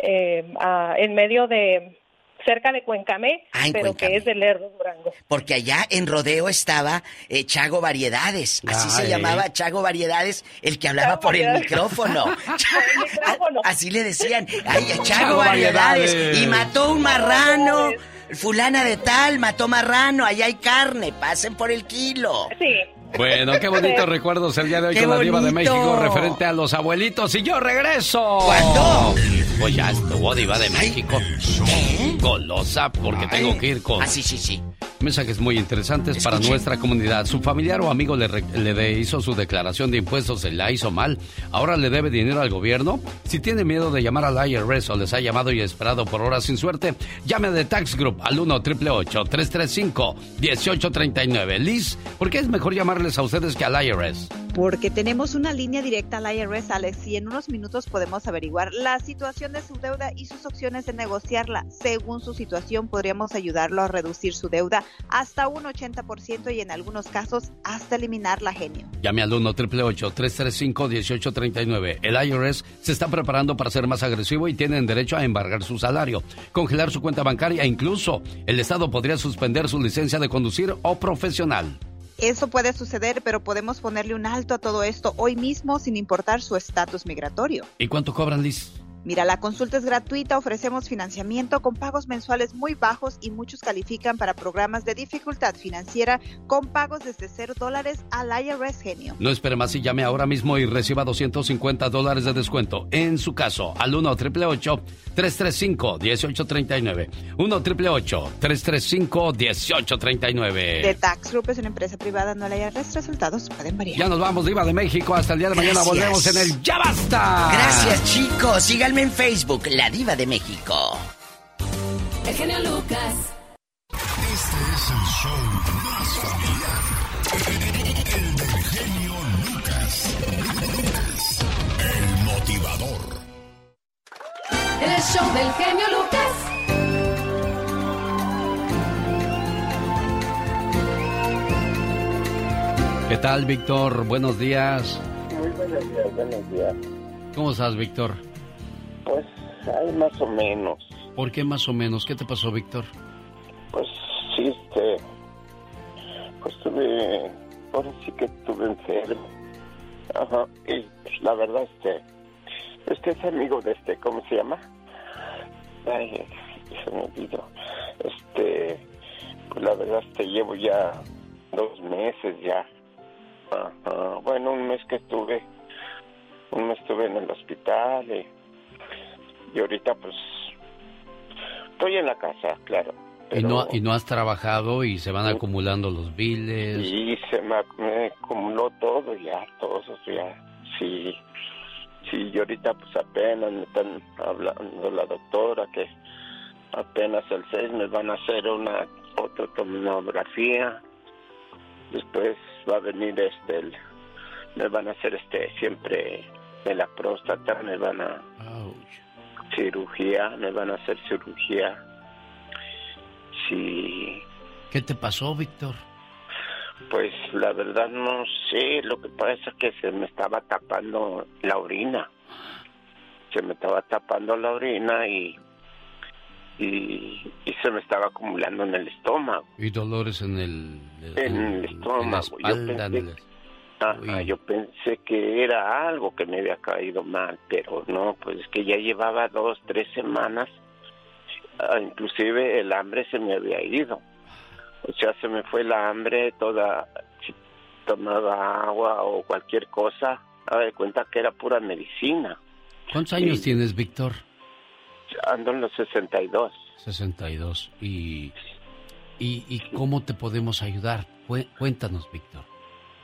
eh, ah, en medio de, cerca de Cuencamé, Ah, en pero Cuencamé. que es de Lerdo, Durango. Porque allá en Rodeo estaba eh, Chago Variedades. Así se llamaba Chago Variedades, el que hablaba Chago por el Variedades. micrófono. Así le decían, ay, Chago, Chago Variedades. Variedades. Y mató un marrano. Fulana de tal, mató marrano. Allá hay carne, pasen por el kilo. Sí. Bueno, qué bonitos recuerdos el día de hoy Qué con la diva de. México referente a los abuelitos. Y yo regreso. ¿Cuándo? Pues ya estuvo diva de México. Golosa, porque tengo que ir con... Ah, sí, sí, sí. Mensajes muy interesantes para nuestra comunidad. Su familiar o amigo le, le hizo su declaración de impuestos, se la hizo mal. ¿Ahora le debe dinero al gobierno? Si tiene miedo de llamar al IRS o les ha llamado y esperado por horas sin suerte, llame de Tax Group al 1 888 335 1839 Liz, ¿por qué es mejor a ustedes que al IRS? Porque tenemos una línea directa al IRS, Alex, y en unos minutos podemos averiguar la situación de su deuda y sus opciones de negociarla. Según su situación, podríamos ayudarlo a reducir su deuda hasta un 80% y en algunos casos hasta eliminarla, genio. Llame al 1 888 335 1839 El IRS se está preparando para ser más agresivo y tienen derecho a embargar su salario, congelar su cuenta bancaria e incluso el Estado podría suspender su licencia de conducir o profesional. Eso puede suceder, pero podemos ponerle un alto a todo esto hoy mismo sin importar su estatus migratorio. ¿Y cuánto cobran, Liz? Mira, la consulta es gratuita, ofrecemos financiamiento con pagos mensuales muy bajos y muchos califican para programas de dificultad financiera con pagos desde 0 dólares al IRS Genio. No espere más y llame ahora mismo y reciba 250 dólares de descuento. En su caso, al 1 888 335 1839 1 888 335 The1839 Tax Group es una empresa privada, no el IRS. Resultados pueden variar. Ya nos vamos, Diva de México. Hasta el día de mañana Gracias. volvemos en el Ya Basta. Gracias, chicos. Síganme en Facebook, La Diva de México. El genio Lucas. Este es el show más familiar. El del genio Lucas. El motivador. El show del genio Lucas. ¿Qué tal, Víctor? Buenos días. Muy buenos días, buenos días. ¿Cómo estás, Víctor? Pues hay más o menos. ¿Por qué más o menos? ¿Qué te pasó, Víctor? Pues sí, este. Pues tuve. Ahora sí que estuve enfermo. Ajá. Y pues, la verdad, este. Este es amigo de este, ¿cómo se llama? Ay, se me olvidó. Este. Pues la verdad, este llevo ya dos meses ya. Ajá. Bueno, un mes que estuve, un mes estuve en el hospital y, y ahorita pues estoy en la casa, claro. Y, no, y no has trabajado y se van acumulando los biles. Y se me, me acumuló todo ya, todo ya, sí. Sí, y ahorita pues apenas me están hablando la doctora que apenas el 6 me van a hacer una otra tomografía. Después va a venir este, el- me van a hacer este siempre de la próstata, me van a cirugía, me van a hacer cirugía. Sí, ¿Qué te pasó, Víctor? pues la verdad no sé, lo que pasa es que se me estaba tapando la orina. Se me estaba tapando la orina y, y, y se me estaba acumulando en el estómago. Y dolores en el, En el estómago. en la Yo espalda. en el- Ajá, yo pensé que era algo que me había caído mal, pero no, pues es que ya llevaba dos, tres semanas, ah, inclusive el hambre se me había ido. O sea, se me fue la hambre toda, si tomaba agua o cualquier cosa, daba de cuenta que era pura medicina. ¿Cuántos años tienes, Víctor? Ando en los 62. 62. ¿Y, y, y cómo te podemos ayudar? Cué- Cuéntanos, Víctor.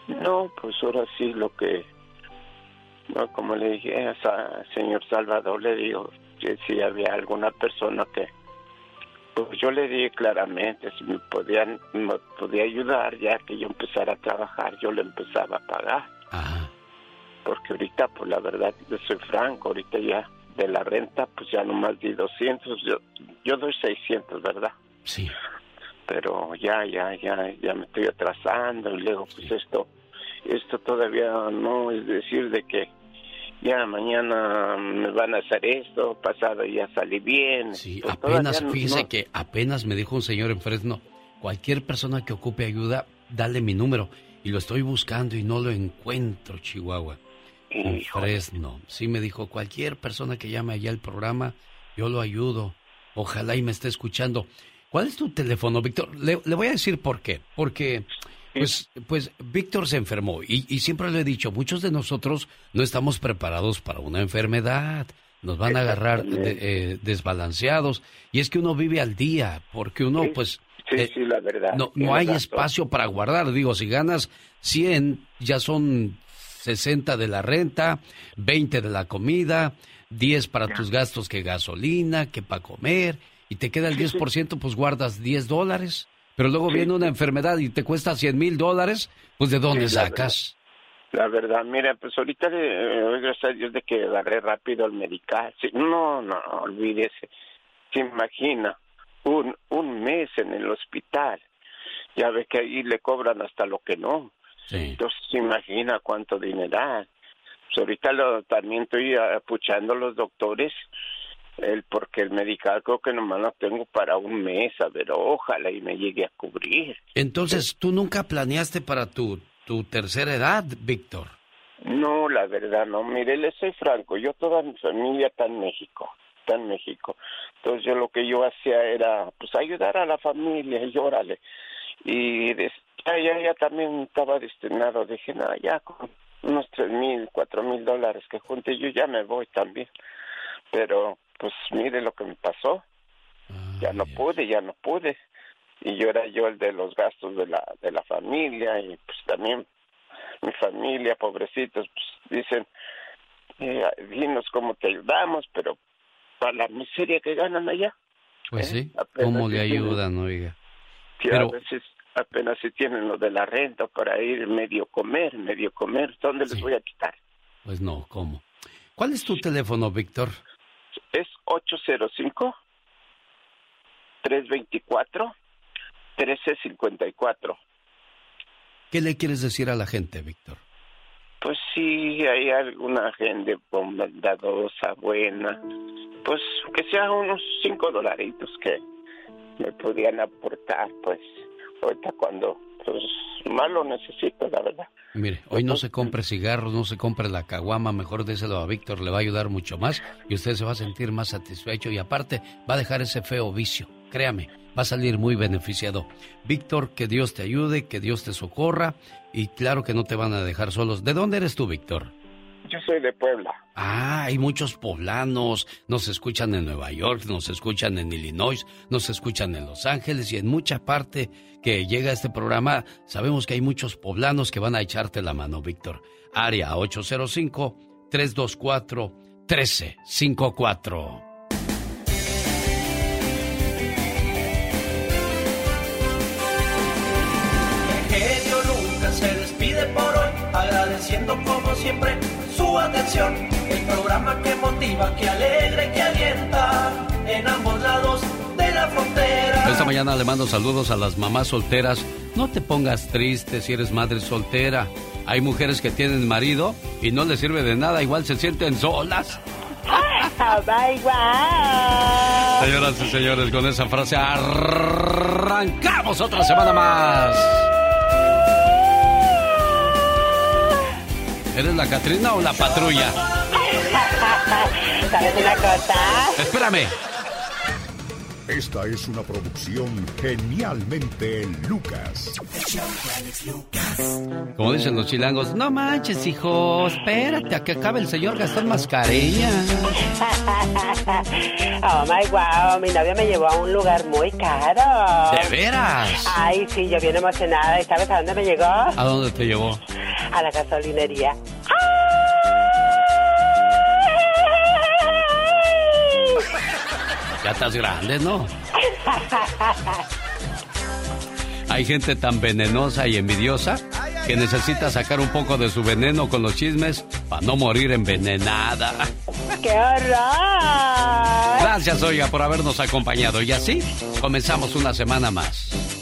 No, pues ahora sí lo que, no, como le dije a sa- señor Salvador, le digo que si había alguna persona que, pues yo le dije claramente si me podían, me podía ayudar ya que yo empezara a trabajar, yo le empezaba a pagar. Porque ahorita, pues la verdad, yo soy franco, ahorita ya de la renta, pues ya nomás di 200, yo, yo doy 600, ¿verdad? Sí. Pero ya, ya, ya, ya me estoy atrasando y luego, pues esto, esto todavía no es decir de que ya mañana me van a hacer esto, pasado ya salí bien. Sí, Pues apenas, todavía no- fíjese no- que apenas me dijo un señor en Fresno, cualquier persona que ocupe ayuda, dale mi número. Y lo estoy buscando y no lo encuentro, Chihuahua. En Fresno. Sí, me dijo, cualquier persona que llame allá al programa, yo lo ayudo. Ojalá y me esté escuchando. ¿Cuál es tu teléfono, Víctor? Le, le voy a decir por qué. Porque, pues, pues Víctor se enfermó. Y, y siempre le he dicho, muchos de nosotros no estamos preparados para una enfermedad. Nos van a agarrar de- eh, desbalanceados. Y es que uno vive al día, porque uno, pues... Sí, eh, sí, la verdad. no, no hay espacio para guardar. Digo, si ganas 100, ya son 60 de la renta, 20 de la comida, 10 para tus gastos que gasolina, que para comer, y te queda el 10%, pues guardas 10 dólares. Pero luego viene una enfermedad y te cuesta 100 mil dólares, pues ¿de dónde Sí, la sacas? La verdad, mira, pues ahorita le doy gracias a Dios de que agarré rápido el medical. Sí, no, no, olvídese. Se imagina un, un mes en el hospital. Ya ve que ahí le cobran hasta lo que no. Entonces se imagina cuánto dineral. Pues ahorita lo, también estoy apuchando a los doctores el porque el medical creo que nomás lo tengo para un mes, a ver, ojalá y me llegue a cubrir. Entonces, ¿tú nunca planeaste para tu, tu tercera edad, Víctor? No, la verdad no. Mire, le soy franco. Yo toda mi familia está en México, está en México. Entonces yo lo que yo hacía era, pues ayudar a la familia y órale. Y des- ya, ya, ya también estaba destinado. Dije, no, ya con unos tres mil, cuatro mil dólares que junte, yo ya me voy también. Pero, pues mire lo que me pasó. ya no pude, ya no pude. Y yo era yo el de los gastos de la, de la familia y pues también mi familia, pobrecitos, pues dicen, eh, dinos cómo te ayudamos, pero para la miseria que ganan allá, Pues sí, apenas ¿cómo le ayudan, oiga? que Pero- a veces apenas si tienen lo de la renta para ir medio comer, medio comer, ¿dónde les voy a quitar? Pues no, ¿cómo? ¿Cuál es tu teléfono, Víctor? Es 805 324 1354. ¿Qué le quieres decir a la gente, Víctor? Pues si hay alguna gente bondadosa, buena, pues que sea unos cinco dolaritos que me podían aportar, pues ahorita cuando pues más lo necesito, la verdad. Mire, hoy no se compre cigarros, no se compre la caguama, mejor déselo a Víctor, le va a ayudar mucho más y usted se va a sentir más satisfecho y aparte va a dejar ese feo vicio. Créame, va a salir muy beneficiado. Víctor, que Dios te ayude, que Dios te socorra y claro que no te van a dejar solos. ¿De dónde eres tú, Víctor? Yo soy de Puebla. Ah, hay muchos poblanos. Nos escuchan en Nueva York, nos escuchan en Illinois, nos escuchan en Los Ángeles y en mucha parte que llega este programa. Sabemos que hay muchos poblanos que van a echarte la mano, Víctor. Área 805 324 1354. Agradeciendo como siempre su atención. El programa que motiva, que alegra y que alienta en ambos lados de la frontera. Esta mañana le mando saludos a las mamás solteras. No te pongas triste si eres madre soltera. Hay mujeres que tienen marido y no les sirve de nada, igual se sienten solas. Señoras y señores, con esa frase arrancamos otra semana más. ¿Eres la Catrina o la patrulla? ¿Sabes una cosa? Espérame. Esta es una producción genialmente Lucas. Como dicen los chilangos, no manches, hijo, espérate a que acabe el señor Gastón Mascarilla. Oh my wow, mi novio me llevó a un lugar muy caro. ¿De veras? Ay, sí, yo bien emocionada. ¿Y sabes a dónde me llegó? ¿A dónde te llevó? A la gasolinería. Ya estás grande, ¿no? Hay gente tan venenosa y envidiosa que necesita sacar un poco de su veneno con los chismes para no morir envenenada. ¡Qué horror! Gracias, oiga, por habernos acompañado. Y así comenzamos una semana más.